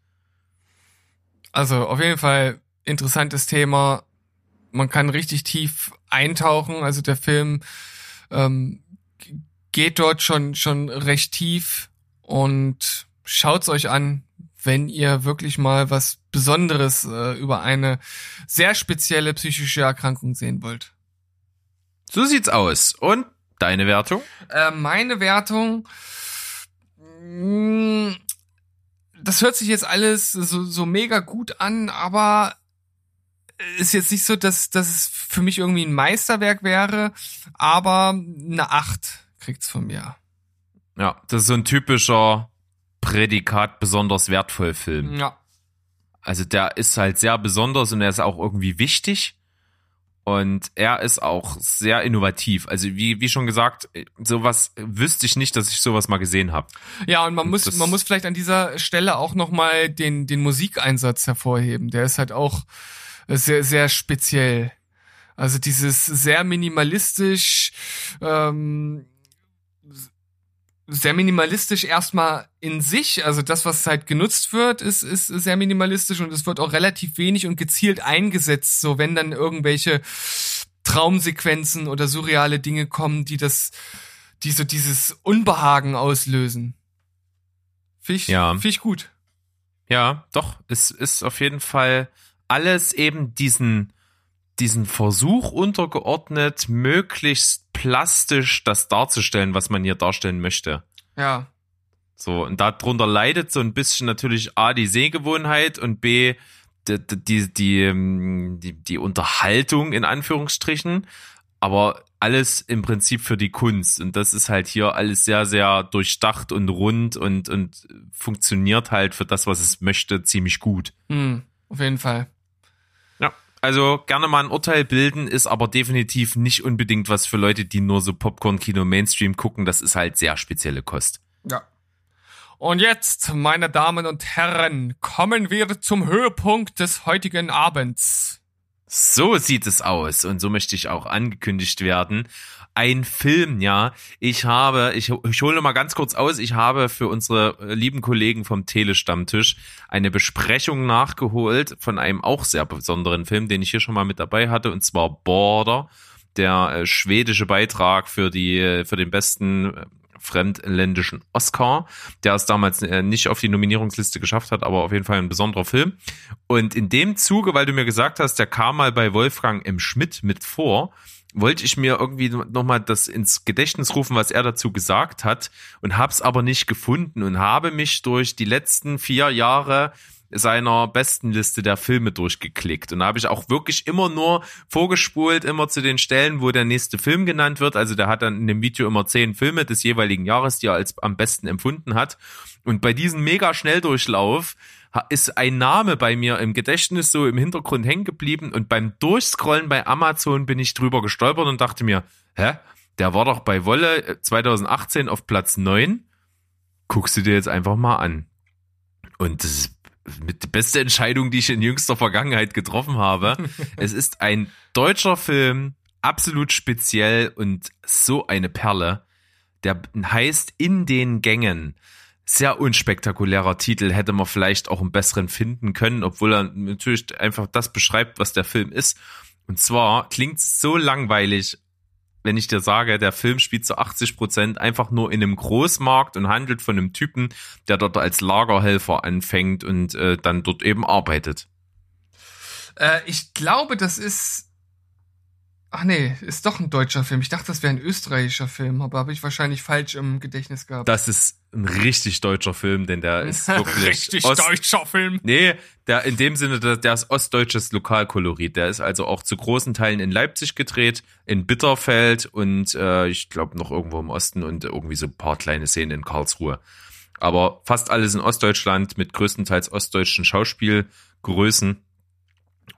Speaker 1: Also auf jeden Fall interessantes Thema. Man kann richtig tief eintauchen. Also der Film ähm, geht dort schon schon recht tief und schaut's euch an, wenn ihr wirklich mal was Besonderes äh, über eine sehr spezielle psychische Erkrankung sehen wollt.
Speaker 2: So sieht's aus. Und deine Wertung?
Speaker 1: Äh, meine Wertung, mh, das hört sich jetzt alles so, so mega gut an, aber ist jetzt nicht so, dass, dass es für mich irgendwie ein Meisterwerk wäre, aber eine Acht kriegt's von mir.
Speaker 2: Ja, das ist so ein typischer Prädikat besonders wertvoll Film.
Speaker 1: Ja.
Speaker 2: Also der ist halt sehr besonders und er ist auch irgendwie wichtig. Und er ist auch sehr innovativ. Also wie, wie schon gesagt, sowas wüsste ich nicht, dass ich sowas mal gesehen habe.
Speaker 1: Ja, und man
Speaker 2: Und
Speaker 1: muss, man muss vielleicht an dieser Stelle auch nochmal den, den Musikeinsatz hervorheben. Der ist halt auch sehr, sehr speziell. Also dieses sehr minimalistisch, ähm, sehr minimalistisch erstmal in sich. Also das, was halt genutzt wird, ist, ist sehr minimalistisch und es wird auch relativ wenig und gezielt eingesetzt. So wenn dann irgendwelche Traumsequenzen oder surreale Dinge kommen, die das, die so dieses Unbehagen auslösen. Finde ich,
Speaker 2: Ja.
Speaker 1: find ich gut.
Speaker 2: Ja, doch, es ist auf jeden Fall alles eben diesen, diesen Versuch untergeordnet, möglichst plastisch das darzustellen, was man hier darstellen möchte.
Speaker 1: Ja.
Speaker 2: So, und darunter leidet so ein bisschen natürlich A, die Sehgewohnheit und B, die, die, die, ähm, die, die Unterhaltung in Anführungsstrichen, aber alles im Prinzip für die Kunst. Und das ist halt hier alles sehr, sehr durchdacht und rund und, und funktioniert halt für das, was es möchte, ziemlich gut.
Speaker 1: Hm, auf jeden Fall.
Speaker 2: Also gerne mal ein Urteil bilden, ist aber definitiv nicht unbedingt was für Leute, die nur so Popcorn-Kino Mainstream gucken. Das ist halt sehr spezielle Kost.
Speaker 1: Ja. Und jetzt, meine Damen und Herren, kommen wir zum Höhepunkt des heutigen Abends.
Speaker 2: So sieht es aus und so möchte ich auch angekündigt werden. Ein Film, ja. Ich habe, ich, ich hole mal ganz kurz aus, ich habe für unsere äh, lieben Kollegen vom Telestammtisch eine Besprechung nachgeholt von einem auch sehr besonderen Film, den ich hier schon mal mit dabei hatte, und zwar Border, der äh, schwedische Beitrag für die, äh, für den besten fremdländischen Oscar, der es damals nicht auf die Nominierungsliste geschafft hat, aber auf jeden Fall ein besonderer Film. Und in dem Zuge, weil du mir gesagt hast, der kam mal bei Wolfgang M. Schmidt mit vor, wollte ich mir irgendwie nochmal das ins Gedächtnis rufen, was er dazu gesagt hat und hab's aber nicht gefunden und habe mich durch die letzten vier Jahre seiner besten Liste der Filme durchgeklickt. Und da habe ich auch wirklich immer nur vorgespult, immer zu den Stellen, wo der nächste Film genannt wird. Also der hat dann in dem Video immer zehn Filme des jeweiligen Jahres, die er als am besten empfunden hat. Und bei diesem mega Schnelldurchlauf ist ein Name bei mir im Gedächtnis so im Hintergrund hängen geblieben und beim Durchscrollen bei Amazon bin ich drüber gestolpert und dachte mir, hä, der war doch bei Wolle äh, 2018 auf Platz 9. Guckst du dir jetzt einfach mal an. Und das ist mit die beste Entscheidung, die ich in jüngster Vergangenheit getroffen habe. es ist ein deutscher Film, absolut speziell und so eine Perle. Der heißt In den Gängen. Sehr unspektakulärer Titel, hätte man vielleicht auch einen besseren finden können, obwohl er natürlich einfach das beschreibt, was der Film ist. Und zwar klingt es so langweilig, wenn ich dir sage, der Film spielt zu 80 Prozent einfach nur in einem Großmarkt und handelt von einem Typen, der dort als Lagerhelfer anfängt und äh, dann dort eben arbeitet.
Speaker 1: Äh, ich glaube, das ist. Ach nee, ist doch ein deutscher Film. Ich dachte, das wäre ein österreichischer Film, aber habe ich wahrscheinlich falsch im Gedächtnis gehabt.
Speaker 2: Das ist ein richtig deutscher Film, denn der ist wirklich
Speaker 1: Richtig
Speaker 2: Ost-
Speaker 1: deutscher Film.
Speaker 2: Nee, der in dem Sinne, der, der ist ostdeutsches Lokalkolorit. Der ist also auch zu großen Teilen in Leipzig gedreht, in Bitterfeld und äh, ich glaube noch irgendwo im Osten und irgendwie so ein paar kleine Szenen in Karlsruhe. Aber fast alles in Ostdeutschland mit größtenteils ostdeutschen Schauspielgrößen.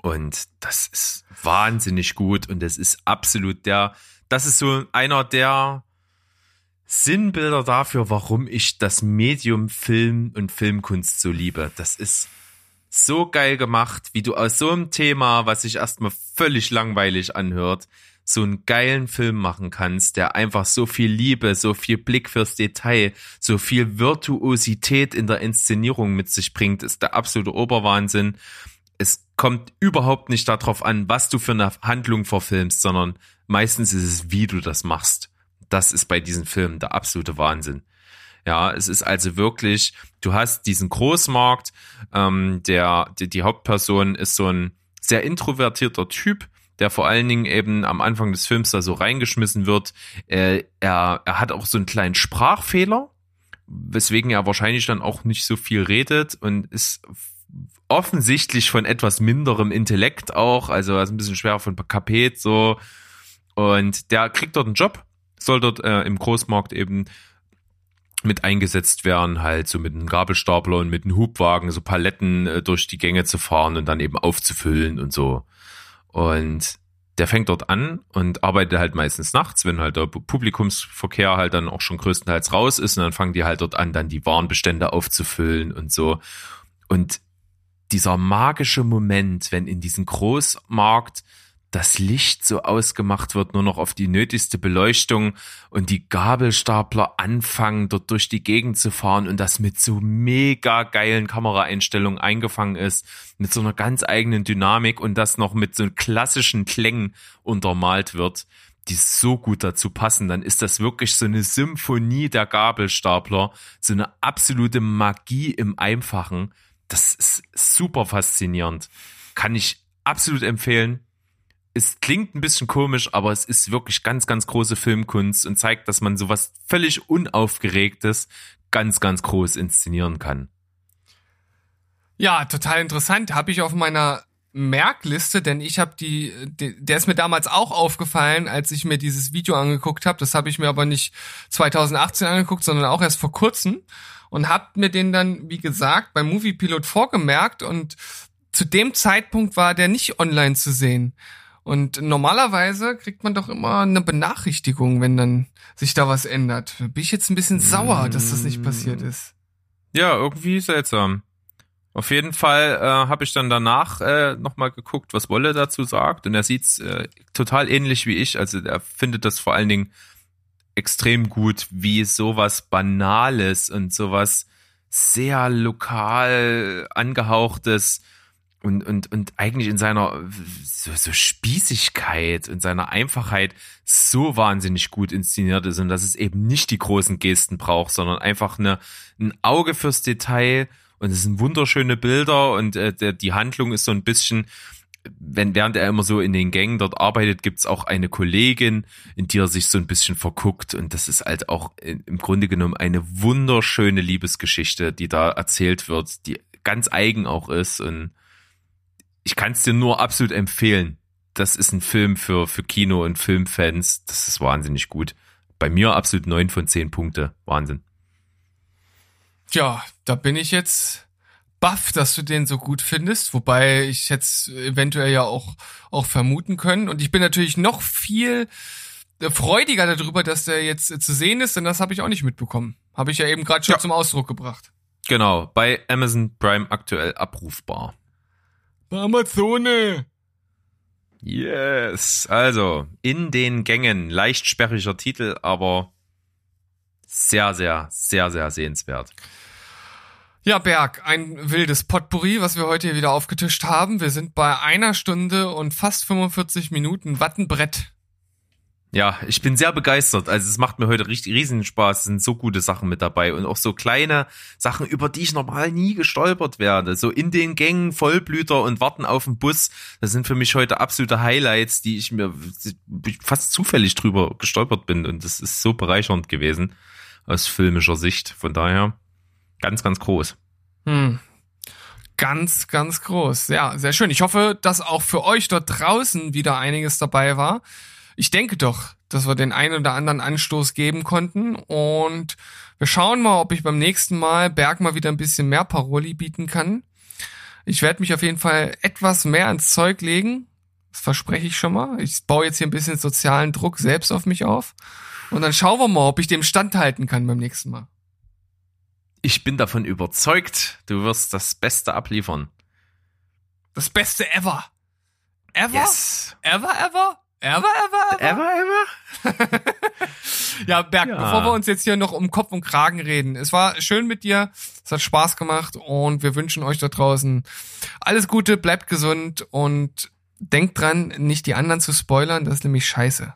Speaker 2: Und das ist wahnsinnig gut und das ist absolut der, das ist so einer der Sinnbilder dafür, warum ich das Medium Film und Filmkunst so liebe. Das ist so geil gemacht, wie du aus so einem Thema, was sich erstmal völlig langweilig anhört, so einen geilen Film machen kannst, der einfach so viel Liebe, so viel Blick fürs Detail, so viel Virtuosität in der Inszenierung mit sich bringt, ist der absolute Oberwahnsinn. Kommt überhaupt nicht darauf an, was du für eine Handlung verfilmst, sondern meistens ist es, wie du das machst. Das ist bei diesen Filmen der absolute Wahnsinn. Ja, es ist also wirklich, du hast diesen Großmarkt, ähm, der, die, die Hauptperson ist so ein sehr introvertierter Typ, der vor allen Dingen eben am Anfang des Films da so reingeschmissen wird. Äh, er, er hat auch so einen kleinen Sprachfehler, weswegen er wahrscheinlich dann auch nicht so viel redet und ist offensichtlich von etwas minderem Intellekt auch, also ist ein bisschen schwer von Kapet so. Und der kriegt dort einen Job, soll dort äh, im Großmarkt eben mit eingesetzt werden, halt so mit einem Gabelstapler und mit einem Hubwagen so Paletten äh, durch die Gänge zu fahren und dann eben aufzufüllen und so. Und der fängt dort an und arbeitet halt meistens nachts, wenn halt der Publikumsverkehr halt dann auch schon größtenteils raus ist und dann fangen die halt dort an, dann die Warenbestände aufzufüllen und so. Und dieser magische Moment, wenn in diesem Großmarkt das Licht so ausgemacht wird, nur noch auf die nötigste Beleuchtung und die Gabelstapler anfangen, dort durch die Gegend zu fahren und das mit so mega geilen Kameraeinstellungen eingefangen ist, mit so einer ganz eigenen Dynamik und das noch mit so klassischen Klängen untermalt wird, die so gut dazu passen, dann ist das wirklich so eine Symphonie der Gabelstapler, so eine absolute Magie im Einfachen. Das ist super faszinierend. Kann ich absolut empfehlen es klingt ein bisschen komisch, aber es ist wirklich ganz, ganz große Filmkunst und zeigt, dass man sowas völlig Unaufgeregtes ganz, ganz groß inszenieren kann.
Speaker 1: Ja, total interessant. Habe ich auf meiner Merkliste, denn ich habe die, der ist mir damals auch aufgefallen, als ich mir dieses Video angeguckt habe. Das habe ich mir aber nicht 2018 angeguckt, sondern auch erst vor kurzem und habe mir den dann, wie gesagt, beim Movie Pilot vorgemerkt und zu dem Zeitpunkt war der nicht online zu sehen. Und normalerweise kriegt man doch immer eine Benachrichtigung, wenn dann sich da was ändert. Bin ich jetzt ein bisschen sauer, dass das nicht passiert ist.
Speaker 2: Ja, irgendwie seltsam. Auf jeden Fall äh, habe ich dann danach äh, nochmal geguckt, was Wolle dazu sagt. Und er sieht's äh, total ähnlich wie ich. Also er findet das vor allen Dingen extrem gut, wie sowas Banales und sowas sehr lokal angehauchtes und, und, und eigentlich in seiner so, so Spießigkeit und seiner Einfachheit so wahnsinnig gut inszeniert ist und dass es eben nicht die großen Gesten braucht, sondern einfach eine, ein Auge fürs Detail und es sind wunderschöne Bilder und äh, der, die Handlung ist so ein bisschen, wenn während er immer so in den Gängen dort arbeitet, gibt's auch eine Kollegin, in die er sich so ein bisschen verguckt und das ist halt auch im Grunde genommen eine wunderschöne Liebesgeschichte, die da erzählt wird, die ganz eigen auch ist und ich kann es dir nur absolut empfehlen. Das ist ein Film für, für Kino- und Filmfans. Das ist wahnsinnig gut. Bei mir absolut neun von zehn Punkte. Wahnsinn.
Speaker 1: Ja, da bin ich jetzt baff, dass du den so gut findest, wobei ich jetzt eventuell ja auch, auch vermuten können. Und ich bin natürlich noch viel freudiger darüber, dass der jetzt zu sehen ist, denn das habe ich auch nicht mitbekommen. Habe ich ja eben gerade schon
Speaker 2: Ja.
Speaker 1: zum Ausdruck gebracht.
Speaker 2: Genau, bei Amazon Prime aktuell abrufbar.
Speaker 1: Bei Amazone.
Speaker 2: Yes. Also, in den Gängen, leicht sperriger Titel, aber sehr, sehr, sehr, sehr sehenswert.
Speaker 1: Ja, Berg, ein wildes Potpourri, was wir heute hier wieder aufgetischt haben. Wir sind bei einer Stunde und fast 45 Minuten Wattenbrett.
Speaker 2: Ja, ich bin sehr begeistert. Also es macht mir heute richtig riesen Spaß. Es sind so gute Sachen mit dabei und auch so kleine Sachen, über die ich normal nie gestolpert werde. So in den Gängen Vollblüter und Warten auf den Bus. Das sind für mich heute absolute Highlights, die ich mir fast zufällig drüber gestolpert bin und das ist so bereichernd gewesen aus filmischer Sicht. Von daher ganz, ganz groß.
Speaker 1: Hm. Ganz, ganz groß. Ja, sehr schön. Ich hoffe, dass auch für euch dort draußen wieder einiges dabei war ich denke doch, dass wir den einen oder anderen Anstoß geben konnten und wir schauen mal, ob ich beim nächsten Mal Berg mal wieder ein bisschen mehr Paroli bieten kann. Ich werde mich auf jeden Fall etwas mehr ins Zeug legen. Das verspreche ich schon mal. Ich baue jetzt hier ein bisschen sozialen Druck selbst auf mich auf. Und dann schauen wir mal, ob ich dem standhalten kann beim nächsten Mal.
Speaker 2: Ich bin davon überzeugt, du wirst das Beste abliefern.
Speaker 1: Das Beste ever. Ever?
Speaker 2: Yes.
Speaker 1: Ever, ever? Ever, ever,
Speaker 2: ever? Ever, ever?
Speaker 1: ja, Berg, ja. bevor wir uns jetzt hier noch um Kopf und Kragen reden. Es war schön mit dir. Es hat Spaß gemacht und wir wünschen euch da draußen alles Gute, bleibt gesund und denkt dran, nicht die anderen zu spoilern, das ist nämlich scheiße.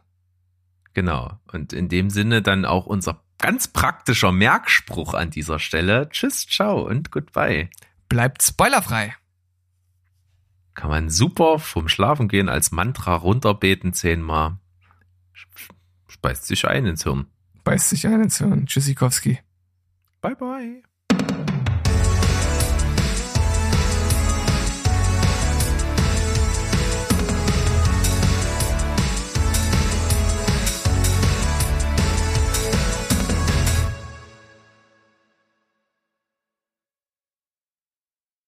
Speaker 2: Genau. Und in dem Sinne dann auch unser ganz praktischer Merkspruch an dieser Stelle. Tschüss, ciao und goodbye.
Speaker 1: Bleibt spoilerfrei.
Speaker 2: Kann man super vom Schlafen gehen als Mantra runterbeten zehnmal. Speist sich ein ins Hirn.
Speaker 1: Beißt sich ein ins Hirn. Tschüssikowski.
Speaker 2: Bye bye.